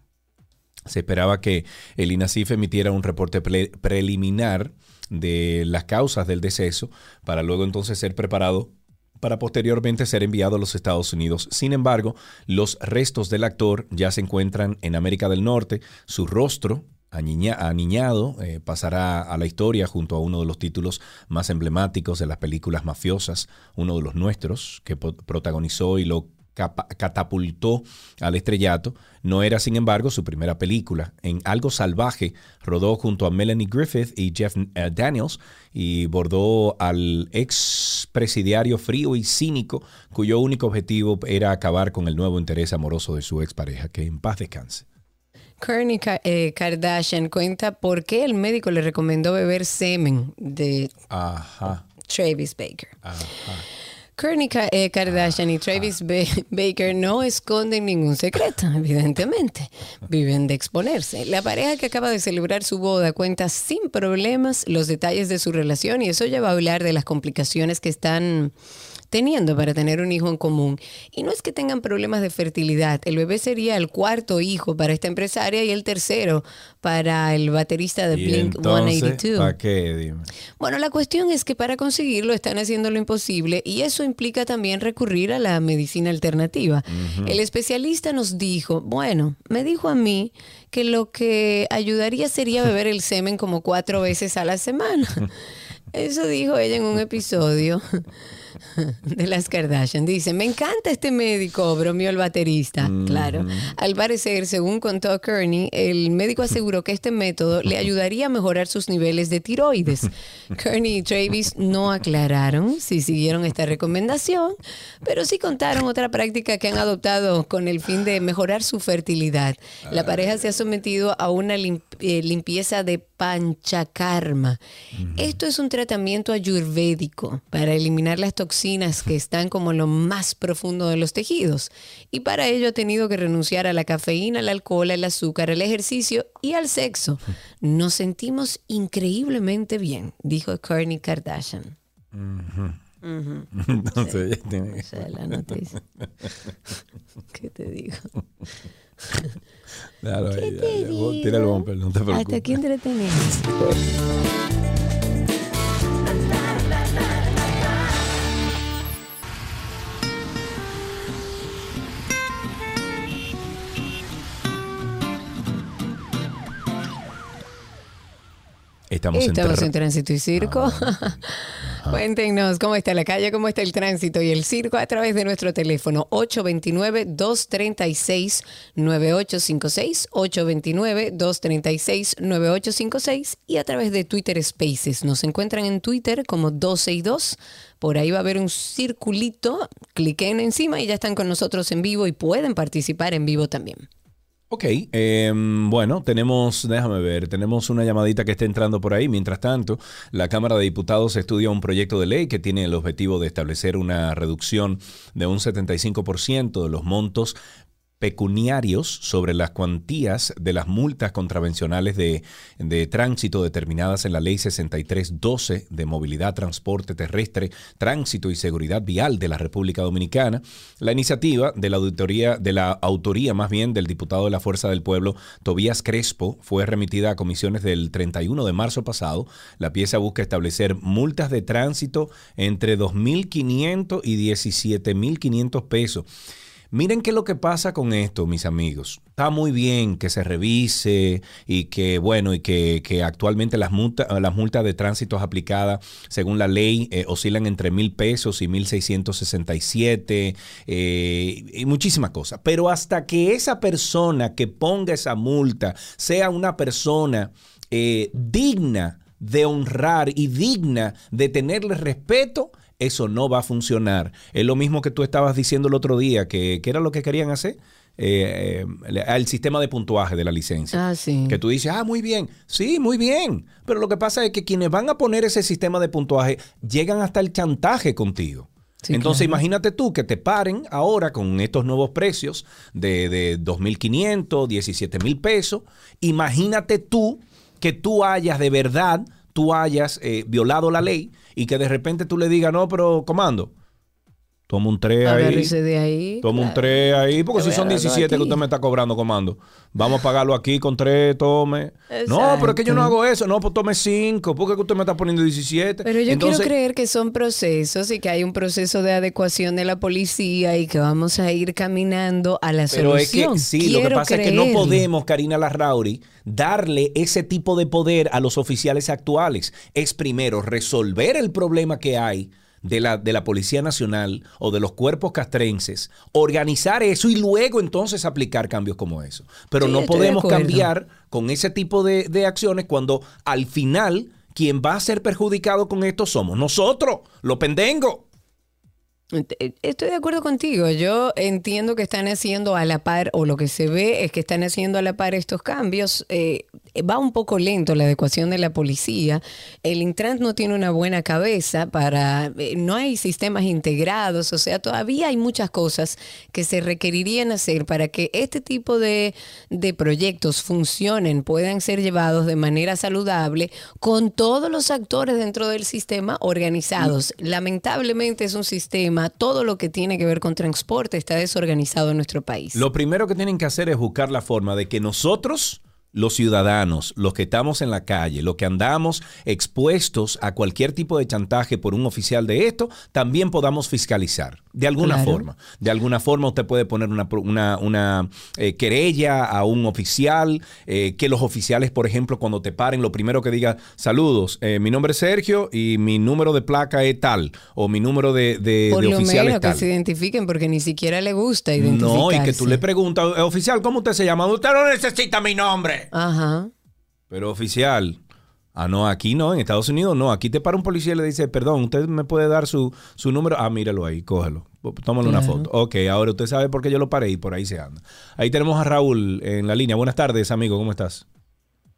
Se esperaba que el INACIF emitiera un reporte preliminar de las causas del deceso para luego entonces ser preparado para posteriormente ser enviado a los Estados Unidos. Sin embargo, los restos del actor ya se encuentran en América del Norte. Su rostro, aniña- aniñado, eh, pasará a la historia junto a uno de los títulos más emblemáticos de las películas mafiosas, uno de los nuestros, que protagonizó y lo catapultó al estrellato. No era, sin embargo, su primera película. En Algo Salvaje rodó junto a Melanie Griffith y Jeff eh, Daniels y bordó al ex presidiario frío y cínico cuyo único objetivo era acabar con el nuevo interés amoroso de su expareja. Que en paz descanse. Kourtney eh, Kardashian cuenta por qué el médico le recomendó beber semen de Ajá. Travis Baker. Kourtney Ka- eh, Kardashian y Travis Ba- Baker no esconden ningún secreto, evidentemente. Viven de exponerse. La pareja que acaba de celebrar su boda cuenta sin problemas los detalles de su relación y eso ya va a hablar de las complicaciones que están teniendo para tener un hijo en común. Y no es que tengan problemas de fertilidad. El bebé sería el cuarto hijo para esta empresaria y el tercero para el baterista de Blink entonces, 182. ¿para qué? Dime. Bueno, la cuestión es que para conseguirlo están haciendo lo imposible y eso implica también recurrir a la medicina alternativa. El especialista nos dijo, bueno, me dijo a mí que lo que ayudaría sería beber el semen como cuatro veces a la semana. Eso dijo ella en un episodio de las Kardashian. Dice, me encanta este médico, bromeó el baterista. Claro. Al parecer, según contó Kearney, el médico aseguró que este método le ayudaría a mejorar sus niveles de tiroides. Kearney y Travis no aclararon si siguieron esta recomendación, pero sí contaron otra práctica que han adoptado con el fin de mejorar su fertilidad. La pareja se ha sometido a una eh, limpieza de panchakarma. Esto es un tratamiento ayurvédico para eliminar las toxinas que están como en lo más profundo de los tejidos. Y para ello ha tenido que renunciar a la cafeína, al alcohol, al azúcar, al ejercicio y al sexo. Nos sentimos increíblemente bien, dijo Kourtney Kardashian. Entonces ella tiene que- Esa es la noticia. ¿Qué te digo? Ahí, ¿Qué ya, te ya. Digo? Tira el bumper, no te Hasta preocupes. aquí entretenimos. Estamos, Estamos en en tránsito y circo. Cuéntenos cómo está la calle, cómo está el tránsito y el circo a través de nuestro teléfono 829-236-9856, 829-236-9856 y a través de Twitter Spaces. Nos encuentran en Twitter como 12 y 2. Por ahí va a haber un circulito, cliquen encima y ya están con nosotros en vivo y pueden participar en vivo también. Ok, eh, bueno, tenemos, déjame ver, tenemos una llamadita que está entrando por ahí. Mientras tanto, la Cámara de Diputados estudia un proyecto de ley que tiene el objetivo de establecer una reducción de un 75% de los montos pecuniarios sobre las cuantías de las multas contravencionales de, tránsito determinadas en la Ley 6312 de Movilidad, Transporte Terrestre, Tránsito y Seguridad Vial de la República Dominicana. La iniciativa de la auditoría, de la autoría más bien del diputado de la Fuerza del Pueblo, Tobías Crespo, fue remitida a comisiones del 31 de marzo pasado. La pieza busca establecer multas de tránsito entre 2.500 y 17.500 pesos. Miren qué es lo que pasa con esto, mis amigos. Está muy bien que se revise y que, bueno, y que, actualmente las, las multas de tránsito aplicadas según la ley eh, oscilan entre mil pesos y mil seiscientos sesenta eh, y muchísimas cosas. Pero hasta que esa persona que ponga esa multa sea una persona eh, digna de honrar y digna de tenerle respeto, eso no va a funcionar. Es lo mismo que tú estabas diciendo el otro día, que, que era lo que querían hacer. eh, eh, el sistema de puntuaje de la licencia. Ah, sí. Que tú dices, ah, muy bien. Sí, muy bien. Pero lo que pasa es que quienes van a poner ese sistema de puntuaje llegan hasta el chantaje contigo. Sí, Entonces claro. imagínate tú que te paren ahora con estos nuevos precios de, de 2.500, 17.000 pesos. Imagínate tú que tú hayas de verdad, tú hayas eh, violado la ley y que de repente tú le digas, no, pero comando, toma un 3 ahí. De ahí. Toma un claro. 3 ahí, porque si son darlo 17 que usted me está cobrando comando, vamos a pagarlo aquí con 3, tome. No, pero es que yo no hago eso. No, pues tome 5, porque usted me está poniendo 17. Pero yo Entonces, quiero creer que son procesos y que hay un proceso de adecuación de la policía y que vamos a ir caminando a la Pero es solución. que sí, lo que pasa es que no podemos, Karina Larrauri, darle ese tipo de poder a los oficiales actuales. Es primero resolver el problema que hay de la, de la Policía Nacional o de los cuerpos castrenses, organizar eso y luego entonces aplicar cambios como eso. Pero Sí, no podemos cambiar con ese tipo de, de acciones cuando al final quien va a ser perjudicado con esto somos nosotros, los pendengos. Eh, Estoy de acuerdo contigo. Yo entiendo que están haciendo a la par, o lo que se ve es que están haciendo a la par estos cambios. Eh, va un poco lento la adecuación de la policía. El Intran no tiene una buena cabeza para. eh, no hay sistemas integrados. O sea, todavía hay muchas cosas que se requerirían hacer para que este tipo de, de proyectos funcionen, puedan ser llevados de manera saludable con todos los actores dentro del sistema organizados. Lamentablemente es un sistema, todo lo que tiene que ver con transporte está desorganizado en nuestro país. Lo primero que tienen que hacer es buscar la forma de que nosotros los ciudadanos, los que estamos en la calle, los que andamos expuestos a cualquier tipo de chantaje por un oficial de esto, también podamos fiscalizar. De alguna Claro. forma. De alguna forma usted puede poner una, una, una, eh, querella a un oficial, eh, que los oficiales, por ejemplo, cuando te paren, lo primero que diga, saludos, eh, mi nombre es Sergio y mi número de placa es tal, o mi número de, de, Por de lo oficial menos es que se identifiquen porque ni siquiera le gusta identificarse. No, y que tú le preguntas, "Eh, oficial, ¿cómo usted se llama? Usted no necesita mi nombre. Ajá. Pero oficial, ah, no, aquí no, en Estados Unidos no. Aquí te para un policía y le dice, perdón, ¿usted me puede dar su, su número? Ah, míralo ahí, cógelo. Tómale una foto. Ok, ahora usted sabe por qué yo lo paré y por ahí se anda. Ahí tenemos a Raúl en la línea. Buenas tardes, amigo, ¿cómo estás?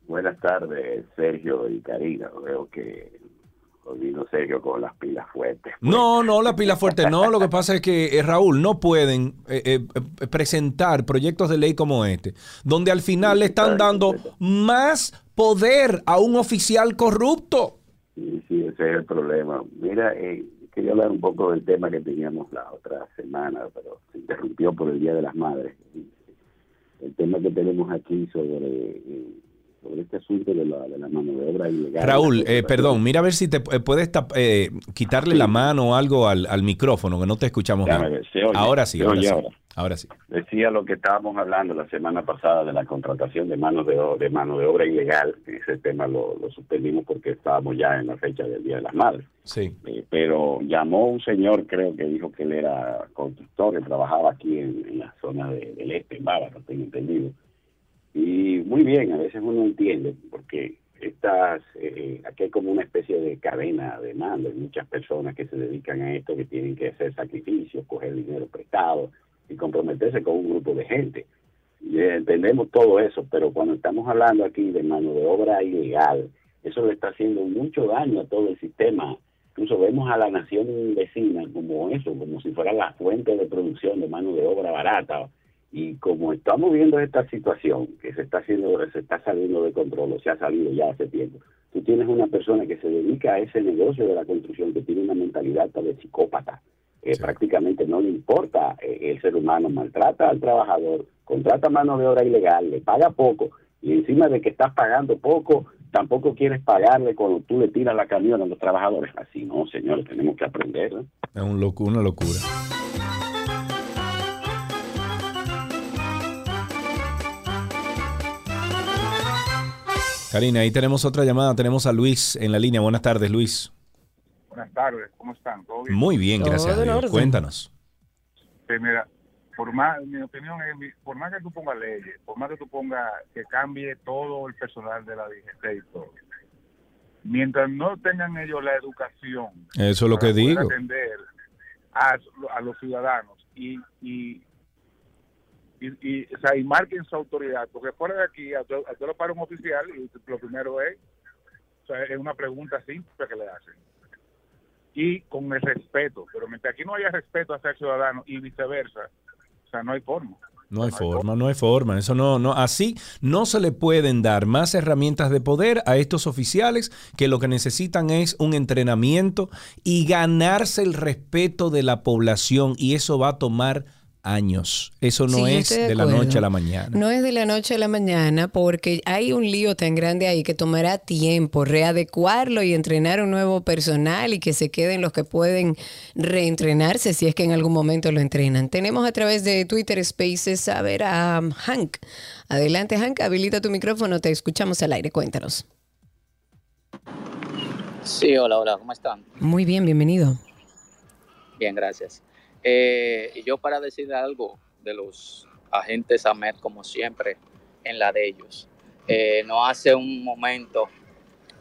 Buenas tardes, Sergio y Karina. Veo que vino Sergio con las pilas fuertes. No, no, la pila fuerte no. Lo que pasa es que, eh, Raúl, no pueden eh, eh, eh, presentar proyectos de ley como este, donde al final le están dando más poder a un oficial corrupto. Sí, sí, ese es el problema. Mira, eh, quería hablar un poco del tema que teníamos la otra semana, pero se interrumpió por el Día de las Madres. El tema que tenemos aquí sobre, sobre este asunto de la, de la mano de obra ilegal. Raúl, La eh, perdón, mira a ver si te eh, puedes tap- eh, quitarle la mano o algo al, al micrófono, que no te escuchamos Déjame bien. ver, ¿se oye? Ahora sí, ¿Se ahora sí. ahora? Ahora sí. Decía lo que estábamos hablando la semana pasada de la contratación de mano de, de mano de obra ilegal. Ese tema lo, lo suspendimos porque estábamos ya en la fecha del Día de las Madres. Sí. Eh, pero llamó un señor, creo que dijo que él era constructor, que trabajaba aquí en, en la zona de- del este, en Bávaro, tengo entendido. Y muy bien, a veces uno entiende, porque estas, eh, aquí hay como una especie de cadena de mando, hay muchas personas que se dedican a esto, que tienen que hacer sacrificios, coger dinero prestado y comprometerse con un grupo de gente. Eh, entendemos todo eso, pero cuando estamos hablando aquí de mano de obra ilegal, eso le está haciendo mucho daño a todo el sistema. Incluso vemos a la nación vecina como eso, como si fuera la fuente de producción de mano de obra barata. Y como estamos viendo esta situación que se está haciendo, se está saliendo de control, o se ha salido ya hace tiempo, tú tienes una persona que se dedica a ese negocio de la construcción, que tiene una mentalidad tal de psicópata, que prácticamente no le importa eh, el ser humano, maltrata al trabajador, contrata mano de obra ilegal, le paga poco, y encima de que estás pagando poco, tampoco quieres pagarle cuando tú le tiras la camión a los trabajadores. Así no, señores, tenemos que aprender. ¿no? Es un una locura. Karina, ahí tenemos otra llamada. Tenemos a Luis en la línea. Buenas tardes, Luis. Buenas tardes, ¿cómo están? ¿Todo bien? Muy bien, gracias a Dios. Cuéntanos. Sí, mira, por más, mi opinión es, por más que tú pongas leyes, por más que tú pongas que cambie todo el personal de la DGT y todo, mientras no tengan ellos la educación Eso es lo que digo. atender a, a los ciudadanos y, y, y, y, o sea, y marquen su autoridad, porque fuera de aquí, a usted, lo para un oficial y lo primero es, o sea, es una pregunta simple que le hacen. Y con el respeto, pero mientras aquí no haya respeto hacia el ciudadano y viceversa, o sea, no hay forma. No hay forma, no hay forma. Eso no, no, así no se le pueden dar más herramientas de poder a estos oficiales que lo que necesitan es un entrenamiento y ganarse el respeto de la población y eso va a tomar años. Eso no Sí, es de, de la noche a la mañana. No es de la noche a la mañana porque hay un lío tan grande ahí que tomará tiempo readecuarlo y entrenar un nuevo personal y que se queden los que pueden reentrenarse si es que en algún momento lo entrenan. Tenemos a través de Twitter Spaces a ver a um, Hank. Adelante Hank, habilita tu micrófono, te escuchamos al aire, cuéntanos. Sí, hola, hola, ¿cómo están? Muy bien, bienvenido. Bien, gracias. Eh, y yo para decir algo de los agentes AMED, como siempre, en la de ellos. Eh, no hace un momento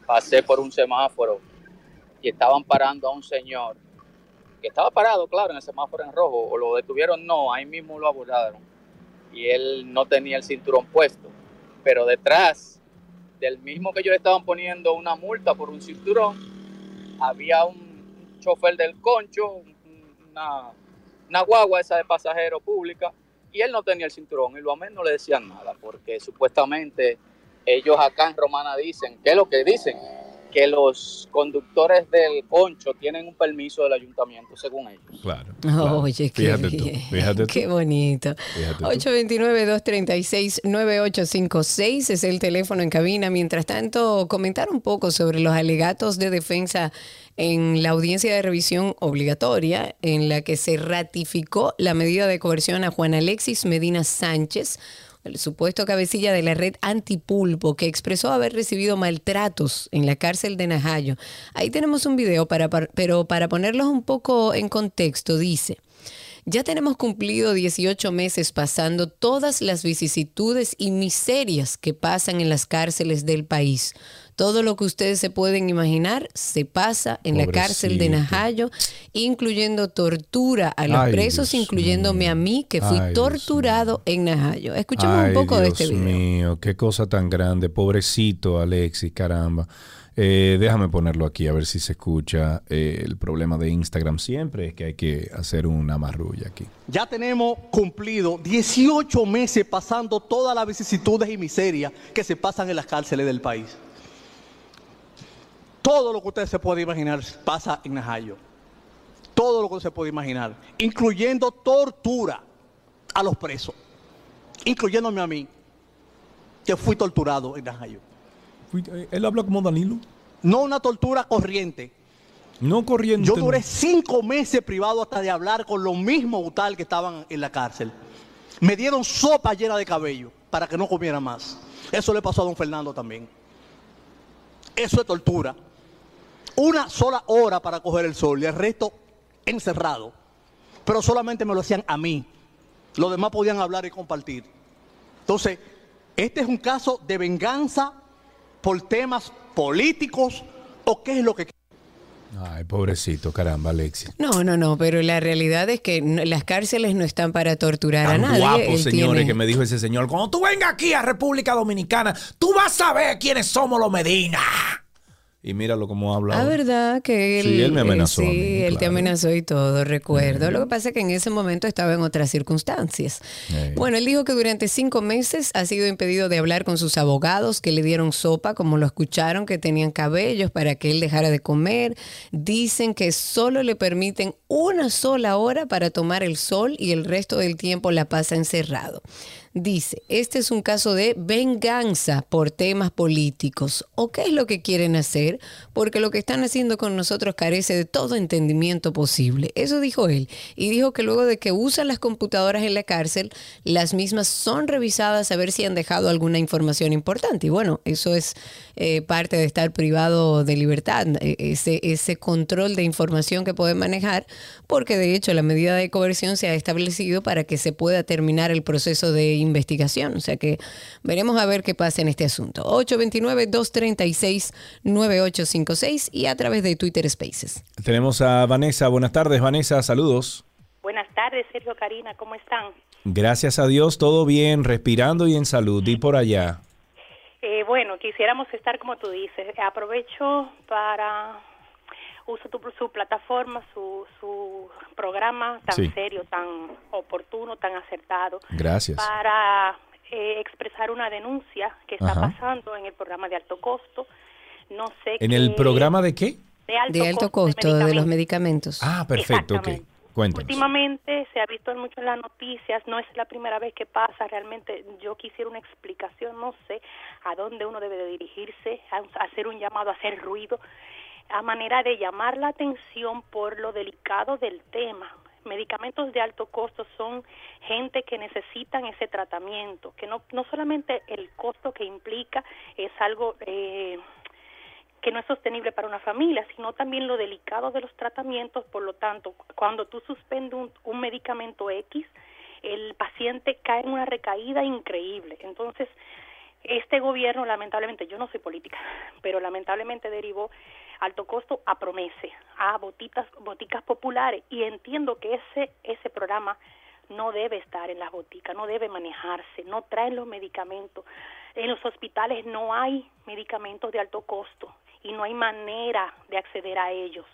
pasé por un semáforo y estaban parando a un señor que estaba parado, claro, en el semáforo en rojo, o lo detuvieron, no, ahí mismo lo abordaron. Y él no tenía el cinturón puesto, pero detrás del mismo que ellos le estaban poniendo una multa por un cinturón, había un chofer del concho, una, una guagua esa de pasajero pública, y él no tenía el cinturón, y lo amén no le decían nada, porque supuestamente ellos acá en Romana dicen, ¿qué es lo que dicen? Que los conductores del concho tienen un permiso del ayuntamiento, según ellos. Claro. Oye, qué Fíjate tú, bien. fíjate tú. Qué bonito. Tú. 829-236-9856 es el teléfono en cabina. Mientras tanto, comentar un poco sobre los alegatos de defensa en la audiencia de revisión obligatoria en la que se ratificó la medida de coerción a Juan Alexis Medina Sánchez, el supuesto cabecilla de la red Antipulpo, que expresó haber recibido maltratos en la cárcel de Najayo. Ahí tenemos un video, para, pero para ponerlos un poco en contexto, dice... Ya tenemos cumplido 18 meses pasando todas las vicisitudes y miserias que pasan en las cárceles del país. Todo lo que ustedes se pueden imaginar se pasa en la cárcel de. Najayo, incluyendo tortura a los Ay, presos, Dios incluyéndome a mí, que fui Ay, torturado en Najayo. Escuchemos Ay, un poco de este video. mío, qué cosa tan grande. Pobrecito Alexis, caramba. Eh, déjame ponerlo aquí a ver si se escucha. Eh, el problema de Instagram siempre es que hay que hacer una marrulla aquí. Ya tenemos cumplido 18 meses pasando todas las vicisitudes y miserias que se pasan en las cárceles del país. Todo lo que usted se puede imaginar pasa en Najayo. Todo lo que se puede imaginar, incluyendo tortura a los presos, incluyéndome a mí, que fui torturado en Najayo. Él habla como Danilo. No una tortura corriente. No corriente. Yo duré cinco meses privado hasta de hablar con los mismos tal que estaban en la cárcel. Me dieron sopa llena de cabello para que no comiera más. Eso le pasó a don Fernando también. Eso es tortura. Una sola hora para coger el sol y el resto encerrado. Pero solamente me lo hacían a mí. Los demás podían hablar y compartir. Entonces, este es un caso de venganza por temas políticos o qué es lo que... Ay, pobrecito, caramba, Alexis. No, no, no, pero la realidad es que no- las cárceles no están para torturar a nadie. guapo, Él señores, tiene- que me dijo ese señor. Cuando tú vengas aquí a República Dominicana, tú vas a ver quiénes somos los Medina. Y míralo cómo habla. Ah. ¿verdad? Que él, Sí, él me amenazó eh, a sí, mí, él te amenazó y todo, recuerdo. Lo que pasa es que en ese momento estaba en otras circunstancias. Bueno, él dijo que durante cinco meses ha sido impedido de hablar con sus abogados que le dieron sopa, como lo escucharon, que tenían cabellos para que él dejara de comer. Dicen que solo le permiten una sola hora para tomar el sol y el resto del tiempo la pasa encerrado. Dice, este es un caso de venganza por temas políticos. ¿O qué es lo que quieren hacer? Porque lo que están haciendo con nosotros carece de todo entendimiento posible. Eso dijo él. Y dijo que luego de que usan las computadoras en la cárcel, las mismas son revisadas a ver si han dejado alguna información importante. Y bueno, eso es eh, parte de estar privado de libertad, eh, ese, ese control de información que pueden manejar, porque de hecho la medida de coerción se ha establecido para que se pueda terminar el proceso de investigación. O sea que veremos a ver qué pasa en este asunto. 829-236-9856 y a través de Twitter Spaces. Tenemos a Vanessa. Buenas tardes, Vanessa. Saludos. Buenas tardes, Sergio Karina, ¿cómo están? Gracias a Dios, todo bien, respirando y en salud. Y por allá. Eh, bueno, quisiéramos estar como tú dices. Aprovecho para uso tu, su plataforma, su, su programa tan Sí. serio, tan oportuno, tan acertado, Gracias. para eh, expresar una denuncia que está Ajá. pasando en el programa de alto costo. No sé ¿En el qué- programa de qué? de alto, De alto costo de los medicamentos. Ah, perfecto, ok. Cuéntanos. Últimamente se ha visto mucho en las noticias, no es la primera vez que pasa, realmente yo quisiera una explicación, no sé a dónde uno debe de dirigirse, a hacer un llamado, a hacer ruido, a manera de llamar la atención por lo delicado del tema. Medicamentos de alto costo son gente que necesitan ese tratamiento, que no, no solamente el costo que implica es algo... Eh, que no es sostenible para una familia, sino también lo delicado de los tratamientos. Por lo tanto, cuando tú suspendes un, un medicamento X, el paciente cae en una recaída increíble. Entonces, este gobierno, lamentablemente, yo no soy política, pero lamentablemente derivó alto costo a promese, a botitas, boticas populares, y entiendo que ese, ese programa no debe estar en las boticas, no debe manejarse, no traen los medicamentos. En los hospitales no hay medicamentos de alto costo y no hay manera de acceder a ellos.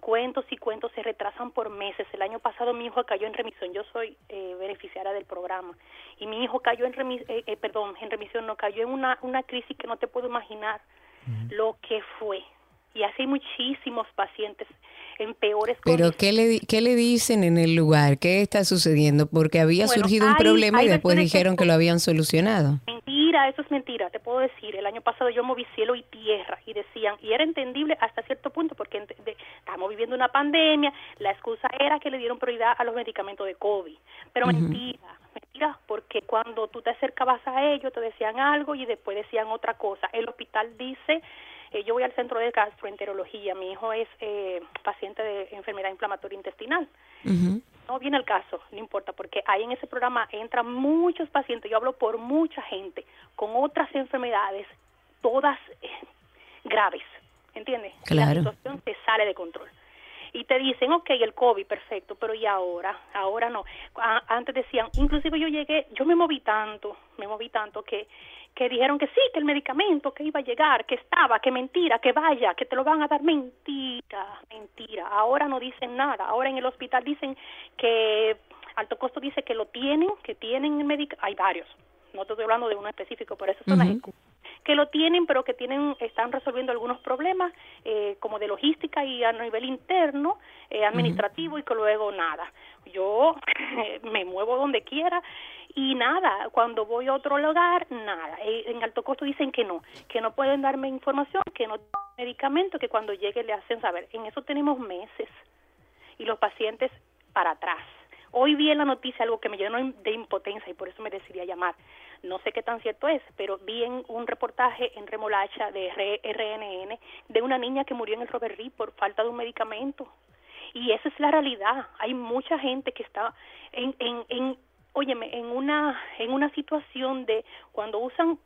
Cuentos y cuentos se retrasan por meses. El año pasado mi hijo cayó en remisión. Yo soy eh, beneficiaria del programa y mi hijo cayó en remisión, perdón, en remisión no cayó en una una crisis que no te puedo imaginar. lo que fue. Y así hay muchísimos pacientes en peores Pero ¿qué le, ¿qué le dicen en el lugar? ¿Qué está sucediendo? Porque había Bueno, surgido un hay- problema y después versiones que- dijeron que lo habían solucionado. Mentira, eso es mentira, te puedo decir. El año pasado yo moví cielo y tierra y decían, y era entendible hasta cierto punto porque ent- de- estamos viviendo una pandemia, la excusa era que le dieron prioridad a los medicamentos de COVID. Pero Ujú. mentira, mentira, porque cuando tú te acercabas a ellos te decían algo y después decían otra cosa. El hospital dice, eh, yo voy al centro de gastroenterología, mi hijo es eh, paciente de enfermedad inflamatoria intestinal. No viene el caso, no importa, porque ahí en ese programa entran muchos pacientes, yo hablo por mucha gente, con otras enfermedades, todas eh, graves, ¿entiendes? Claro. La situación te sale de control. Y te dicen, ok, el COVID, perfecto, pero ¿y ahora? Ahora no. A- antes decían, inclusive yo llegué, yo me moví tanto, me moví tanto que que dijeron que sí, que el medicamento que iba a llegar, que estaba, que mentira, que vaya, que te lo van a dar. Mentira, mentira. Ahora no dicen nada. Ahora en el hospital dicen que Alto Costo dice que lo tienen, que tienen el medicamento. Hay varios. No te estoy hablando de uno específico, por eso son las excusas. Que lo tienen, pero que tienen, están resolviendo algunos problemas eh, como de logística y a nivel interno, eh, administrativo y que luego nada. Yo me muevo donde quiera y nada, cuando voy a otro lugar, nada. Eh, En alto costo dicen que no, que no pueden darme información, que no tienen medicamento, que cuando llegue le hacen saber. En eso tenemos meses y los pacientes para atrás. Hoy vi en la noticia algo que me llenó de impotencia y por eso me decidí a llamar. No sé qué tan cierto es, pero vi en un reportaje en Remolacha de RNN de una niña que murió en el Robert Reed por falta de un medicamento. Y esa es la realidad. Hay mucha gente que está en, en, en óyeme, en una, en una situación de cuando usan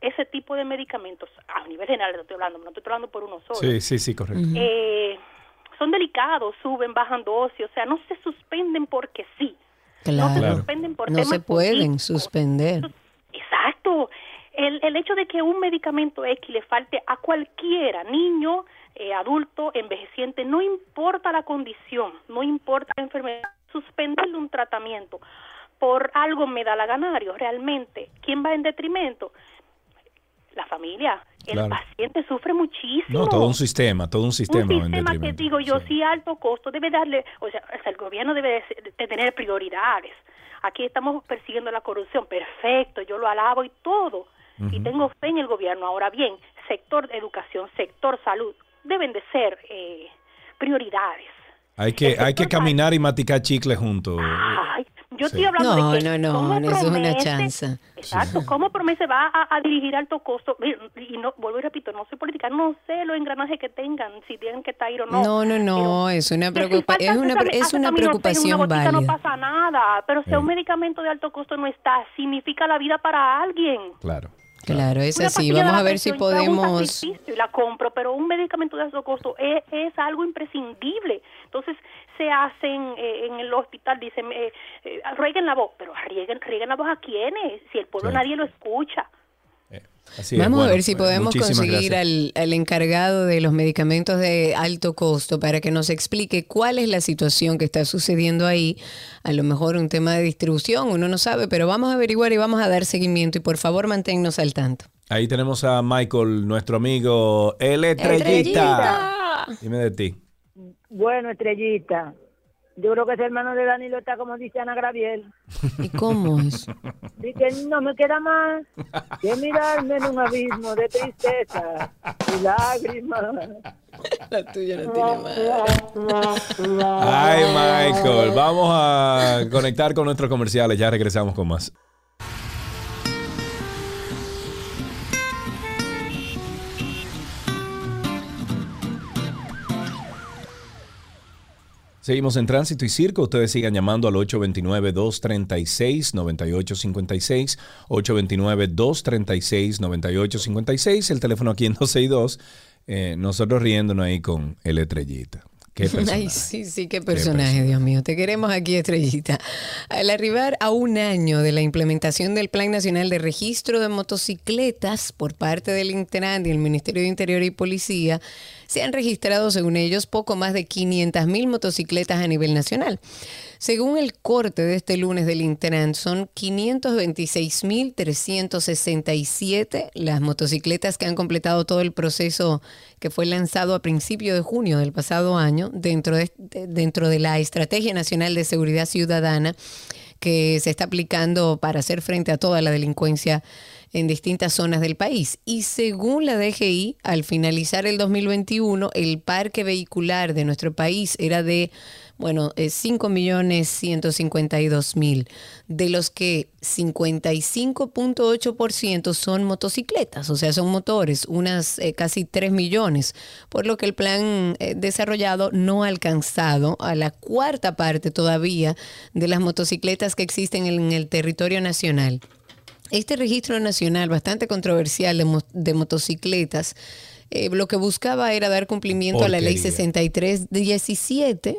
ese tipo de medicamentos, a nivel general no estoy hablando, no estoy hablando por uno solo, Sí, sí, sí, correcto. eh, son delicados, suben, bajan dosis, o sea, no se suspenden porque sí. No se Claro. suspenden por No temas se pueden suspender. Exacto. El, el hecho de que un medicamento X le falte a cualquiera, niño, eh, adulto, envejeciente, no importa la condición, no importa la enfermedad, suspenderle un tratamiento por algo me da la ganario, realmente, ¿quién va en detrimento? La familia. El Claro. paciente sufre muchísimo. No, todo un sistema, todo un sistema. un en sistema que digo yo, sí alto costo, debe darle, o sea, el gobierno debe de, tener prioridades. Aquí estamos persiguiendo la corrupción, perfecto, yo lo alabo y todo. Y tengo fe en el gobierno. Ahora bien, sector de educación, sector salud, deben de ser eh, prioridades. Hay que, hay que caminar y maticar chicle juntos. Ay, yo Sí. estoy hablando No, de que no, no, ¿cómo no, eso es una promete- chanza. Exacto, ¿cómo promete va a, a dirigir alto costo? Y no, vuelvo y repito, no soy política, no sé los engranajes que tengan, si tienen que estar ahí o no. No, no, no, es una, preocupa es una, es una preocupación No válida. pasa nada, pero si un medicamento de alto costo no está, significa la vida para alguien. Claro. Claro, es Una así. Vamos a ver si podemos... y la compro, pero un medicamento de alto costo es, es algo imprescindible. Entonces se hacen eh, en el hospital, dicen, eh, eh, rieguen la voz, pero rieguen, rieguen la voz a quiénes, si el pueblo nadie lo escucha. Así es. Vamos a ver si pues, podemos conseguir al, al encargado de los medicamentos de alto costo para que nos explique cuál es la situación que está sucediendo ahí. A lo mejor un tema de distribución, uno no sabe, pero vamos a averiguar y vamos a dar seguimiento y por favor manténnos al tanto. Ahí tenemos a Michael, nuestro amigo El Estrellita. Estrellita. Dime de ti. Bueno, Estrellita. Yo creo que ese hermano de Danilo está como dice Ana Graviel. ¿Y cómo es? Dice que no me queda más que mirarme en un abismo de tristeza y lágrimas. La tuya no tiene Ay, Michael. Vamos a conectar con nuestros comerciales. Ya regresamos con más. Seguimos en Tránsito y Circo. Ustedes sigan llamando al 829-236-9856. 829-236-9856. El teléfono aquí en 262. Eh, nosotros riéndonos ahí con el estrellita. Qué personaje. Ay, sí, sí, qué personaje, Dios mío. Te queremos aquí, Estrellita. Al arribar a un año de la implementación del Plan Nacional de Registro de Motocicletas por parte del Intran y el Ministerio de Interior y Policía, se han registrado, según ellos, poco más de 500 mil motocicletas a nivel nacional. Según el corte de este lunes del Intran, son 526.367 las motocicletas que han completado todo el proceso que fue lanzado a principio de junio del pasado año dentro de, de- dentro de la Estrategia Nacional de Seguridad Ciudadana que se está aplicando para hacer frente a toda la delincuencia en distintas zonas del país. Y según la DGI, al finalizar el 2021, el parque vehicular de nuestro país era de, bueno, eh, 5.152.000, de los que 55.8% son motocicletas, o sea, son motores, unas eh, casi 3 millones, por lo que el plan eh, desarrollado no ha alcanzado a la cuarta parte todavía de las motocicletas que existen en el territorio nacional. Este registro nacional, bastante controversial de, mo- de motocicletas, eh, lo que buscaba era dar cumplimiento a la ley Porquería. 6317,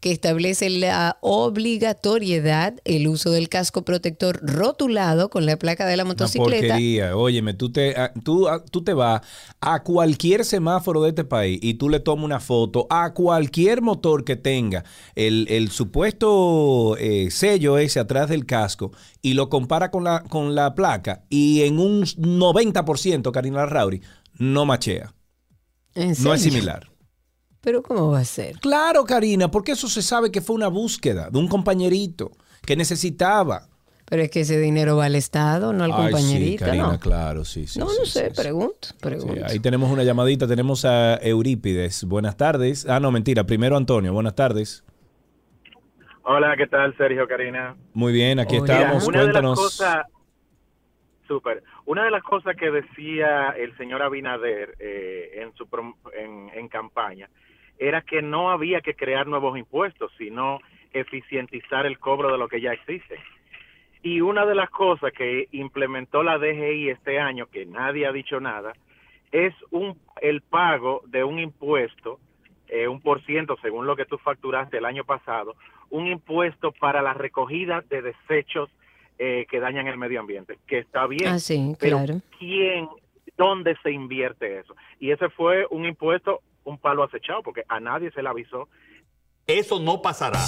que establece la obligatoriedad, el uso del casco protector rotulado con la placa de la Una motocicleta. porquería. Óyeme, tú te, a- tú, a- tú te vas a cualquier semáforo de este país y tú le tomas una foto a cualquier motor que tenga el, el supuesto eh, sello ese atrás del casco y lo compara con la, con la placa y en un 90%, Karina Rauri, no machea. ¿En No es similar. Pero ¿cómo va a ser? Claro, Karina, porque eso se sabe que fue una búsqueda de un compañerito que necesitaba. Pero es que ese dinero va al Estado, no al Ay, sí, compañerito, Karina, ¿no? claro, sí, sí. no, sí, no sí, sé, sí. pregunto, Sí, pregunto. ahí tenemos una llamadita, tenemos a Eurípides. Buenas tardes. Ah, no, mentira, primero Antonio. Buenas tardes. Hola, ¿qué tal, Sergio, Karina? Muy bien, aquí Mira, estamos. una de las Cuéntanos. cosas, súper. Una de las cosas que decía el señor Abinader eh, en su en, en campaña era que no había que crear nuevos impuestos, sino eficientizar el cobro de lo que ya existe. Y una de las cosas que implementó la DGI este año, que nadie ha dicho nada, es un el pago de un impuesto, eh, un por ciento según lo que tú facturaste el año pasado, un impuesto para la recogida de desechos eh, que dañan el medio ambiente, que está bien. Ah, sí, pero. ¿quién, dónde se invierte eso? Y ese fue un impuesto, un palo acechado, porque a nadie se le avisó. Eso no pasará.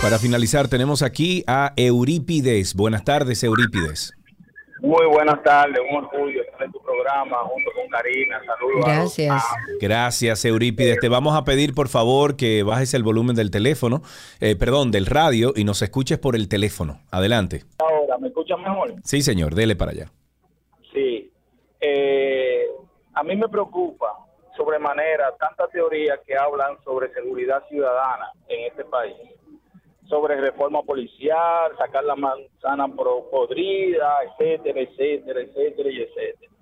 Para finalizar, tenemos aquí a Eurípides. Buenas tardes, Eurípides. Muy buenas tardes, un orgullo estar en tu programa junto con Karina. Saludos. Gracias. Gracias, Eurípides. Te vamos a pedir, por favor, que bajes el volumen del teléfono, eh, perdón, del radio y nos escuches por el teléfono. Adelante. Ahora, ¿me escuchan mejor? Sí, señor, dele para allá. Sí. Eh, a mí me preocupa sobremanera tanta teoría que hablan sobre seguridad ciudadana en este país, sobre reforma policial, sacar la manzana podrida, etcétera, etcétera, etcétera y etcétera.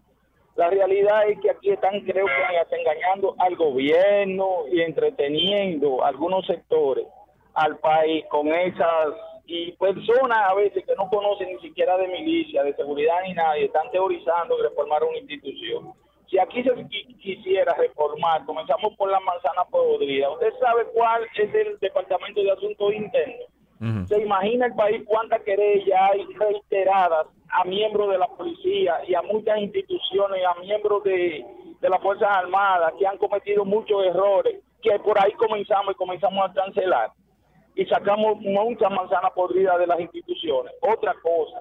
La realidad es que aquí están, creo que hasta engañando al gobierno y entreteniendo algunos sectores al país con esas y personas a veces que no conocen ni siquiera de milicia, de seguridad ni nadie, están teorizando reformar una institución. Si aquí se qui- quisiera reformar, comenzamos por la manzana podrida. ¿Usted sabe cuál es el Departamento de Asuntos Internos? ¿Se imagina el país cuántas querellas hay reiteradas a miembros de la policía y a muchas instituciones, a miembros de, de las Fuerzas Armadas que han cometido muchos errores, que por ahí comenzamos y comenzamos a cancelar? Y sacamos muchas manzanas podridas de las instituciones. Otra cosa,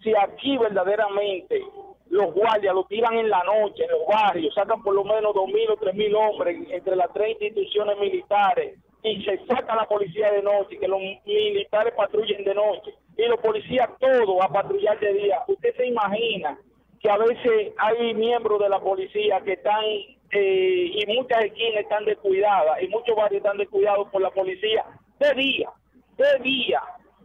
si aquí verdaderamente los guardias lo tiran en la noche, en los barrios, sacan por lo menos dos mil o tres mil hombres entre las tres instituciones militares y se saca la policía de noche, que los militares patrullen de noche y los policías todos a patrullar de día. ¿Usted se imagina que a veces hay miembros de la policía que están eh, y muchas esquinas están descuidadas y muchos barrios están descuidados por la policía de día, de día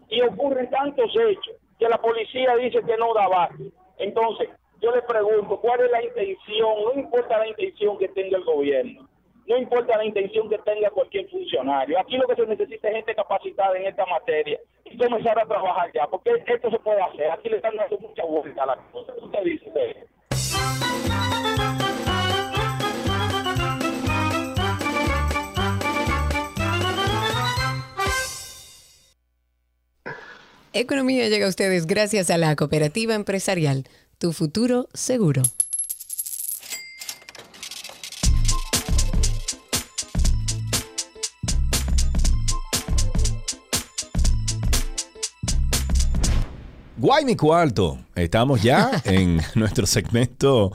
y ocurren tantos hechos que la policía dice que no da base. Entonces, yo le pregunto, ¿cuál es la intención? No importa la intención que tenga el gobierno, no importa la intención que tenga cualquier funcionario. Aquí lo que se necesita es gente capacitada en esta materia y comenzar a trabajar ya, porque esto se puede hacer. Aquí le están dando mucha vuelta a la cosa. ¿Qué usted dice? Sergio? Economía llega a ustedes gracias a la cooperativa empresarial. Tu futuro seguro. Guay mi cuarto. Estamos ya en nuestro segmento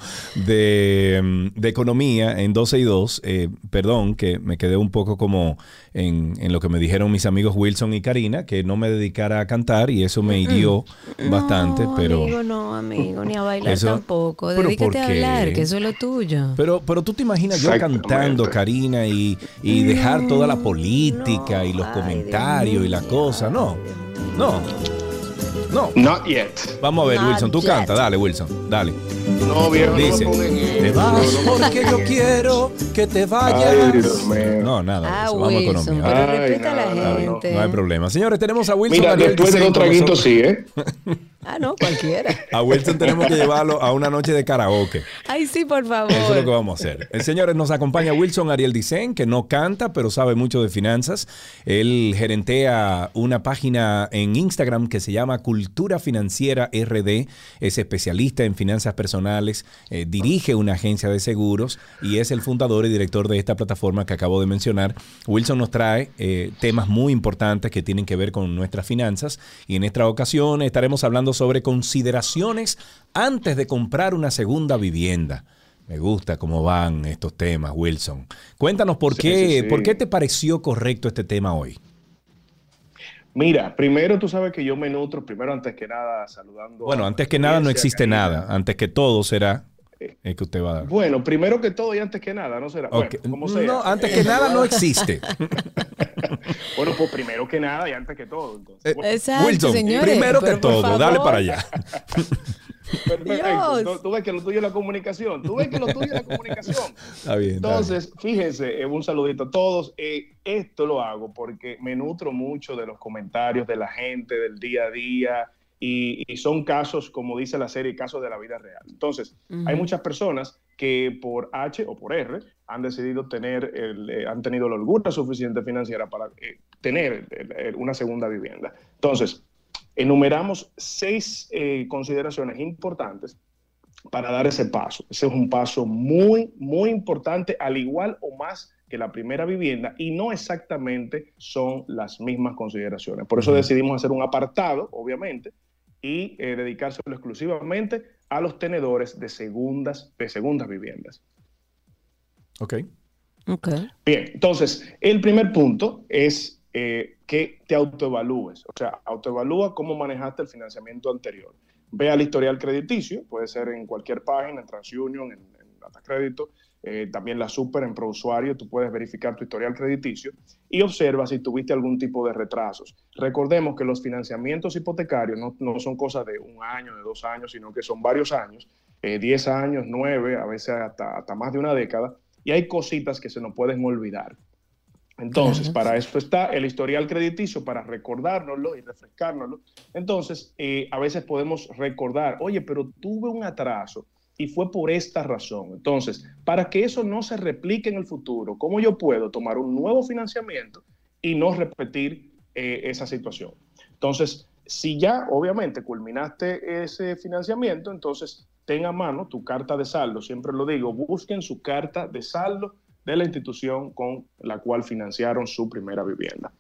de, mm, de economía en 12 y 2. Eh, perdón, que me quedé un poco como en, en lo que me dijeron mis amigos Wilson y Karina, que no me dedicara a cantar y eso me hirió bastante, pero... Amigo, no, amigo, ni a bailar Eso- tampoco. ¿Pero Dedícate a hablar, que eso es lo tuyo. Pero, pero tú te imaginas yo cantando, Karina, y, y dejar toda la política y los comentarios y la cosa. No, no, no. Not yet. Vamos a ver, Not Wilson, tú yet. canta, dale, Wilson, dale. No, viejo, no me Dice, pongan en te vas porque yo quiero que te vayas. Ay, Dios mío. No, nada, Ah, Wilson, vamos a economía. pero Ay, respeta a la no, no, no. gente. No hay problema. Señores, tenemos a Wilson. Mira, Ariel después de dos traguitos sí, ¿eh? Ah, no, cualquiera. A Wilson tenemos que llevarlo a una noche de karaoke. Ay, sí, por favor. Eso es lo que vamos a hacer. El señor nos acompaña Wilson Ariel Dicen, que no canta, pero sabe mucho de finanzas. Él gerentea una página en Instagram que se llama Cultura Financiera RD. Es especialista en finanzas personales, eh, dirige una agencia de seguros y es el fundador y director de esta plataforma que acabo de mencionar. Wilson nos trae eh, temas muy importantes que tienen que ver con nuestras finanzas y en esta ocasión estaremos hablando sobre consideraciones antes de comprar una segunda vivienda. Me gusta cómo van estos temas, Wilson. Cuéntanos por Sí, qué, sí, sí. por qué te pareció correcto este tema hoy. Mira, primero tú sabes que yo me nutro, primero antes que nada, saludando. Bueno, antes que nada no existe nada. Antes que todo será el que usted va a dar. Bueno, primero que todo y antes que nada, ¿no será? Bueno, como sea. No, antes que nada no existe. Bueno, pues primero que nada y antes que todo. Entonces. Bueno. Exacto, Wilson, señores, primero que todo, dale para allá. Perfecto. Dios. Tú, tú ves que lo tuyo es la comunicación. Tú ves que lo tuyo es la comunicación. Está bien. está Entonces, fíjense, eh, un saludito a todos. Eh, esto lo hago porque me nutro mucho de los comentarios de la gente del día a día y, y son casos, como dice la serie, casos de la vida real. Entonces, Ujú. hay muchas personas que por H o por R han decidido tener, el, eh, han tenido la holgura suficiente financiera para eh, tener el- una segunda vivienda. Entonces, enumeramos seis eh, consideraciones importantes para dar ese paso. Ese es un paso muy, muy importante, al igual o más que la primera vivienda, y no exactamente son las mismas consideraciones. Por eso decidimos hacer un apartado, obviamente, y eh, dedicárselo exclusivamente a los tenedores de segundas, de segundas viviendas. Ok. Ok. Bien, entonces, el primer punto es eh, que te autoevalúes, o sea, autoevalúa cómo manejaste el financiamiento anterior. Ve al historial crediticio, puede ser en cualquier página, en TransUnion, en, en Data Crédito, eh, también la Super, en ProUsuario, tú puedes verificar tu historial crediticio y observa si tuviste algún tipo de retrasos. Recordemos que los financiamientos hipotecarios no, no son cosas de un año, de dos años, sino que son varios años, eh, 10 años, 9, a veces hasta, hasta más de una década, y hay cositas que se nos pueden olvidar. Entonces, Claro. para eso está el historial crediticio, para recordárnoslo y refrescárnoslo. Entonces, eh, a veces podemos recordar, oye, pero tuve un atraso y fue por esta razón. Entonces, para que eso no se replique en el futuro, ¿cómo yo puedo tomar un nuevo financiamiento y no repetir eh, esa situación? Entonces, si ya obviamente culminaste ese financiamiento, entonces ten a mano tu carta de saldo. Siempre lo digo, busquen su carta de saldo de la institución con la cual financiaron su primera vivienda.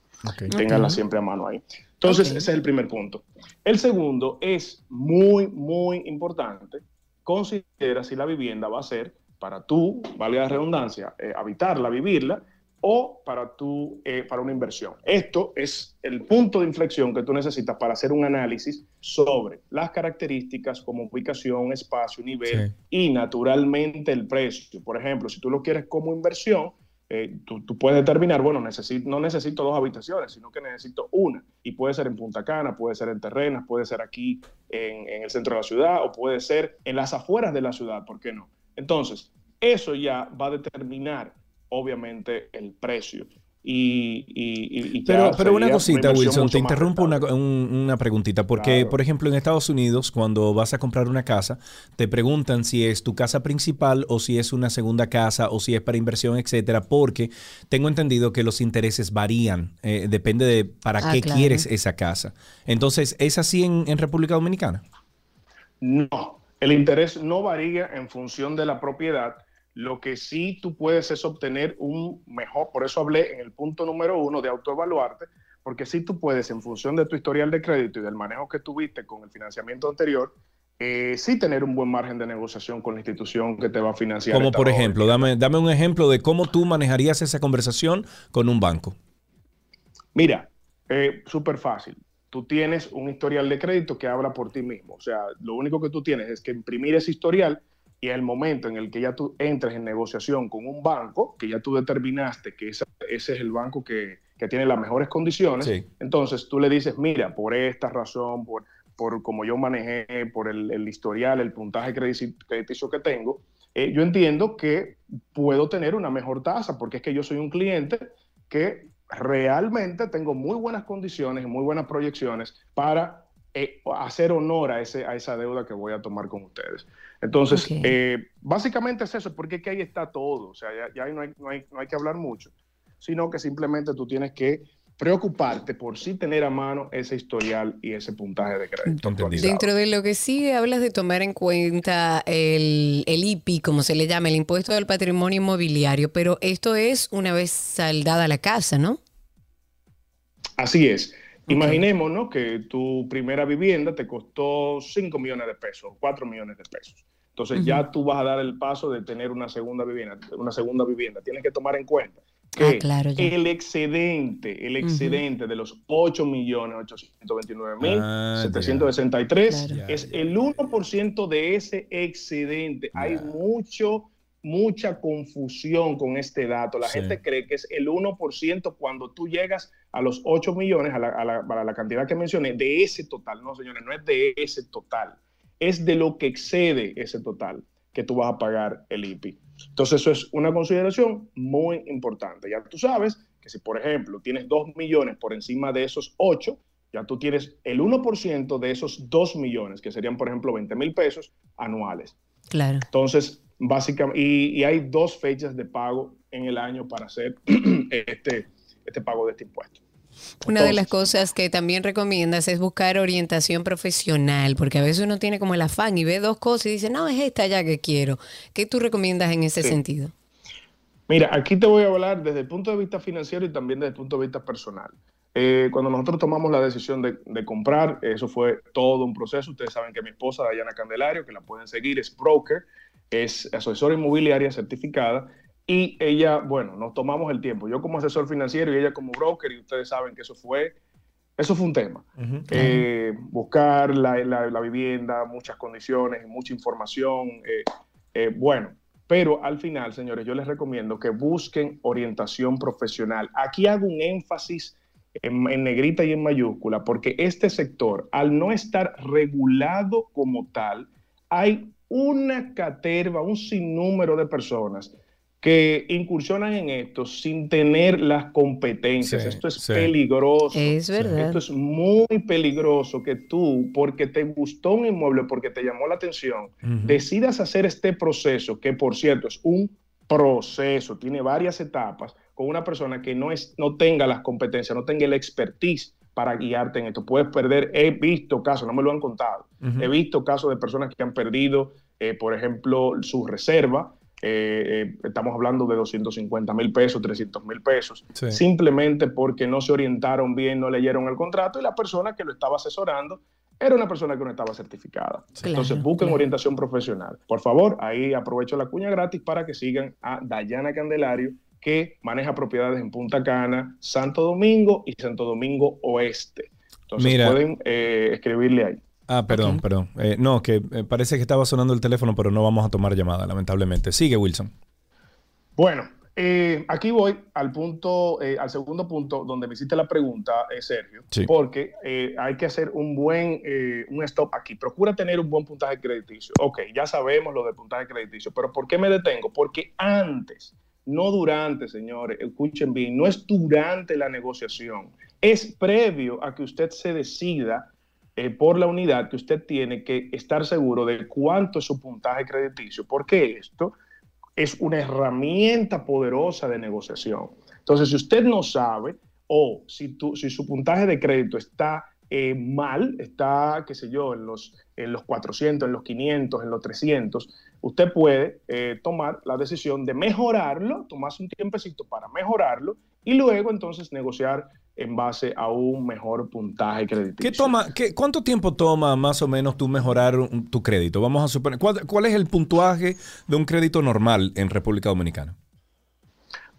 Ténganla Ok. siempre a mano ahí. Entonces, Ok. ese es el primer punto. El segundo es muy, muy importante. Considera si la vivienda va a ser para tú, valga la redundancia, eh, habitarla, vivirla, o para, tú, eh, para una inversión. Esto es el punto de inflexión que tú necesitas para hacer un análisis sobre las características como ubicación, espacio, nivel Sí. y naturalmente el precio. Por ejemplo, si tú lo quieres como inversión, eh, tú, puedes determinar, bueno, necesito, no necesito dos habitaciones, sino que necesito una. Y puede ser en Punta Cana, puede ser en Terrenas, puede ser aquí en el centro de la ciudad o puede ser en las afueras de la ciudad, ¿por qué no? Entonces, eso ya va a determinar, obviamente, el precio. Y, y- y- Pero, pero una cosita, Wilson, te interrumpo una, un- una preguntita, porque, Claro. por ejemplo, en Estados Unidos, cuando vas a comprar una casa, te preguntan si es tu casa principal o si es una segunda casa o si es para inversión, etcétera, porque tengo entendido que los intereses varían, eh, depende de para Ah, qué claro. quieres esa casa. Entonces, ¿es así en, en República Dominicana? No, el interés no varía en función de la propiedad. Lo que sí tú puedes es obtener un mejor, por eso hablé en el punto número uno de autoevaluarte, porque sí tú puedes, en función de tu historial de crédito y del manejo que tuviste con el financiamiento anterior, eh, sí tener un buen margen de negociación con la institución que te va a financiar. Como por ejemplo, dame, dame un ejemplo de cómo tú manejarías esa conversación con un banco. Mira, eh, súper fácil. Tú tienes un historial de crédito que habla por ti mismo. O sea, lo único que tú tienes es que imprimir ese historial y el momento en el que ya tú entres en negociación con un banco, que ya tú determinaste que esa- ese es el banco que, que tiene las mejores condiciones, Sí. entonces tú le dices, mira, por esta razón, por, por como yo manejé, por el, el historial, el puntaje crediticio que tengo, eh, yo entiendo que puedo tener una mejor tasa, porque es que yo soy un cliente que realmente tengo muy buenas condiciones y muy buenas proyecciones para eh, hacer honor a, ese, a esa deuda que voy a tomar con ustedes. Entonces, eh, básicamente es eso, porque es que ahí está todo, o sea, ya, ya ahí no hay, no, hay, no hay que hablar mucho, sino que simplemente tú tienes que preocuparte por sí tener a mano ese historial y ese puntaje de crédito. Dentro de lo que sigue, hablas de tomar en cuenta el, el IPI, como se le llama, el impuesto del patrimonio inmobiliario, pero esto es una vez saldada la casa, ¿no? Así es. Imaginemos ¿no? que tu primera vivienda te costó 5 millones de pesos, 4 millones de pesos. Entonces ya tú vas a dar el paso de tener una segunda vivienda, una segunda vivienda. Tienes que tomar en cuenta que Ah, claro, el excedente, el excedente de los 8 millones 829 mil Ah, 763 ya. es el 1% de ese excedente. Hay mucho, mucha confusión con este dato. La Sí. gente cree que es el 1% cuando tú llegas a los 8 millones, a la, a la- a la cantidad que mencioné, de ese total. No, señores, no es de ese total. Es de lo que excede ese total que tú vas a pagar el IPI. Entonces, eso es una consideración muy importante. Ya tú sabes que si, por ejemplo, tienes 2 millones por encima de esos 8, ya tú tienes el 1% de esos 2 millones, que serían, por ejemplo, 20 mil pesos anuales. Claro. Entonces, básicamente, y, y hay dos fechas de pago en el año para hacer este, este pago de este impuesto. Una de las cosas que también recomiendas es buscar orientación profesional, porque a veces uno tiene como el afán y ve dos cosas y dice, no, es esta ya que quiero. ¿Qué tú recomiendas en ese Sí. sentido? Mira, aquí te voy a hablar desde el punto de vista financiero y también desde el punto de vista personal. Eh, cuando nosotros tomamos la decisión de, de comprar, eso fue todo un proceso. Ustedes saben que mi esposa, Dayana Candelario, que la pueden seguir, es broker, es asesora inmobiliaria certificada y ella, bueno, nos tomamos el tiempo. Yo como asesor financiero y ella como broker y ustedes saben que eso fue, eso fue un tema. Eh, buscar la, la- la vivienda, muchas condiciones, mucha información. eh, eh, bueno, pero al final, señores, yo les recomiendo que busquen orientación profesional. Aquí hago un énfasis en, en negrita y en mayúscula, porque este sector, al no estar regulado como tal, hay una caterva, un sinnúmero de personas que incursionan en esto sin tener las competencias. Sí, esto es sí. peligroso. Es verdad. Esto es muy peligroso que tú, porque te gustó un inmueble, porque te llamó la atención, decidas hacer este proceso, que por cierto es un proceso, tiene varias etapas, con una persona que no, es, no tenga las competencias, no tenga el expertise para guiarte en esto. Puedes perder, he visto casos, no me lo han contado, he visto casos de personas que han perdido, eh, por ejemplo, su reserva. eh, eh, estamos hablando de 250 mil pesos, 300 mil pesos, Sí. simplemente porque no se orientaron bien, no leyeron el contrato y la persona que lo estaba asesorando era una persona que no estaba certificada. Entonces busquen claro. orientación profesional. Por favor, ahí aprovecho la cuña gratis para que sigan a Dayana Candelario, que maneja propiedades en Punta Cana, Santo Domingo y Santo Domingo Oeste. Entonces Mira. pueden eh, escribirle ahí. Ah, perdón, perdón. Eh, no, que eh, parece que estaba sonando el teléfono, pero no vamos a tomar llamada, lamentablemente. Sigue, Wilson. Bueno, eh, aquí voy al punto, eh, al segundo punto donde me hiciste la pregunta, eh, Sergio, Sí. porque eh, hay que hacer un buen, eh, un stop aquí. Procura tener un buen puntaje crediticio. Ok, ya sabemos lo del puntaje crediticio, pero ¿por qué me detengo? Porque antes, no durante, señores, escuchen bien, no es durante la negociación, es previo a que usted se decida eh, por la unidad que usted tiene que estar seguro de cuánto es su puntaje crediticio. ¿Por qué esto? es una herramienta poderosa de negociación. Entonces, si usted no sabe o si su puntaje de crédito está eh, mal, está, qué sé yo, en los, en los 400, en los 500, en los 300, usted puede eh, tomar la decisión de mejorarlo, tomarse un tiempecito para mejorarlo y luego entonces negociar en base a un mejor puntaje crediticio. ¿Qué toma, qué, ¿Cuánto tiempo toma más o menos tú mejorar un- tu crédito? Vamos a suponer, ¿cuál, cuál es el puntuaje de un crédito normal en República Dominicana?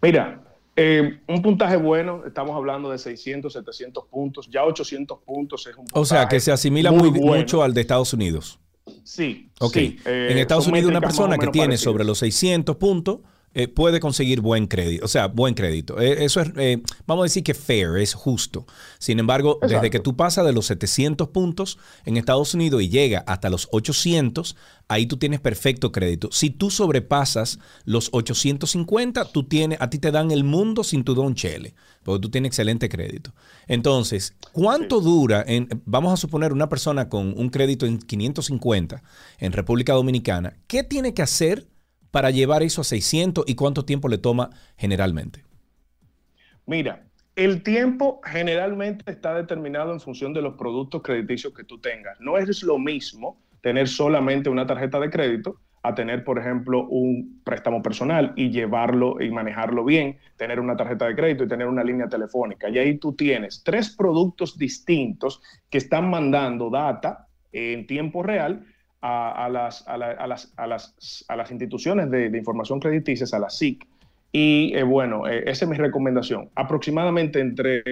Mira, eh, un puntaje bueno, estamos hablando de 600, 700 puntos, ya 800 puntos es un puntaje O sea, que se asimila muy muy, bueno. mucho al de Estados Unidos. Sí, Ok. sí, eh, en Estados Unidos una persona que tiene parecidas. sobre los 600 puntos eh, puede conseguir buen crédito, o sea, buen crédito. Eh, eso es, eh, vamos a decir que fair, es justo. Sin embargo, desde que tú pasas de los 700 puntos en Estados Unidos y llega hasta los 800, ahí tú tienes perfecto crédito. Si tú sobrepasas los 850, tú tienes, a ti te dan el mundo sin tu don chele, porque tú tienes excelente crédito. Entonces, ¿cuánto dura? En, vamos a suponer una persona con un crédito en 550 en República Dominicana, ¿qué tiene que hacer para llevar eso a 600 y cuánto tiempo le toma generalmente? Mira, el tiempo generalmente está determinado en función de los productos crediticios que tú tengas. No es lo mismo tener solamente una tarjeta de crédito a tener, por ejemplo, un préstamo personal y llevarlo y manejarlo bien, tener una tarjeta de crédito y tener una línea telefónica. Y ahí tú tienes tres productos distintos que están mandando data en tiempo real a, a las, a la- a las, las, las instituciones de, información crediticias, a la SIC, y eh, bueno, eh, esa es mi recomendación. Aproximadamente entre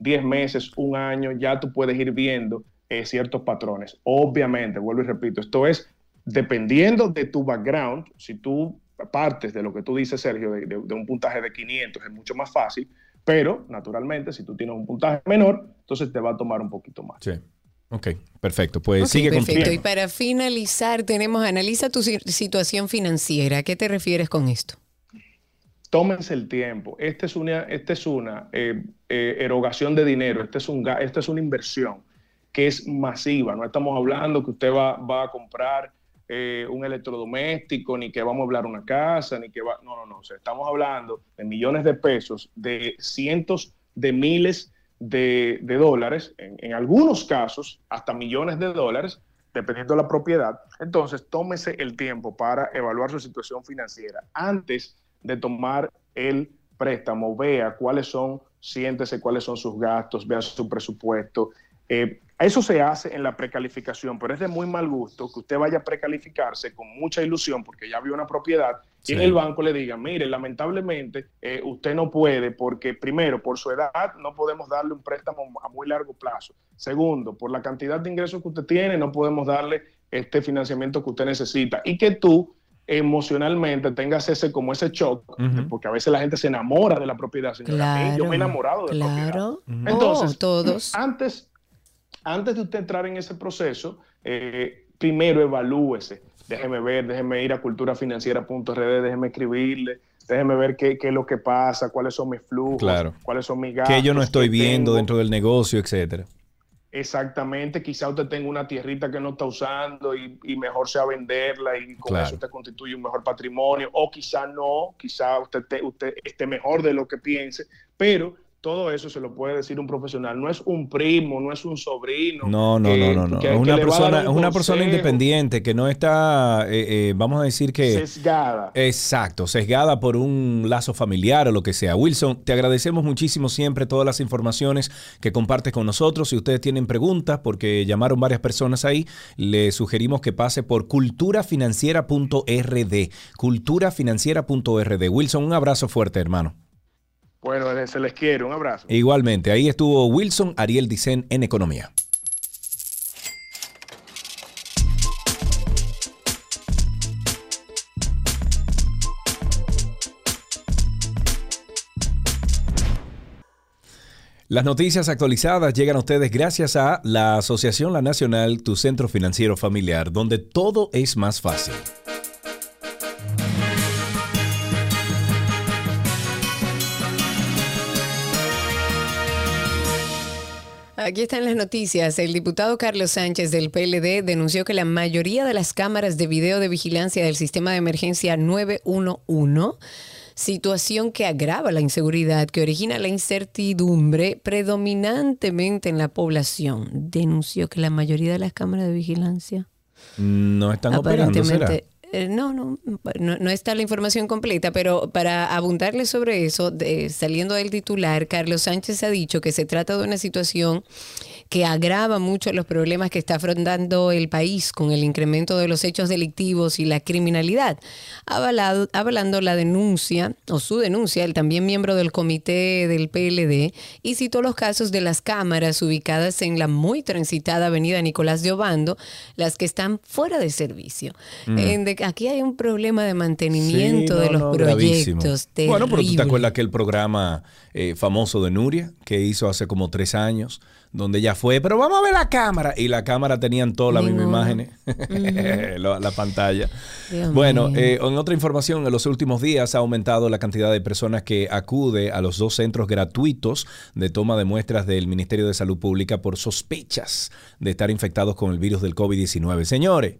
10 meses, un año, ya tú puedes ir viendo eh, ciertos patrones. Obviamente, vuelvo y repito, esto es dependiendo de tu background. Si tú partes de lo que tú dices, Sergio, de- de un puntaje de 500, es mucho más fácil. Pero, naturalmente, si tú tienes un puntaje menor, entonces te va a tomar un poquito más. Sí. Ok, perfecto. Pues Ok, sigue con tu perfecto. Y para finalizar, tenemos, analiza tu si- situación financiera. ¿A qué te refieres con esto? tómense el tiempo. Esta es una, esta es una eh, eh, erogación de dinero, esta es, un, es una inversión que es masiva. No estamos hablando que usted va, va a comprar eh, un electrodoméstico, ni que vamos a hablar una casa, ni que va... No, no, no. O sea, estamos hablando de millones de pesos, de cientos de miles de, de dólares, en, algunos casos hasta millones de dólares, dependiendo de la propiedad. Entonces, tómese el tiempo para evaluar su situación financiera antes de tomar el préstamo. Vea cuáles son, siéntese cuáles son sus gastos, vea su presupuesto. Eh, eso se hace en la precalificación, pero es de muy mal gusto que usted vaya a precalificarse con mucha ilusión porque ya vio una propiedad y en el banco le diga, mire, lamentablemente eh, usted no puede porque primero, por su edad, no podemos darle un préstamo a muy largo plazo. Segundo, por la cantidad de ingresos que usted tiene, no podemos darle este financiamiento que usted necesita y que tú emocionalmente tengas ese como ese shock, porque a veces la gente se enamora de la propiedad. señora. Mí, yo me he enamorado de claro. propiedad. Entonces, Oh, todos. antes, antes de usted entrar en ese proceso, eh, primero evalúese. Déjeme ver, déjeme ir a culturafinanciera.rd, déjeme escribirle, déjeme ver qué, qué es lo que pasa, cuáles son mis flujos, Claro. cuáles son mis gastos. Que yo no estoy viendo tengo. dentro del negocio, etcétera. Exactamente, quizá usted tenga una tierrita que no está usando y, y mejor sea venderla y con Claro. eso usted constituye un mejor patrimonio, o quizá no, quizá usted, te- usted esté mejor de lo que piense, pero todo eso se lo puede decir un profesional, no es un primo, no es un sobrino. No, no, no, no, no. que- Es una persona, un una persona independiente que no está, eh, eh, vamos a decir que... Sesgada. Exacto, sesgada por un lazo familiar o lo que sea. Wilson, te agradecemos muchísimo siempre todas las informaciones que compartes con nosotros. Si ustedes tienen preguntas, porque llamaron varias personas ahí, le sugerimos que pase por culturafinanciera.rd. Culturafinanciera.rd. Wilson, un abrazo fuerte, hermano. Bueno, se les quiere, un abrazo. Igualmente, ahí estuvo Wilson Ariel Dicen en Economía. Las noticias actualizadas llegan a ustedes gracias a la Asociación La Nacional, tu centro financiero familiar, donde todo es más fácil. Aquí están las noticias. El diputado Carlos Sánchez del PLD denunció que la mayoría de las cámaras de video de vigilancia del sistema de emergencia 911, situación que agrava la inseguridad, que origina la incertidumbre predominantemente en la población. Denunció que la mayoría de las cámaras de vigilancia No están operando, ¿será? Eh, no, no, no, no está la información completa, pero para abundarle sobre eso, de- saliendo del titular, Carlos Sánchez ha dicho que se trata de una situación que agrava mucho los problemas que está afrontando el país con el incremento de los hechos delictivos y la criminalidad. Avalado, avalando la denuncia o su denuncia, el también miembro del comité del PLD, y citó los casos de las cámaras ubicadas en la muy transitada avenida Nicolás de Obando, las que están fuera de servicio. Mm. En de- aquí hay un problema de mantenimiento Sí, de no, los no, proyectos. Bueno, pero tú te acuerdas aquel programa eh, famoso de Nuria que hizo hace como tres años, donde ella fue, pero vamos a ver la cámara. Y la cámara tenían todas las mismas imágenes, la, la pantalla. Dios bueno, eh, en otra información, en los últimos días ha aumentado la cantidad de personas que acude a los dos centros gratuitos de toma de muestras del Ministerio de Salud Pública por sospechas de estar infectados con el virus del COVID-19. Señores,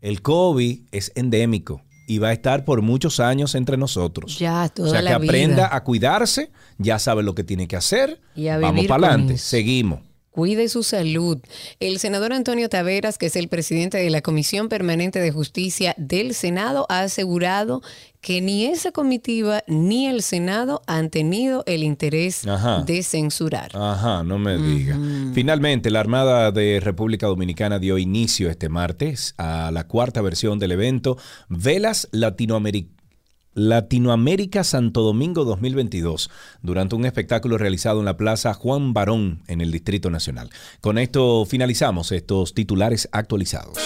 el COVID es endémico y va a estar por muchos años entre nosotros. Ya, toda o sea, que vida. aprenda a cuidarse, ya sabe lo que tiene que hacer. Y a Vamos vivir para con adelante, seguimos. Cuide su salud. El senador Antonio Taveras, que es el presidente de la Comisión Permanente de Justicia del Senado, ha asegurado que ni esa comitiva ni el Senado han tenido el interés Ajá. de censurar. Ajá, no me diga. Finalmente, la Armada de República Dominicana dio inicio este martes a la cuarta versión del evento Velas Latinoamericanas. Latinoamérica Santo Domingo 2022 durante un espectáculo realizado en la Plaza Juan Barón en el Distrito Nacional. Con esto finalizamos estos titulares actualizados.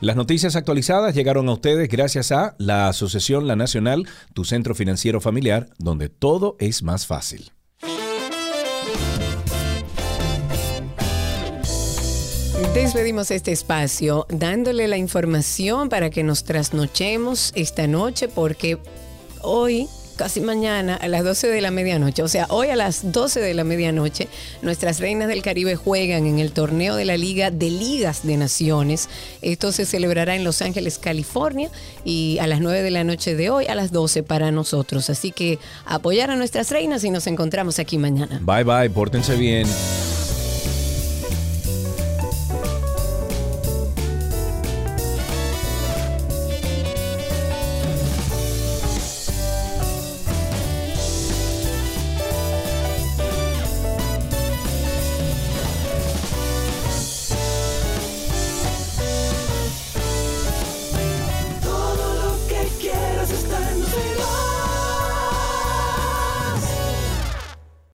Las noticias actualizadas llegaron a ustedes gracias a la Asociación La Nacional, tu centro financiero familiar, donde todo es más fácil. Despedimos este espacio dándole la información para que nos trasnochemos esta noche porque hoy, casi mañana, a las 12 de la medianoche, o sea, hoy a las 12 de la medianoche, nuestras reinas del Caribe juegan en el torneo de la Liga de Ligas de Naciones. Esto se celebrará en Los Ángeles, California, y a las 9 de la noche de hoy, a las 12 para nosotros. Así que apoyar a nuestras reinas y nos encontramos aquí mañana. Bye bye, pórtense bien.